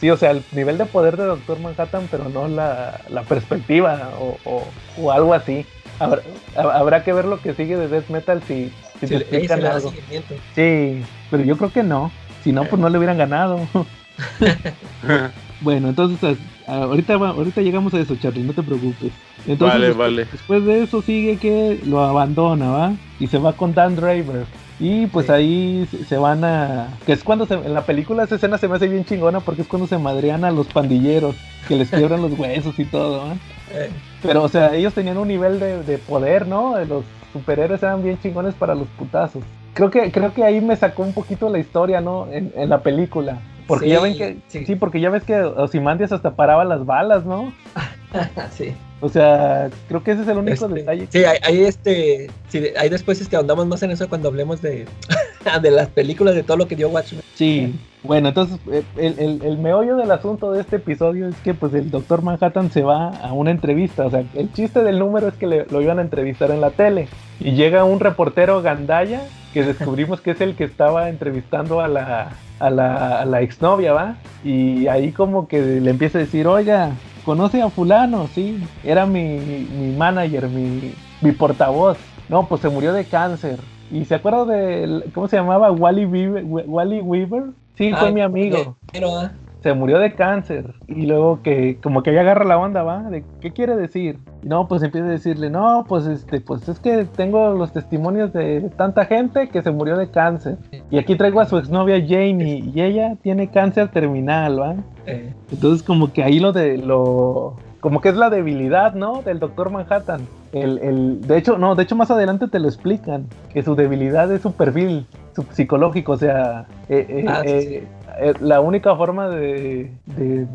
Sí, o sea, el nivel de poder de Doctor Manhattan, pero no la, perspectiva o, o, algo así. Habrá, habrá, que ver lo que sigue de Death Metal si, si te explican algo. Sí, pero yo creo que no. Si no, pues no le hubieran ganado. bueno, entonces ahorita, ahorita llegamos a eso, Charlie, no te preocupes. Entonces, vale, vale. Después de eso sigue que lo abandona, ¿va? Y se va con Dan Driver. Y pues ahí se van a... Que es cuando se... en la película esa escena se me hace bien chingona porque es cuando se madrean a los pandilleros, que les quiebran los huesos y todo, ¿va? Eh. Pero, o sea, ellos tenían un nivel de, de poder, ¿no? Los superhéroes eran bien chingones para los putazos creo que creo que ahí me sacó un poquito la historia, ¿no? En, la película. Porque ya ven que sí. porque ya ves que Osimandias hasta paraba las balas, ¿no? sí. O sea, creo que ese es el único este, detalle. Sí, ahí este, sí, ahí después este ahondamos más en eso cuando hablemos de, de las películas, de todo lo que dio Watchmen. Sí, bueno, entonces eh, el, el, meollo del asunto de este episodio es que pues el doctor Manhattan se va a una entrevista, o sea, el chiste del número es que le, lo iban a entrevistar en la tele y llega un reportero Gandaya que descubrimos que es el que estaba entrevistando a la, a la, a la exnovia, ¿va? Y ahí como que le empieza a decir, oiga, ¿conoce a fulano? Sí, era mi, mi, manager, mi, mi portavoz. No, pues se murió de cáncer. ¿Y se acuerda de, cómo se llamaba? Wally Weaver. Wally Weaver? Sí, fue mi amigo. Pero, se murió de cáncer. Y luego que como que ella agarra la onda, ¿va? De, ¿Qué quiere decir? Y no, pues empieza a decirle, no, pues este, pues es que tengo los testimonios de tanta gente que se murió de cáncer. Y aquí traigo a su exnovia Janie y ella tiene cáncer terminal, ¿va? Entonces como que ahí lo de lo como que es la debilidad, ¿no? Del Doctor Manhattan. El, el, de hecho, no, de hecho más adelante te lo explican, que su debilidad es su perfil su psicológico, o sea, eh, eh, ah, eh, la única forma de,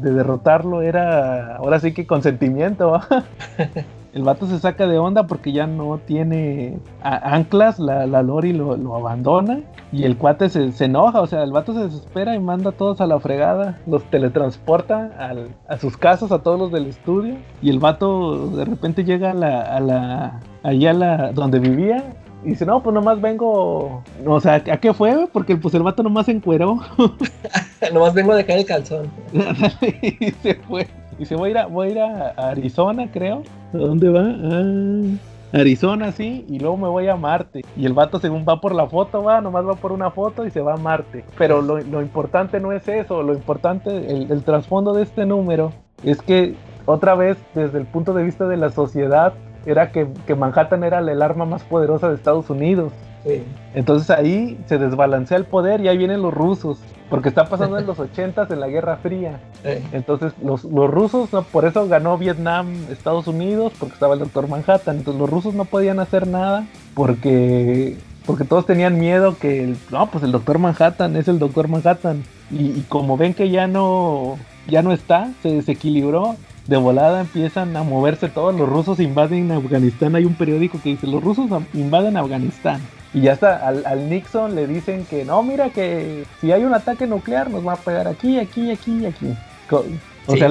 derrotarlo era ahora sí que consentimiento. el vato se saca de onda porque ya no tiene anclas, la, la Lori lo, lo, abandona y el cuate se, enoja, o sea, el vato se desespera y manda a todos a la fregada, los teletransporta a sus casas, a todos los del estudio y el vato de repente llega a la, a la allá la donde vivía y dice, no, pues nomás vengo. O sea, ¿a qué fue? Porque pues el vato nomás se encueró. nomás vengo a dejar el calzón. y se fue. Y dice, voy a ir a, voy a, ir a Arizona, creo. ¿A dónde va? Ah, Arizona, sí, y luego me voy a Marte. Y el vato, según va por la foto, va, nomás va por una foto y se va a Marte. Pero lo, lo importante no es eso, lo importante, el, el trasfondo de este número es que, otra vez, desde el punto de vista de la sociedad, era que, Manhattan era el arma más poderosa de Estados Unidos. Entonces ahí se desbalancea el poder y ahí vienen los rusos, porque está pasando en los 80 en la Guerra Fría. Entonces los, rusos, no, por eso ganó Vietnam Estados Unidos, porque estaba el Doctor Manhattan. Entonces los rusos no podían hacer nada porque, porque todos tenían miedo que, el, no, pues el Doctor Manhattan es el Doctor Manhattan. Y, como ven que ya no, ya no está, se desequilibró, de volada empiezan a moverse todos, los rusos invaden Afganistán, hay un periódico que dice, los rusos invaden Afganistán. Y ya está, al, Nixon le dicen que no, mira que si hay un ataque nuclear nos va a pegar aquí, aquí, aquí, aquí. O sea,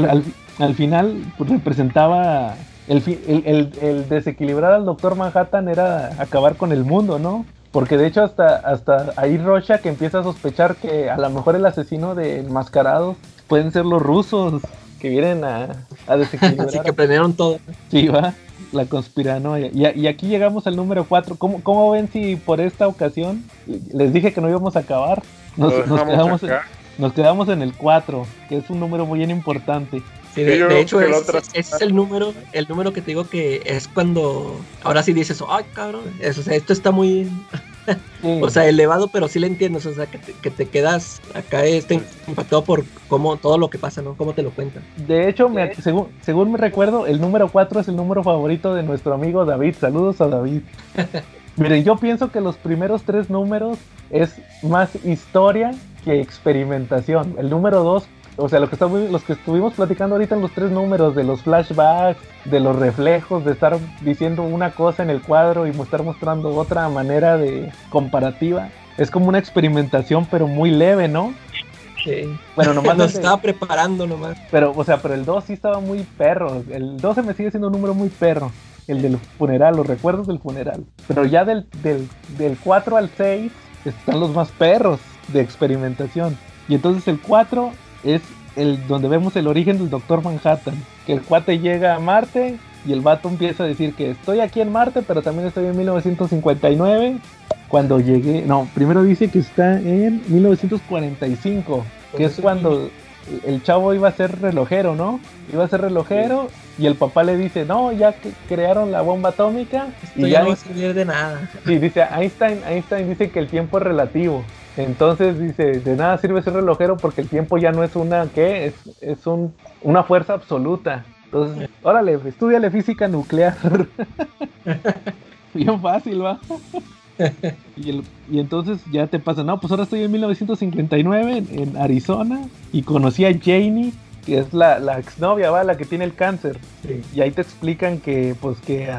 al, final pues, representaba el, el, el, desequilibrar al Doctor Manhattan era acabar con el mundo, ¿no? Porque de hecho hasta, hasta ahí Rocha que empieza a sospechar que a lo mejor el asesino de enmascarados pueden ser los rusos que vienen a, a desequilibrar. Así que planearon todo. Sí, va, la conspiranoia. Y, y aquí llegamos al número 4. ¿Cómo, ¿Cómo, ven si por esta ocasión les dije que no íbamos a acabar? Nos, quedamos, en, nos quedamos en el 4, que es un número muy bien importante. Sí, de, hecho, ese es, el número, el número que te digo que es cuando ahora sí dices, ay cabrón, o sea, esto está muy, o sea, elevado, pero sí le entiendes, o sea, que te, que te quedas acá este impactado por cómo todo lo que pasa, ¿no? Cómo te lo cuentan. De hecho, me, según, según me recuerdo, el número 4 es el número favorito de nuestro amigo David. Saludos a David. Miren, yo pienso que los primeros tres números es más historia que experimentación. El número 2 o sea, lo que estamos, los que estuvimos platicando ahorita en los tres números, de los flashbacks, de los reflejos, de estar diciendo una cosa en el cuadro y estar mostrando otra manera de comparativa, es como una experimentación, pero muy leve, ¿no? Sí. Bueno, nomás nos estaba preparando nomás. Pero, o sea, pero el 2 sí estaba muy perro. El 12 me sigue siendo un número muy perro. El del funeral, los recuerdos del funeral. Pero ya del, del, del 4 al 6 están los más perros de experimentación. Y entonces el 4 es el donde vemos el origen del Doctor Manhattan, que el cuate llega a Marte y el vato empieza a decir que estoy aquí en Marte, pero también estoy en 1959. Cuando llegué, no, primero dice que está en 1945, que es cuando el chavo iba a ser relojero, ¿no? Iba a ser relojero y el papá le dice, no, ya crearon la bomba atómica. y ya no va a servir de nada. Sí, dice Einstein, Einstein dice que el tiempo es relativo. Entonces dice, de nada sirve ser relojero porque el tiempo ya no es una, ¿qué? Es, es un, una fuerza absoluta. Entonces, órale, estudiale física nuclear. Bien fácil, va. y, y, entonces ya te pasa, no, pues ahora estoy en 1959 en, Arizona y conocí a Janie, que es la, la exnovia, ¿va? La que tiene el cáncer. Y ahí te explican que, pues, que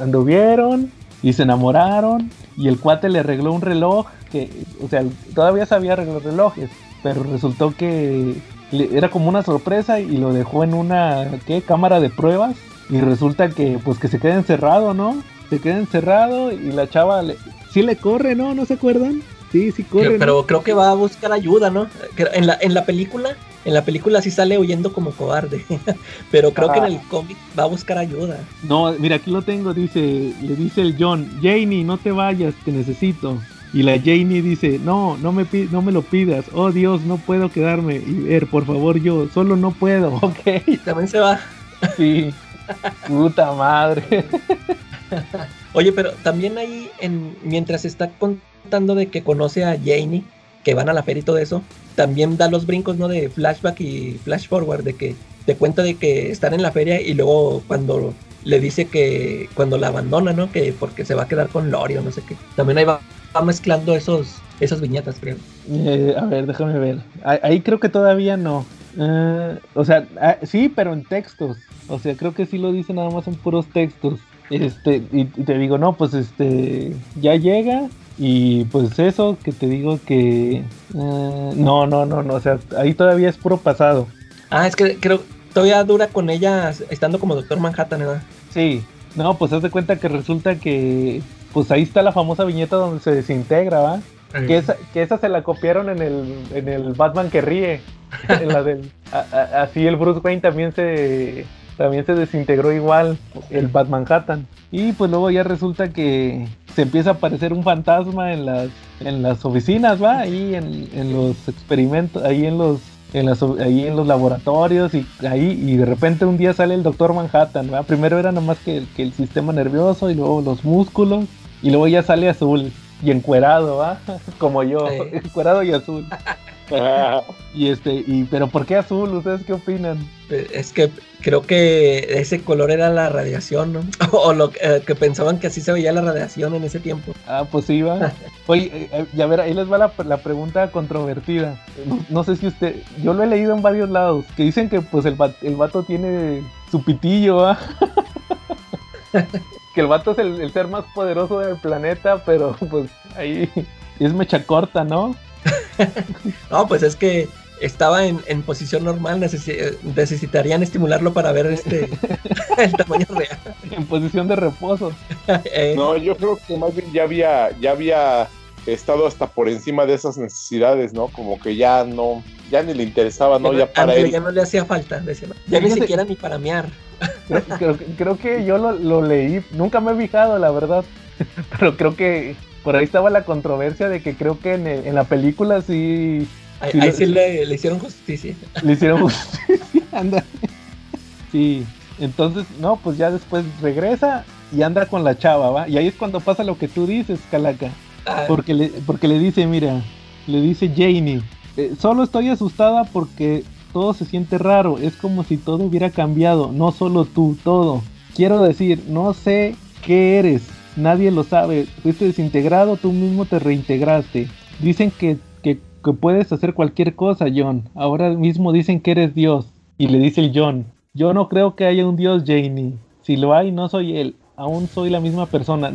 anduvieron y se enamoraron y el cuate le arregló un reloj que, o sea, todavía sabía arreglar relojes, pero resultó que era como una sorpresa y lo dejó en una, ¿qué? Cámara de pruebas y resulta que, pues, que se queda encerrado, ¿no? Se queda encerrado y la chava le, sí le corre, ¿no? ¿No se acuerdan? Sí, sí corre. Pero, creo que va a buscar ayuda, ¿no? En la, en la película, en la película sí sale huyendo como cobarde. pero creo que en el cómic va a buscar ayuda. No, mira, aquí lo tengo, dice, le dice el John, Janie, no te vayas, te necesito. Y la Janie dice, no, no me, no me lo pidas. Oh Dios, no puedo quedarme. Y ver, por favor, yo solo no puedo. Ok. También se va. Sí. Puta madre. Oye, pero también ahí, en, mientras está contando de que conoce a Janie, que van a la feria y todo eso, también da los brincos, ¿no? De flashback y flash forward, de que te cuenta de que están en la feria y luego cuando le dice que cuando la abandona, ¿no? Que porque se va a quedar con Lori o no sé qué. También ahí va, mezclando esos, esas viñetas, creo. Eh, a ver, déjame ver. Ahí creo que todavía no. Eh, o sea, ah, sí, pero en textos. O sea, creo que sí lo dice nada más en puros textos. Este, y, te digo, no, pues este, ya llega y pues eso, que te digo que... Eh, no, no, no, no, o sea, ahí todavía es puro pasado. Ah, es que creo, todavía dura con ella estando como Doctor Manhattan, ¿verdad? Sí, no, pues haz de cuenta que resulta que, pues ahí está la famosa viñeta donde se desintegra, ¿va? Que esa, que esa se la copiaron en el, en el Batman que ríe. En la del, así el Bruce Wayne también se, también se desintegró igual el Batman Manhattan. Y pues luego ya resulta que se empieza a aparecer un fantasma en las, en las oficinas, ¿va? Ahí en, en los experimentos, ahí en los, en las, ahí en los laboratorios y ahí y de repente un día sale el Doctor Manhattan, ¿va? Primero era nomás que, que el sistema nervioso y luego los músculos y luego ya sale azul y encuerado, ¿va? Como yo, encuerado y azul. y este, y pero ¿por qué azul? ¿Ustedes qué opinan? Es que creo que ese color era la radiación, ¿no? O lo eh, que pensaban que así se veía la radiación en ese tiempo. Ah, pues sí, va. Oye, eh, eh, ya ver, ahí les va la, la pregunta controvertida. No, sé si usted, yo lo he leído en varios lados, que dicen que pues el, el vato tiene su pitillo, ¿va? Que el vato es el, ser más poderoso del planeta, pero pues ahí es mecha corta, ¿no? no, pues es que estaba en, posición normal, necesitarían estimularlo para ver este el tamaño real. En posición de reposo. Eh. No, yo creo que más bien ya había, ya había estado hasta por encima de esas necesidades, ¿no? Como que ya no, ya ni le interesaba, ¿no? Ya, para él. Ya no le hacía falta, ya ni siquiera ni para mear. Creo, que yo lo, leí, nunca me he fijado, la verdad, pero creo que por ahí estaba la controversia de que creo que en, la película sí... Ahí, sí, le, hicieron justicia. Le hicieron justicia, anda. Sí, entonces, no, pues ya después regresa y anda con la chava, ¿va? Y ahí es cuando pasa lo que tú dices, Calaca. Ah. Porque le, porque le dice, mira, le dice Janie, eh, solo estoy asustada porque todo se siente raro, es como si todo hubiera cambiado, no solo tú, todo. Quiero decir, no sé qué eres, nadie lo sabe, fuiste desintegrado, tú mismo te reintegraste. Dicen que, que, que puedes hacer cualquier cosa, John. Ahora mismo dicen que eres Dios. Y le dice el John, yo no creo que haya un Dios, Janie. Si lo hay, no soy él. Aún soy la misma persona.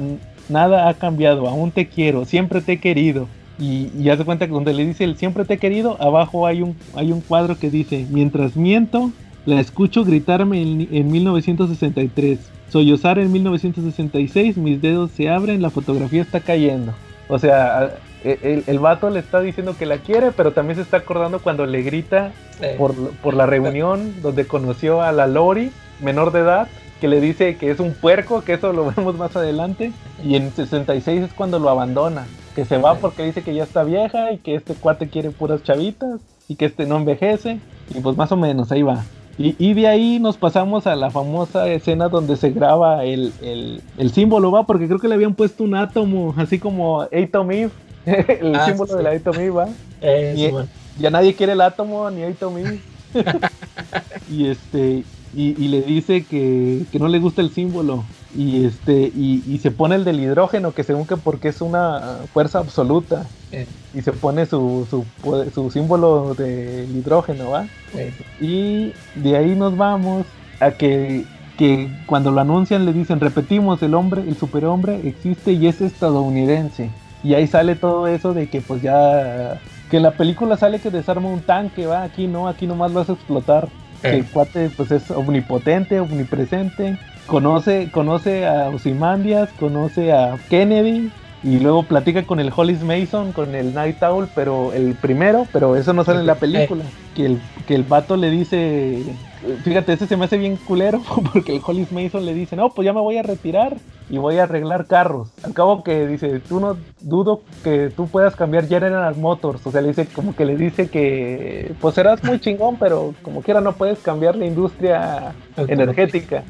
Nada ha cambiado. Aún te quiero. Siempre te he querido. Y, ya se cuenta que donde le dice el siempre te he querido, abajo hay un, hay un cuadro que dice, mientras miento, la escucho gritarme en, en 1963. Sollozar en 1966, mis dedos se abren, la fotografía está cayendo. O sea, el, el, vato le está diciendo que la quiere, pero también se está acordando cuando le grita por, por, la reunión donde conoció a la Lori, menor de edad, que le dice que es un puerco, que eso lo vemos más adelante. Y en 66 es cuando lo abandona, que se va porque dice que ya está vieja y que este cuate quiere puras chavitas y que este no envejece. Y pues más o menos ahí va. Y, de ahí nos pasamos a la famosa escena donde se graba el, símbolo, ¿va? Porque creo que le habían puesto un átomo, así como Atom Eve, el ah, símbolo de la Atom Eve, ¿va? ya nadie quiere el átomo ni Atom Eve. y este, y, le dice que, no le gusta el símbolo. Y este, y, se pone el del hidrógeno, que según que porque es una fuerza absoluta. Eh. Y se pone su, su, su símbolo del hidrógeno, ¿va? Eh. Y de ahí nos vamos a que, que cuando lo anuncian le dicen, repetimos, el hombre, el superhombre existe y es estadounidense. Y ahí sale todo eso de que pues ya que en la película sale que desarma un tanque, va, aquí no, aquí nomás vas a explotar. Que el cuate pues es omnipotente, omnipresente, conoce, conoce a Ozymandias, conoce a Kennedy, y luego platica con el Hollis Mason, con el Night Owl, pero el primero, pero eso no sale en la película. Que el, que el vato le dice, fíjate, ese se me hace bien culero, porque el Hollis Mason le dice, no, pues ya me voy a retirar y voy a arreglar carros. Al cabo que dice, tú no dudo que tú puedas cambiar General Motors. O sea, le dice como que le dice que pues serás muy chingón, pero como quiera no puedes cambiar la industria energética.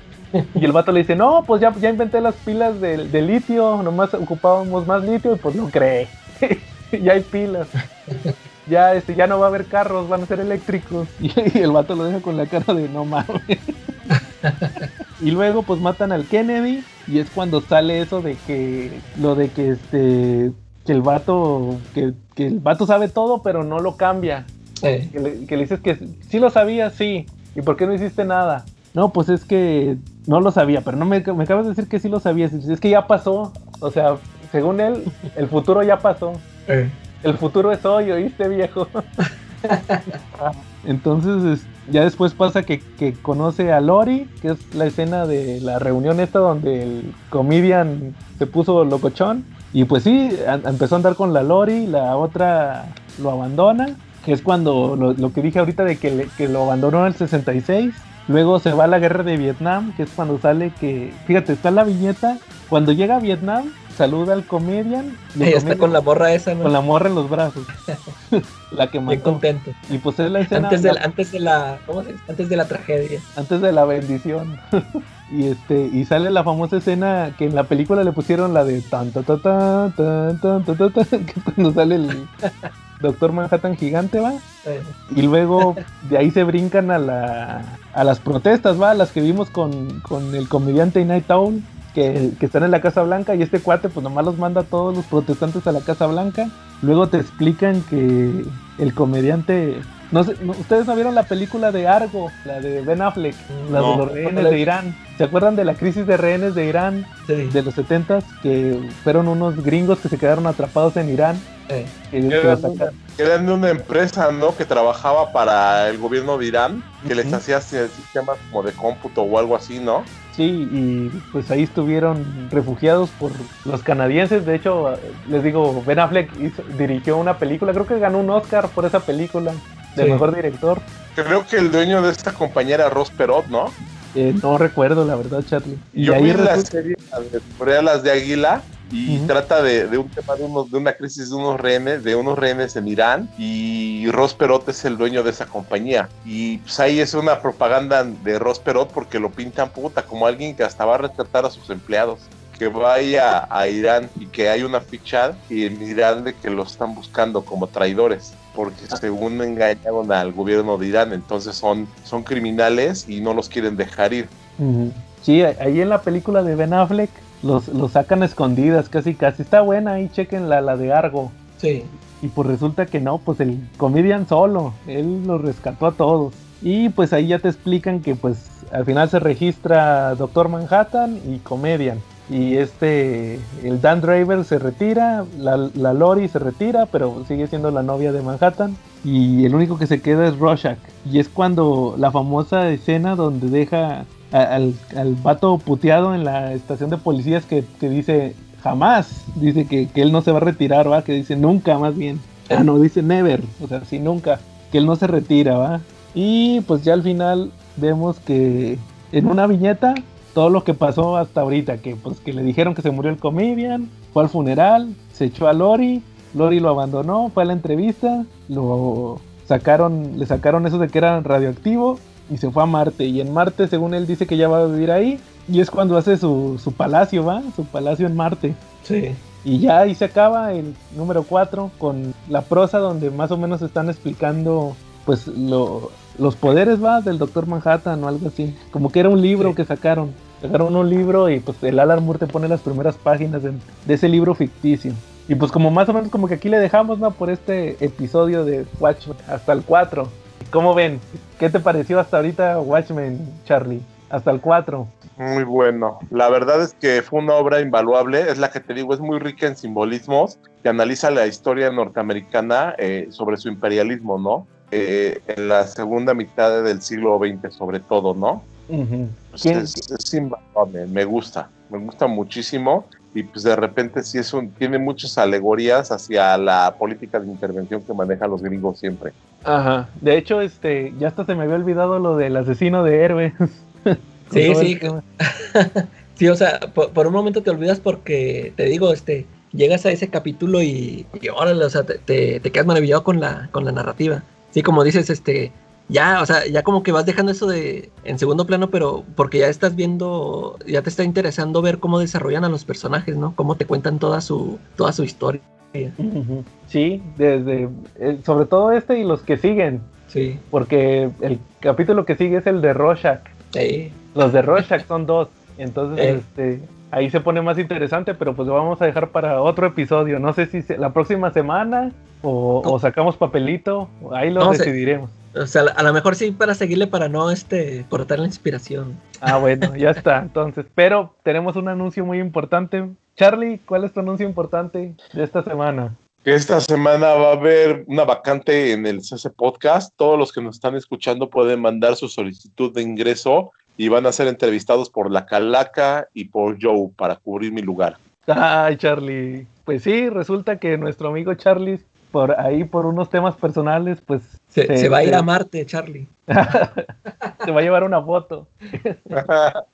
Y el vato le dice, no, pues ya, ya inventé las pilas de, litio, nomás ocupábamos más litio y pues no cree. ya hay pilas. Ya, este, ya no va a haber carros, van a ser eléctricos. Y, el vato lo deja con la cara de no mames. y luego pues matan al Kennedy y es cuando sale eso de que lo de que este que el vato que, el vato sabe todo pero no lo cambia. Que, le, dices que sí lo sabía, sí. ¿Y por qué no hiciste nada? No, pues es que no lo sabía, pero no me, me acabas de decir que sí lo sabías. Es que ya pasó. O sea, según él, el futuro ya pasó. Eh. El futuro es hoy, ¿oíste, viejo? Entonces, ya después pasa que, conoce a Lori, que es la escena de la reunión esta donde el comedian se puso locochón. Y pues sí, empezó a andar con la Lori, la otra lo abandona, que es cuando lo, que dije ahorita de que, que lo abandonó en el 66 Luego se va a la guerra de Vietnam, que es cuando sale que, fíjate, está la viñeta, cuando llega a Vietnam, saluda al comedian. Y está con la morra esa, ¿no? Con la morra en los brazos. la que mató. contento. Y pues es la escena. Antes de la, antes de la, ¿cómo se Antes de la tragedia. Antes de la bendición. y este, y sale la famosa escena que en la película le pusieron la de tan ta ta ta tan tan ta ta, que cuando sale el Doctor Manhattan gigante, va. Y luego de ahí se brincan a, la, a las protestas, va, las que vimos con, con el comediante Night Owl, que, que, están en la Casa Blanca y este cuate pues nomás los manda a todos los protestantes a la Casa Blanca. Luego te explican que el comediante no sé, ¿Ustedes no vieron la película de Argo, la de Ben Affleck, la de los rehenes de Irán? ¿Se acuerdan de la crisis de rehenes de Irán de los 70 que fueron unos gringos que se quedaron atrapados en Irán? eran, de una empresa, ¿no? Que trabajaba para el gobierno de Irán, que les hacía sistemas como de cómputo o algo así, ¿no? Sí, y pues ahí estuvieron refugiados por los canadienses. De hecho, les digo, Ben Affleck dirigió una película, creo que ganó un Oscar por esa película de mejor director. Creo que el dueño de esta compañía era Ross Perot, ¿no? Eh, no recuerdo, la verdad, Charlie. Y Yo ahí vi la serie de las de Águila y trata de, un tema de, unos, de una crisis de unos rehenes, de unos rehenes en Irán y Ross Perot es el dueño de esa compañía. Y pues ahí es una propaganda de Ross Perot porque lo pintan puta como alguien que hasta va a retratar a sus empleados. que vaya a Irán y que hay una ficha y en Irán de que los están buscando como traidores porque según engañaron al gobierno de Irán, entonces son, son criminales y no los quieren dejar ir. Sí, ahí en la película de Ben Affleck los, los sacan escondidas casi casi. Está buena ahí, chequen la, la de Argo. Sí. Y pues resulta que no, pues el comedian solo, él los rescató a todos. Y pues ahí ya te explican que pues al final se registra Doctor Manhattan y Comedian. Y este, el Dan Draver se retira, la, la Lori se retira, pero sigue siendo la novia de Manhattan. Y el único que se queda es Rorschach. Y es cuando la famosa escena donde deja al, al vato puteado en la estación de policías que, que dice jamás, dice que, que, él no se va a retirar, va, que dice nunca más bien. Ah, no, dice never, o sea, sí, nunca, que él no se retira, va. Y pues ya al final vemos que en una viñeta todo lo que pasó hasta ahorita, que pues que le dijeron que se murió el comedian, fue al funeral, se echó a Lori, Lori lo abandonó, fue a la entrevista, lo sacaron, le sacaron eso de que era radioactivo y se fue a Marte. Y en Marte, según él, dice que ya va a vivir ahí. Y es cuando hace su, su palacio, ¿va? Su palacio en Marte. Sí. Y ya ahí se acaba el número 4 con la prosa donde más o menos están explicando pues lo, los poderes va del Doctor Manhattan o algo así. Como que era un libro sí. que sacaron. Sacaron un libro y pues el Alan Moore te pone las primeras páginas de, ese libro ficticio. Y pues como más o menos como que aquí le dejamos, ¿no? Por este episodio de Watchmen hasta el 4. ¿Cómo ven? ¿Qué te pareció hasta ahorita Watchmen, Charlie? Hasta el 4. Muy bueno. La verdad es que fue una obra invaluable. Es la que te digo, es muy rica en simbolismos que analiza la historia norteamericana eh, sobre su imperialismo, ¿no? Eh, en la segunda mitad del siglo XX, sobre todo, ¿no? Uh -huh. pues es, es, invaluable, me gusta, me gusta muchísimo y pues de repente sí es un, tiene muchas alegorías hacia la política de intervención que manejan los gringos siempre. Ajá, de hecho, este, ya hasta se me había olvidado lo del asesino de héroes. sí, sí. sí, o sea, por, por, un momento te olvidas porque, te digo, este, llegas a ese capítulo y, y órale, o sea, te, te, te quedas maravillado con la, con la narrativa sí, como dices, este, ya, o sea, ya como que vas dejando eso de en segundo plano, pero porque ya estás viendo, ya te está interesando ver cómo desarrollan a los personajes, ¿no? Cómo te cuentan toda su, toda su historia. Sí, desde, eh, sobre todo este y los que siguen. Sí. Porque el capítulo que sigue es el de Rorschach. Sí. Los de Rorschach son dos. Entonces, eh. este, ahí se pone más interesante, pero pues lo vamos a dejar para otro episodio. No sé si se, la próxima semana o, no. o, sacamos papelito, ahí lo no, decidiremos. O sea, a lo mejor sí para seguirle para no este cortar la inspiración. Ah, bueno, ya está. Entonces, pero tenemos un anuncio muy importante. Charlie, ¿cuál es tu anuncio importante de esta semana? Esta semana va a haber una vacante en el CC Podcast. Todos los que nos están escuchando pueden mandar su solicitud de ingreso y van a ser entrevistados por La Calaca y por Joe para cubrir mi lugar. Ay, Charlie. Pues sí, resulta que nuestro amigo Charlie, por ahí, por unos temas personales, pues... Se, se, se va a ir a Marte, Charlie. se va a llevar una foto.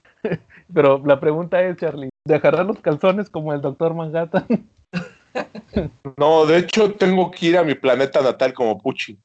Pero la pregunta es, Charlie, ¿dejará los calzones como el doctor Manhattan? No, de hecho tengo que ir a mi planeta natal como Pucci.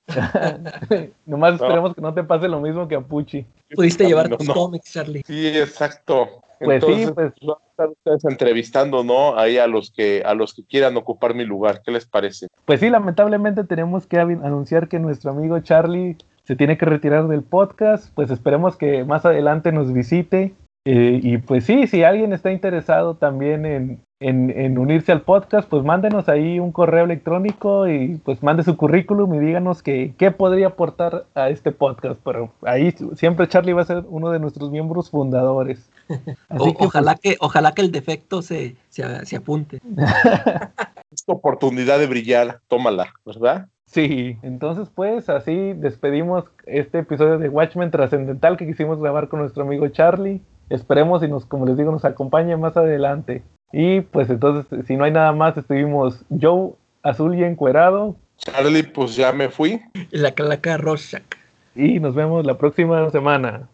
Nomás esperemos no. que no te pase lo mismo que a Pucci. Pudiste llevar tus no. cómics, Charlie. Sí, exacto. Pues Entonces, sí, pues van a estar ustedes entrevistando, ¿no? Ahí a los que a los que quieran ocupar mi lugar. ¿Qué les parece? Pues sí, lamentablemente tenemos que anunciar que nuestro amigo Charlie se tiene que retirar del podcast. Pues esperemos que más adelante nos visite. Eh, y pues sí, si alguien está interesado también en, en, en, unirse al podcast, pues mándenos ahí un correo electrónico y pues mande su currículum y díganos que, qué podría aportar a este podcast. Pero ahí siempre Charlie va a ser uno de nuestros miembros fundadores. O, que, ojalá, pues, que, ojalá que el defecto se, se, se apunte. Esta oportunidad de brillar, tómala, ¿verdad? Sí, entonces pues así despedimos este episodio de Watchmen trascendental que quisimos grabar con nuestro amigo Charlie. Esperemos y nos, como les digo, nos acompañe más adelante. Y pues entonces, si no hay nada más, estuvimos Joe azul y encuerado. Charlie, pues ya me fui. La calaca Rorschach. Y nos vemos la próxima semana.